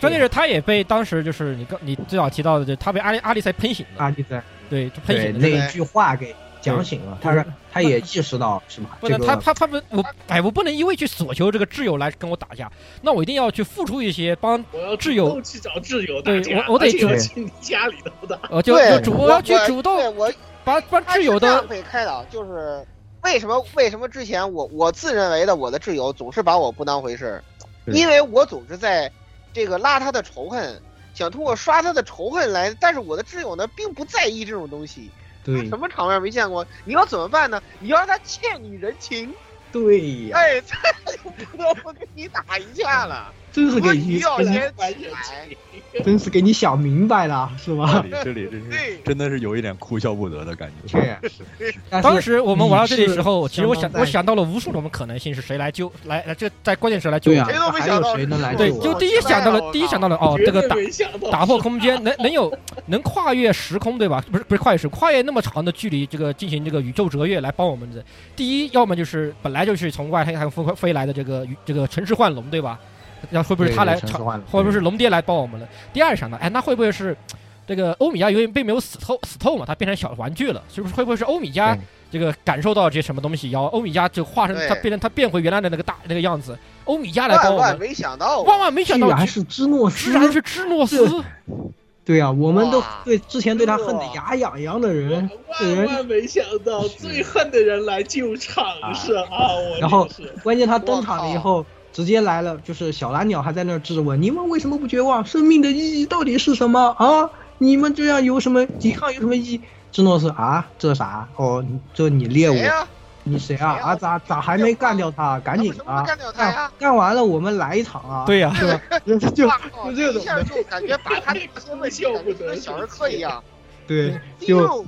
关键是他也被当时就是你刚你最早提到的，就他被阿里阿里塞喷醒了，阿里塞对，就喷醒了。那一句话给讲醒了，他是他也意识到是吗？不能，他他他不我哎，我不能一味去索求这个挚友来跟我打架，那我一定要去付出一些帮我要挚友主动去找挚友对，我我得去你家里头的，我就就主我要去主对动我把把挚友的可以开导，就是为什么为什么之前我我自认为的我的挚友总是把我不当回事因为我总是在这个拉他的仇恨，想通过刷他的仇恨来，但是我的挚友呢并不在意这种东西，对 什么场面没见过？你要怎么办呢？你要让他欠你人情，对呀，哎，他就不得不跟你打一架了。真是给我你要真是先起来，真是给你想明白了，是这吧？里这里真是真的是有一点哭笑不得的感觉。确实，当时我们玩到这里你是时候，其实我想我想到了无数种可能性，是谁来救来来这在关键时候来救我对啊谁都没还想到有谁能来对，救我？就第一想到了，第一想到了哦，这个打打破空间，能能有能跨越时空，对吧？不是不是跨越时空，跨越那么长的距离，这个进行这个宇宙折跃来帮我们的。第一，要么就是本来就是从外太空飞飞来的这个这个城市幻龙，对吧？那会不会是他来对城市幻龙会不会是龙爹来帮我们了？第二想到，哎，那会不会是这个欧米伽因为并没有死透死透嘛，他变成小玩具了，是不是？会不会是欧米伽这个感受到这些什么东西，然后欧米伽就化身对他变成他变回原来的那个大那个样子，欧米伽来帮我们万万没想到，万万没想到居然是芝诺斯，居然是芝诺斯。对呀、我们都对之前对他恨得牙痒痒的人，万，万没想到，最恨的人来救场是啊！我然后是关键他登场了以后，直接来了，就是小蓝鸟还在那儿质问你们为什么不绝望？生命的意义到底是什么啊？你们这样有什么抵抗有什么意义？芝诺斯啊，这啥？哦，这你猎物？你谁啊？谁啊啊，咋咋还没干掉他？赶紧啊！干掉他呀？干完了我们来一场啊！对呀是吧？就就就这种一下就感觉把他这个问题感觉跟小儿科一样。对，就种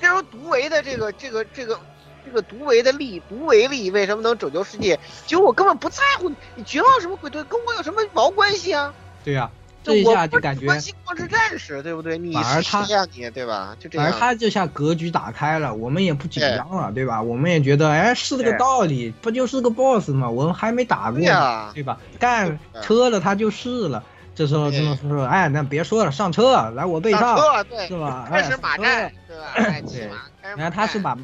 这种独唯的这个这个这个这个独唯的力，独唯力为什么能拯救世界？其实我根本不在乎你，你绝望什么鬼？对，跟我有什么毛关系啊？对呀，这一下就感觉关心光之战士，对不对？你反而他是谁呀？你对吧？就这样。反而他这下格局打开了，我们也不紧张了，对吧？我们也觉得，哎，是这个道理，不就是个 boss 吗？我们还没打过呢，对呀对吧？干车了他就是了。这时候对真的说，哎，那别说了，上车，来我背上，上车对是吧？开始马战，对吧？哎，骑对马，开始然后他是把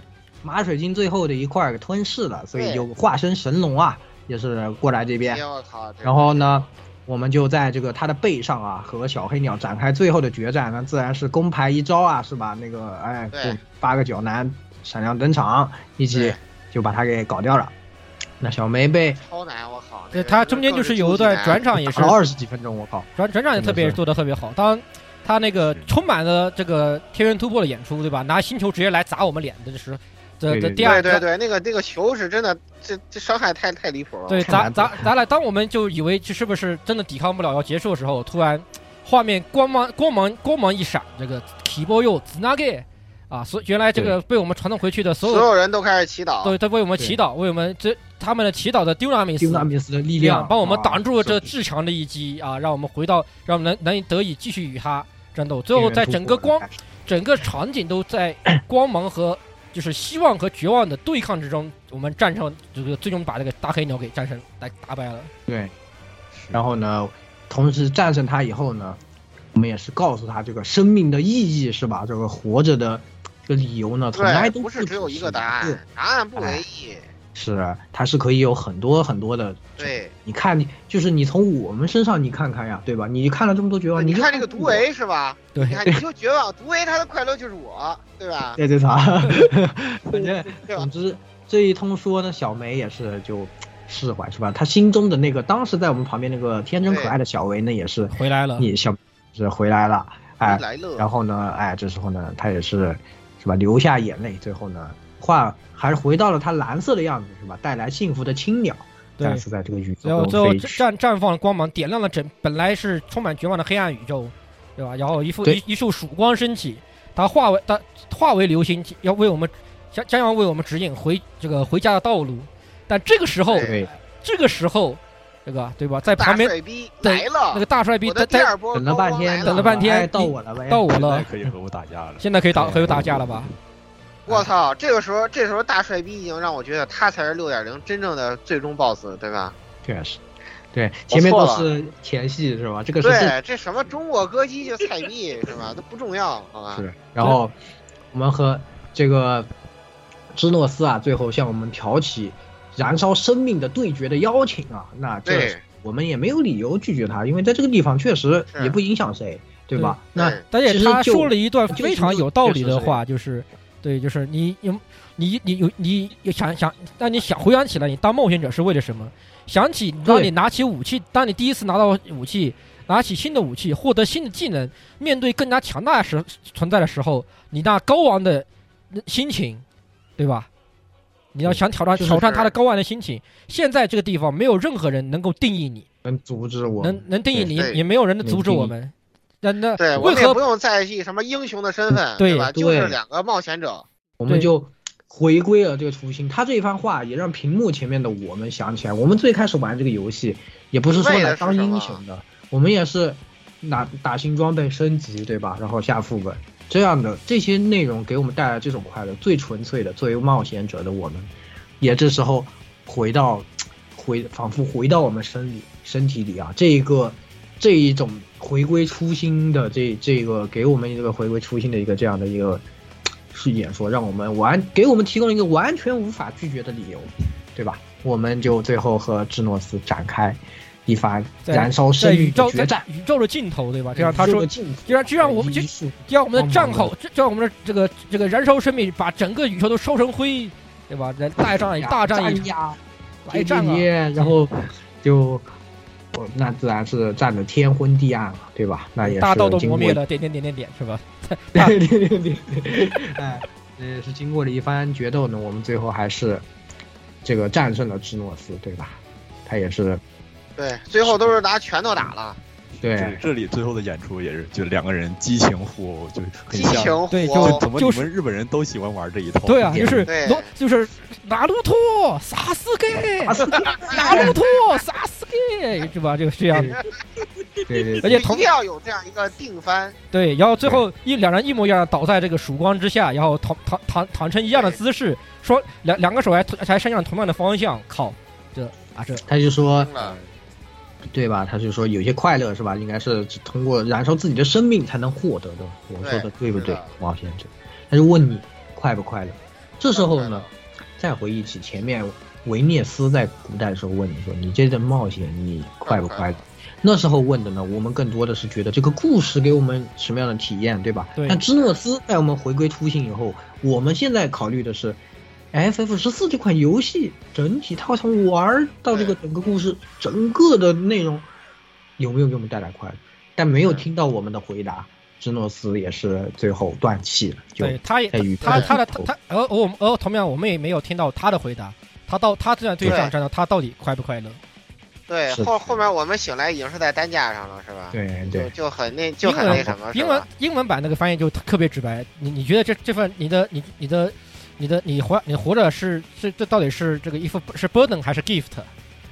马水晶最后的一块儿给吞噬了，所以对就化身神龙啊，也是过来这边然后呢，我们就在这个他的背上啊，和小黑鸟展开最后的决战。那自然是攻牌一招啊，是吧？那个哎，对八个角男闪亮登场，一起就把他给搞掉了。那小梅被超难，我靠！对，那个他中间就是有一段转场，也是二十几分钟，我靠！转转场也特别做的特别好。当他那个充满了这个天元突破的演出，对吧？拿星球直接来砸我们脸的时对对第二对对对，那个那个球是真的，这这伤害太太离谱了。对砸太难砸砸来，当我们就以为这是不是真的抵抗不了要结束的时候，突然画面光芒光芒光芒一闪，这个 o z n a g e 啊，所原来这个被我们传送回去的所有所有人都开始祈祷。对，都为我们祈祷，为我们这他们的祈祷的丢纳米斯丢纳米斯的力量，帮我们啊挡住了这是至强的一击啊，让我们回到，让我们能能得以继续与他战斗。最后在整个光整个场景都在 光芒和就是希望和绝望的对抗之中，我们战胜就是最终把这个大黑鸟给战胜来打败了。对，然后呢，同时战胜他以后呢，我们也是告诉他这个生命的意义是吧？这个活着的这个理由呢，从来，都不是只有一个答案，答案不唯一。是，它是可以有很多很多的。对，你看，你就是你从我们身上你看看呀，对吧？你看了这么多绝望，你看这个毒唯是吧？对你看你就绝望，毒唯他的快乐就是我，对吧？对对啥？反正对总之这一通说呢，小梅也是就释怀是吧？她心中的那个当时在我们旁边那个天真可爱的小维呢，也是回来了，你小是回来了，哎，来了。然后呢，哎，这时候呢，他也是是吧，流下眼泪，最后呢，化还是回到了它蓝色的样子是吧？带来幸福的青鸟，对再次在这个宇宙然后最后。绽绽放了光芒，点亮了整本来是充满绝望的黑暗宇宙，对吧？然后一副一一束曙光升起，它化为它化为流星，要为我们将将要为我们指引回这个回家的道路。但这个时候，这个时候，这个对吧，在旁边来了，那个大帅逼在在第二波等了半天，等了半天哎到我了呗，到我了现在，可以和我打架了。现在可以打对可以打架了吧？我操！这个时候，这时候大帅逼已经让我觉得他才是六点零真正的最终 BOSS，对吧？确实，对，前面都是前戏是吧？这个是对，这什么中国歌姬就菜逼是吧？都不重要，好吧？是，然后我们和这个芝诺斯啊，最后向我们挑起燃烧生命的对决的邀请啊，那这对我们也没有理由拒绝他，因为在这个地方确实也不影响谁，对吧？那对而且他说了一段非常有道理的话，就是对，就是你有你你有你想想，当你想回想起来，你当冒险者是为了什么？想起当你拿起武器，当你第一次拿到武器，拿起新的武器，获得新的技能，面对更加强大的时存在的时候，你那高昂的心情，对吧？你要想挑战就是挑战他的高昂的心情。现在这个地方没有任何人能够定义你，能阻止我能能定义你，也没有人能阻止我们。那那对，我为何们也不用在意什么英雄的身份，对吧？就是两个冒险者，我们就回归了这个初心。他这一番话也让屏幕前面的我们想起来，我们最开始玩这个游戏也不是说来当英雄的，我们也是拿打新装备升级，对吧？然后下副本这样的这些内容给我们带来这种快乐，最纯粹的作为冒险者的我们，也这时候回到回仿佛回到我们身里身体里啊，这一个这一种回归初心的这这个给我们一个回归初心的一个这样的一个 是演说，让我们完给我们提供了一个完全无法拒绝的理由，对吧？我们就最后和智诺斯展开一番燃烧在生命的宇宙决战。宇宙的尽头，对吧？这样他说就让就让我们就就让我们的战吼，就就让我们的这个这个燃烧生命，把整个宇宙都烧成灰，对吧？来大战一大战一场，呀，来战啊！然后就。我那自然是战得天昏地暗了，对吧？那也是大道都经过磨灭了，点点点点点，是吧？对对对对，哎，这也是经过了一番决斗呢，我们最后还是这个战胜了芝诺斯，对吧？他也是对，最后都是拿拳头打了，对这这里最后的演出也是，就两个人激情互殴，就很激像。情对就怎么你就是们日本人都喜欢玩这一套？对啊，就是罗就是拿鲁托杀死给，拿鲁托杀死给，是吧？这个是这样的。对对 而且同样有这样一个定番，对，然后最后一两人一模一样的倒在这个曙光之下，然后躺躺躺躺成一样的姿势，说两两个手还还伸向同样的方向，靠，这啊这他就说对吧？他就说有些快乐是吧？应该是只通过燃烧自己的生命才能获得的。我说的对不对是的，王先生？他就问你快不快乐？这时候呢，再回忆起前面维涅斯在古代的时候问你说：“你这个冒险你快不快乐？”那时候问的呢，我们更多的是觉得这个故事给我们什么样的体验，对吧？对但芝诺斯在我们回归初心以后，我们现在考虑的是，FF 十四这款游戏整体它从玩儿到这个整个故事整个的内容有没有给我们带来快乐？但没有听到我们的回答，芝诺斯也是最后断气了，就对，他也他他的他他而而我们而同样我们也没有听到他的回答，他到他这样对上对战斗，他到底快不快乐？对，后后面我们醒来已经是在担架上了，是吧？对就对，就很那就很那什么，英文？英文版那个翻译就特别直白。你你觉得这这份你的你你的你的你的你活你活着是是这到底是这个一副是 burden 还是 gift？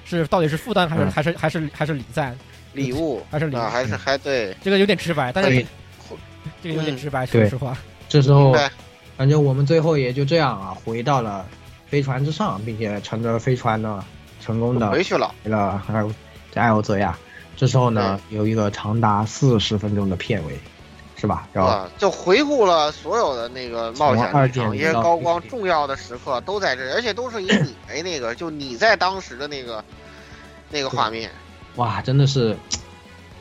是到底是负担还是、嗯。还是还是还是礼赞？礼物。还是礼物。啊，还是还对，这个有点直白，但是这个有点直白，说实话。这时候对，反正我们最后也就这样啊，回到了飞船之上，并且乘着飞船呢，成功的回去了。回了艾欧在艾欧泽亚。这时候呢，有一个长达四十分钟的片尾，是吧？然后啊，就回顾了所有的那个冒险从历程，2.0一些高光、重要的时刻都在这，而且都是以你为那个，就你在当时的那个那个画面。哇，真的是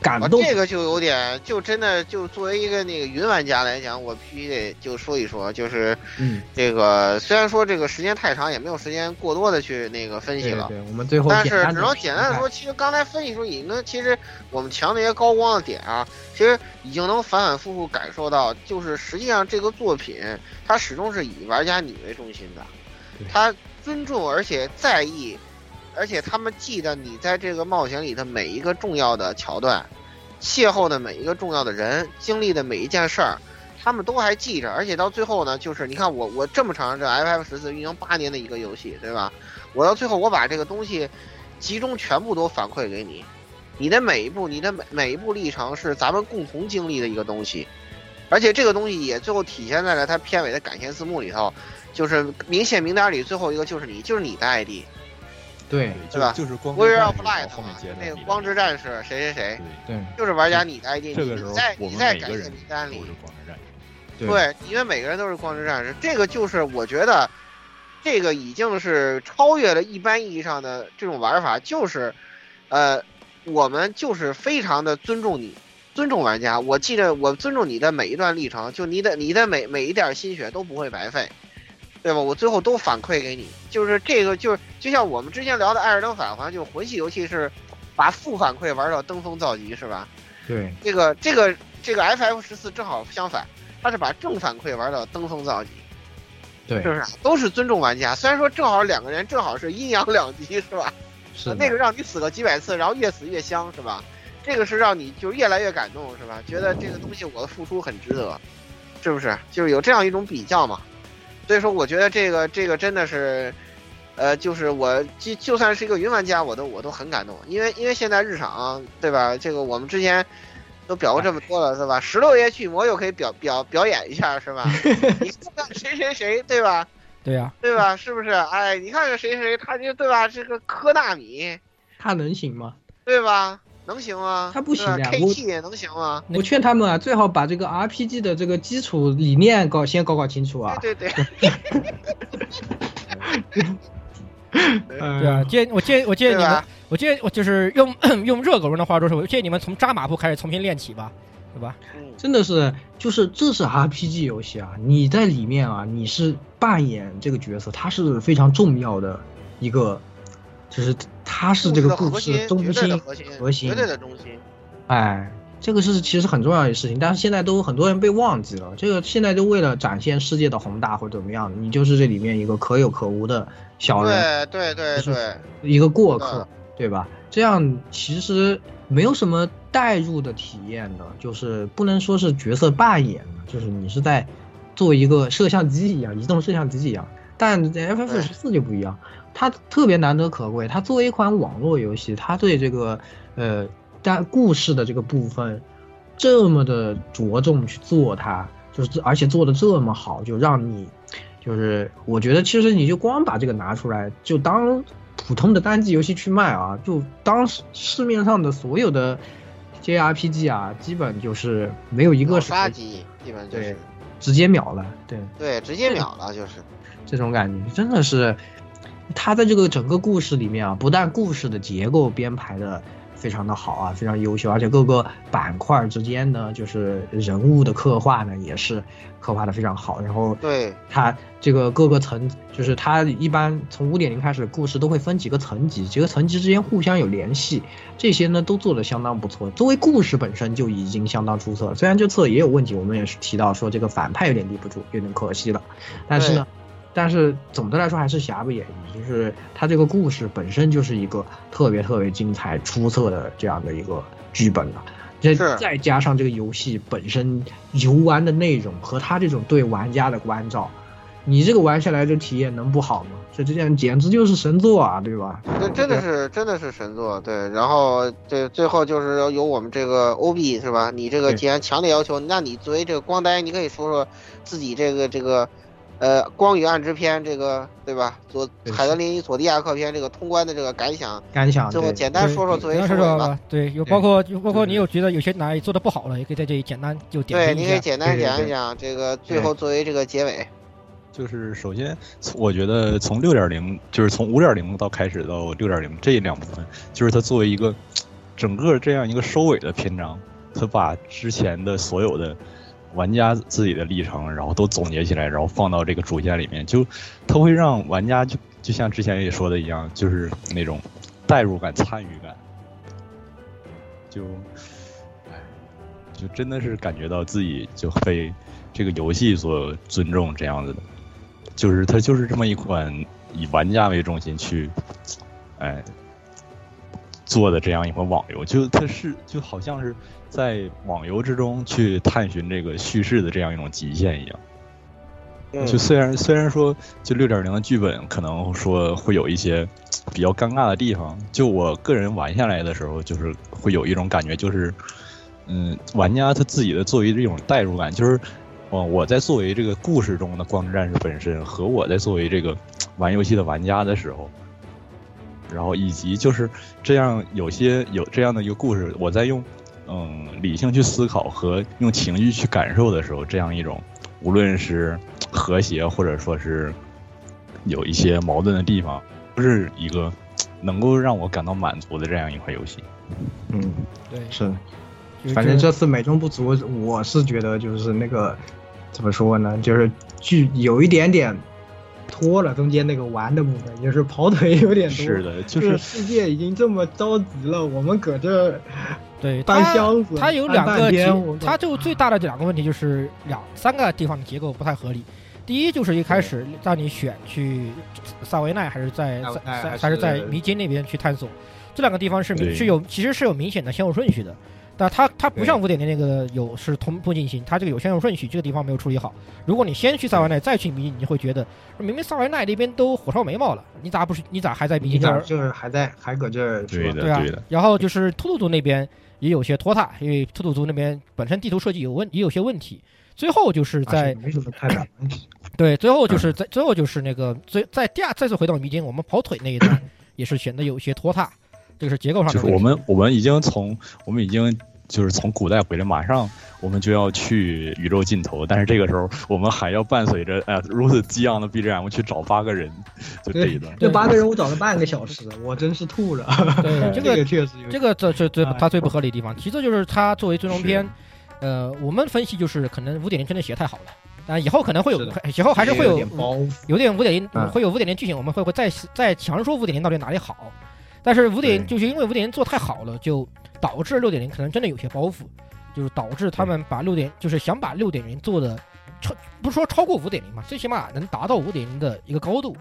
感啊，动。这个就有点，就真的就作为一个那个云玩家来讲，我必须得就说一说，就是嗯，这个虽然说这个时间太长，也没有时间过多的去那个分析了。对对，我们最后但是只能简单的说，其实刚才分析出已经，其实我们强那些高光的点啊，其实已经能反反复复感受到，就是实际上这个作品它始终是以玩家你为中心的对，它尊重而且在意，而且他们记得你在这个冒险里的每一个重要的桥段，邂逅的每一个重要的人，经历的每一件事儿，他们都还记着，而且到最后呢，就是你看我我这么长这 FF 十四运营八年的一个游戏，对吧？我到最后我把这个东西集中全部都反馈给你，你的每一步，你的每每一步历程是咱们共同经历的一个东西，而且这个东西也最后体现在了它片尾的感谢字幕里头，就是明显名单里最后一个就是你，就是你的 ID，对对吧？就是光 Warrior 之 of 战士 Light 后面接的那个光之战士谁谁谁，对就是玩家你的 ID，这个时候你在我们你在感谢每个人名单里都是光之战士。对，因为每个人都是光之战士，这个就是我觉得，这个已经是超越了一般意义上的这种玩法，就是，呃，我们就是非常的尊重你，尊重玩家。我记得我尊重你的每一段历程，就你的你的每每一点心血都不会白费，对吧？我最后都反馈给你，就是这个就是就像我们之前聊的《艾尔登法环》，就魂系游戏是把负反馈玩到登峰造极，是吧？对这个这个这个 FF 十四正好相反，它是把正反馈玩到登峰造极，对是不是啊？都是尊重玩家。虽然说正好两个人正好是阴阳两极，是吧？是那个让你死个几百次，然后越死越香，是吧？这个是让你就越来越感动，是吧？觉得这个东西我的付出很值得，是不是？就是有这样一种比较嘛。所以说，我觉得这个这个真的是，呃，就是我就就算是一个云玩家，我都我都很感动，因为因为现在日常对吧？这个我们之前都表过这么多了，是吧？十六页巨魔又可以表表表演一下，是吧？你看看谁谁谁，对吧？对呀、对吧？是不是？哎，你看看谁谁，他就对吧？这个科纳米，他能行吗？对吧？能行吗？他不行呀，K 我 T 也能行吗？我劝他们啊，最好把这个 RPG 的这个基础理念搞先搞搞清楚啊。对对对，对 对啊，建我建我建议你们，我建议我就是用 用热狗人的话说是，我建议你们从扎马步开始重新练起吧，对吧？真的是，就是这是 RPG 游戏啊，你在里面啊，你是扮演这个角色，它是非常重要的一个，就是它是这个故事的中心核心核心绝对的中心。哎，这个是其实很重要的事情，但是现在都很多人被忘记了。这个现在就为了展现世界的宏大或者怎么样，你就是这里面一个可有可无的小人，对对对对，一个过客，对吧？这样其实没有什么代入的体验的，就是不能说是角色扮演的，就是你是在做一个摄像机一样，移动摄像机一样。但 FF 十四就不一样，它特别难得可贵。它作为一款网络游戏，它对这个呃，但故事的这个部分这么的着重去做它，就是而且做的这么好，就让你就是我觉得其实你就光把这个拿出来，就当普通的单机游戏去卖啊，就当市市面上的所有的 JRPG 啊，基本就是没有一个是杀机，基本就是直接秒了，对。对直接秒了，就是这种感觉真的是，他在这个整个故事里面啊，不但故事的结构编排的非常的好啊，非常优秀，而且各个板块之间呢，就是人物的刻画呢，也是刻画的非常好。然后对它这个各个层，就是它一般从五点零开始，故事都会分几个层级，几个层级之间互相有联系，这些呢都做的相当不错。作为故事本身就已经相当出色了，虽然这次也有问题，我们也是提到说这个反派有点立不住，有点可惜了，但是呢。但是总的来说还是瑕不掩瑜，就是它这个故事本身就是一个特别特别精彩、出色的这样的一个剧本了。再再加上这个游戏本身游玩的内容和它这种对玩家的关照，你这个玩下来的体验能不好吗？这这件简直就是神作啊，对吧？这真的是真的是神作，对。然后对最后就是由我们这个 OB 是吧？你这个既然强烈要求，那你作为这个光呆，你可以说说自己这个这个。呃，光与暗之篇这个对吧？佐海德林与佐迪亚克篇这个通关的这个感想，感想，最后简单说说作为说说吧。对，有包括有包括你有觉得有些哪里做的不好了，也可以在这里简单就点对，你可以简单讲一讲这个最后作为这个结尾。就是首先，我觉得从六点零，就是从五点零到开始到六点零这两部分，就是它作为一个整个这样一个收尾的篇章，它把之前的所有的。玩家自己的历程，然后都总结起来，然后放到这个主线里面，就它会让玩家就就像之前也说的一样，就是那种代入感、参与感，就，哎，就真的是感觉到自己就被这个游戏所尊重这样子的，就是它就是这么一款以玩家为中心去，哎，做的这样一款网游，就它是就好像是在网游之中去探寻这个叙事的这样一种极限一样。嗯就虽然虽然说就六点零的剧本可能说会有一些比较尴尬的地方，就我个人玩下来的时候，就是会有一种感觉，就是嗯，玩家他自己的作为这种代入感，就是我，我在作为这个故事中的光之战士本身和我在作为这个玩游戏的玩家的时候，然后以及就是这样有些有这样的一个故事，我在用嗯理性去思考和用情绪去感受的时候，这样一种无论是和谐或者说是有一些矛盾的地方，不是一个能够让我感到满足的这样一款游戏。嗯，对，是，就是反正这次美中不足，我是觉得就是那个怎么说呢，就是具有一点点拖了，中间那个玩的部分，也是跑腿有点多。是的，就就是世界已经这么着急了，我们搁这儿对搬箱子，它有两个结天我，它就最大的两个问题就是两三个地方的结构不太合理。第一就是一开始让你选去萨维奈还是在还在还是在迷津那边去探索，这两个地方是明是有其实是有明显的先后顺序的。但它它不像五点零那个有是同步进行，它这个有先后顺序，这个地方没有处理好。如果你先去萨维奈再去迷津，你会觉得明明萨维奈那边都火烧眉毛了，你咋不是你咋还在迷你津这儿？咋就是还在还搁这儿对说对啊的对的，然后就是兔兔族那边也有些拖沓，因为兔兔族那边本身地图设计有问也有些问题。最后就是啊在是没什么太大问题。对，最后就是在最后就是那个最在第二再次回到迷津，我们跑腿那一段也是显得有些拖沓，这个是结构上的。就是我们我们已经从我们已经就是从古代回来，马上我们就要去宇宙尽头，但是这个时候我们还要伴随着呃如此激昂的 BGM 去找八个人，就这一段。这八个人我找了半个小时，我真是吐了。对 这这个个确实有这个这这最哎它最不合理的地方。其次就是他作为最终篇，呃，我们分析就是可能五点零真的写太好了，但以后可能会有，以后还是会有点包。有点五点零嗯会有五点零剧情，我们会会再再强说五点零到底哪里好。但是五点零就是因为五点零做太好了，就导致六点零可能真的有些包袱，就是导致他们把六点就是想把六点零做的超不是说超过五点零嘛，最起码能达到五点零的一个高度，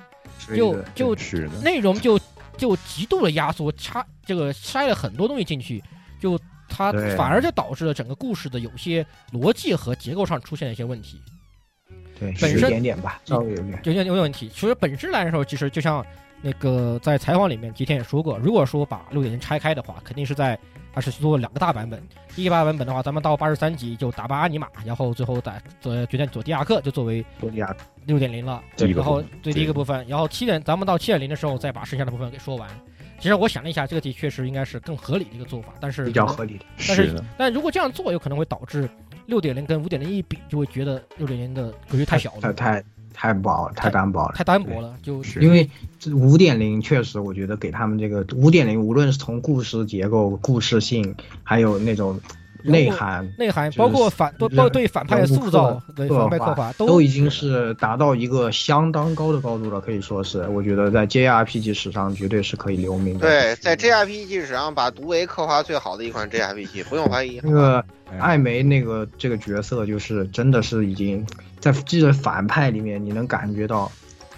就就，内容就就极度的压缩，插这个塞了很多东西进去，就它反而就导致了整个故事的有些逻辑和结构上出现了一些问题。对，本身点点吧，稍微有点。有点有点问题。其实本质来说，其实就像那个在采访里面吉田也说过，如果说把六点零拆开的话，肯定是在它是做两个大版本。第一个大版本的话，咱们到八十三级就打败阿尼玛，然后最后在做决战佐迪亚克就作为多利亚六点零了。然后部分对第一个部分，然后七点咱们到七点零的时候再把剩下的部分给说完。其实我想了一下，这个题确实应该是更合理的一个做法，但是比较合理的。但是是，但如果这样做，有可能会导致六点零跟五点零一比，就会觉得六点零的格局太小了，太太太薄，太单薄了。太单薄了，就是因为这五点零确实，我觉得给他们这个五点零，无论是从故事结构、故事性，还有那种内涵、内涵，包括反包包括对反派的塑造、对刻反派刻画都已经是达到一个相当高的高度了，可以说是，我觉得在 JRPG 史上绝对是可以留名的。对，在 JRPG 史上把毒唯刻画最好的一款 JRPG，不用怀疑。那个艾梅那个这个角色，就是真的是已经在这个反派里面，你能感觉到，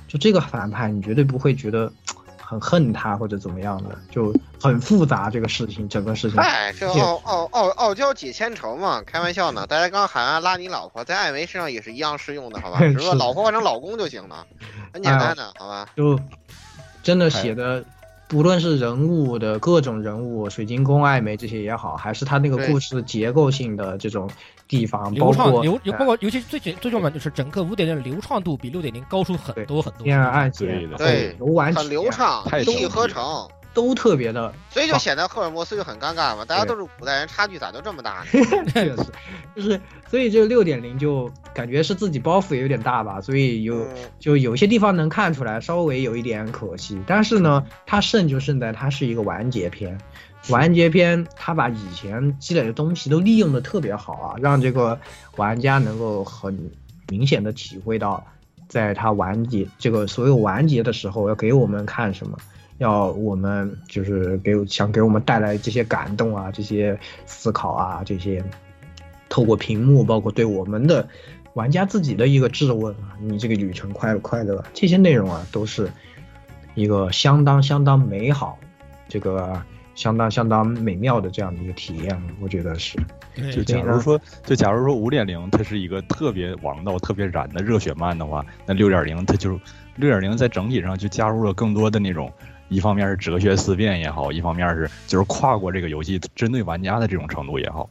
就这个反派，你绝对不会觉得很恨他或者怎么样的，就很复杂这个事情，整个事情。哎，这傲傲傲傲娇解千愁嘛，开玩笑呢。大家刚喊啊拉你老婆，在艾梅身上也是一样适用的，好吧？只不过老婆换成老公就行了，很简单的，好吧？就真的写的，不论是人物的各种人物，水晶宫、艾梅这些也好，还是他那个故事结构性的这种地方，包流畅括流包括尤其最最最重要的就是整个五点零的流畅度比六点零高出很多很多。天然暗线对的，对游玩很流畅，太一气呵成，都特别的所以就显得赫尔墨斯就很尴尬嘛。大家都是古代人，差距咋就这么大呢？确实，就是所以这六点零就感觉是自己包袱也有点大吧，所以有嗯就有些地方能看出来，稍微有一点可惜。但是呢，它胜就胜在它是一个完结篇，完结篇他把以前积累的东西都利用的特别好啊，让这个玩家能够很明显的体会到，在他完结这个所有完结的时候要给我们看什么。要我们就是给想给我们带来这些感动啊，这些思考啊，这些透过屏幕，包括对我们的玩家自己的一个质问啊，你这个旅程快不快乐？这些内容啊，都是一个相当相当美好，这个相当相当美妙的这样的一个体验，我觉得是。就假如说，就假如说五点零它是一个特别王道、特别燃的热血漫的话，那六点零它就六点零在整体上就加入了更多的那种，一方面是哲学思辨也好，一方面是就是跨过这个游戏针对玩家的这种程度也好。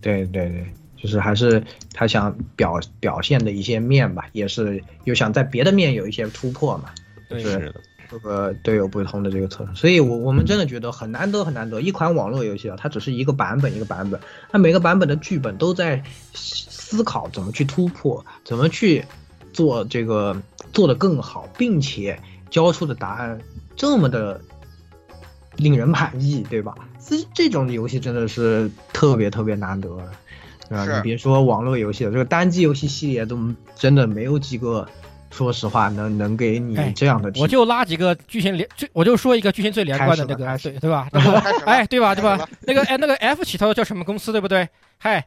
对对对，就是还是他想表表现的一些面吧，也是又想在别的面有一些突破嘛。对是的。各个都有不同的这个特色，所以我我们真的觉得很难得很难得，一款网络游戏啊，它只是一个版本一个版本，它每个版本的剧本都在思考怎么去突破，怎么去做这个做得更好，并且交出的答案这么的令人满意，对吧？这这种游戏真的是特别特别难得，对吧？你别说网络游戏了，这个单机游戏系列都真的没有几个。说实话，能能给你这样的我就拉几个剧情连，最我就说一个剧情最连贯的那个，对 对吧？那个哎，对吧？对吧？那个哎，那个 F 起头叫什么公司，对不对？嗨，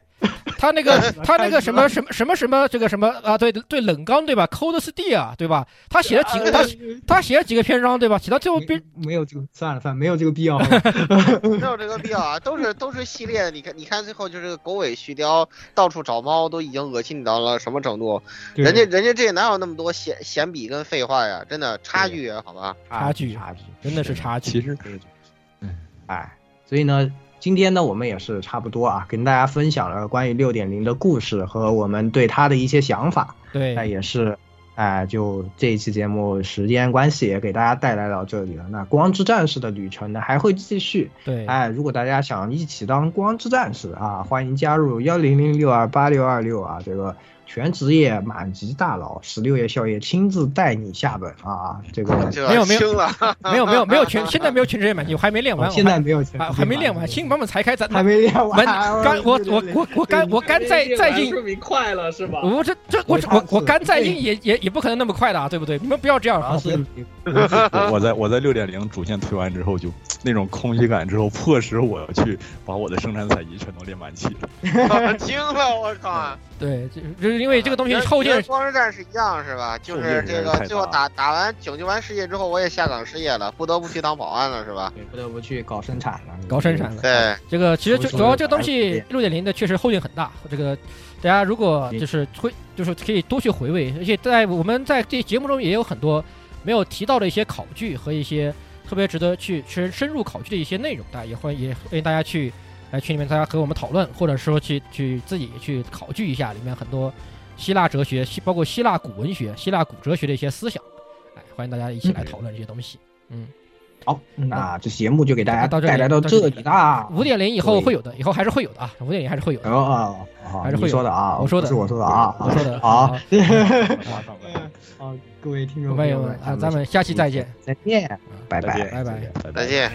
他那个 他那个什么什么什么什么这个什么啊？对对，冷刚对吧？Cold Steel 对吧？他写了几个 他他写了几个篇章对吧？写到最后边没有这个算了算了，没有这个必要，没有这个必要啊！都是都是系列，你看你看最后就是个狗尾续貂，到处找猫，都已经恶心你到了什么程度？人家人家这哪有那么多闲闲笔跟废话呀？真的差距好吧？差距差距真的是差距。其实，嗯，哎，所以呢。今天呢，我们也是差不多啊，跟大家分享了关于六点零的故事和我们对它的一些想法。对，那也是，哎，就这一期节目时间关系，也给大家带来到这里了。那光之战士的旅程呢，还会继续。对，哎，如果大家想一起当光之战士啊，欢迎加入幺零零六二八六二六啊，这个。全职业满级大佬，十六夜宵夜亲自带你下本啊！这个 没有没有没有没有没有全，现在没有全职业满级，我还没练完。现在没有全，还没练完，新版本才开，咱还没练完。干我我我我干我干再再硬，说明快了是吧？我这这我我我干再硬也也也不可能那么快的啊，对不对？你们不要这样。我我在我在六点零主线推完之后，就那种空虚感之后，迫使我要去把我的生产采集全都练满齐了。惊了，我靠！对，就是因为这个东西后劲。光之战是一样是吧？就是这个最后打打完拯救完世界之后，我也下岗失业了，不得不去当保安了是吧？对，不得不去搞生产了，搞生产了。对，这个其实就主要这个东西六点零的确实后劲很大。这个大家如果就是会就是可以多去回味，而且在我们在这节目中也有很多没有提到的一些考据和一些特别值得去深深入考据的一些内容，大家也欢迎也欢迎大家去。来群里面，大家和我们讨论，或者说去去自己去考据一下里面很多希腊哲学，包括希腊古文学、希腊古哲学的一些思想。哎，欢迎大家一起来讨论这些东西。嗯，好，那这节目就给大家带来到这里啦。五点零以后会有的，以后还是会有的啊。五点零还是会有的啊，还是会说的啊。我说的是我说的啊，我说的好。好，各位听众朋友们啊，咱们下期再见，再见，拜拜，拜拜，再见。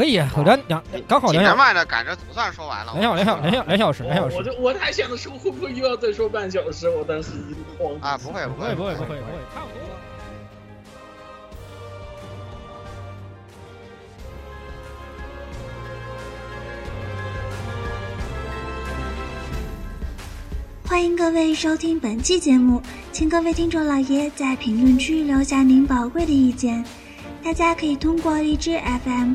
可以，两两刚好两小时，赶着总算说完了。两小两小两小两小时，两小时。我就我还想着说会不会又要再说半小时，我当时一度慌。啊，不会不会不会不会不会，差不多。欢迎各位收听本期节目，请各位听众老爷在评论区留下您宝贵的意见。大家可以通过荔枝 FM、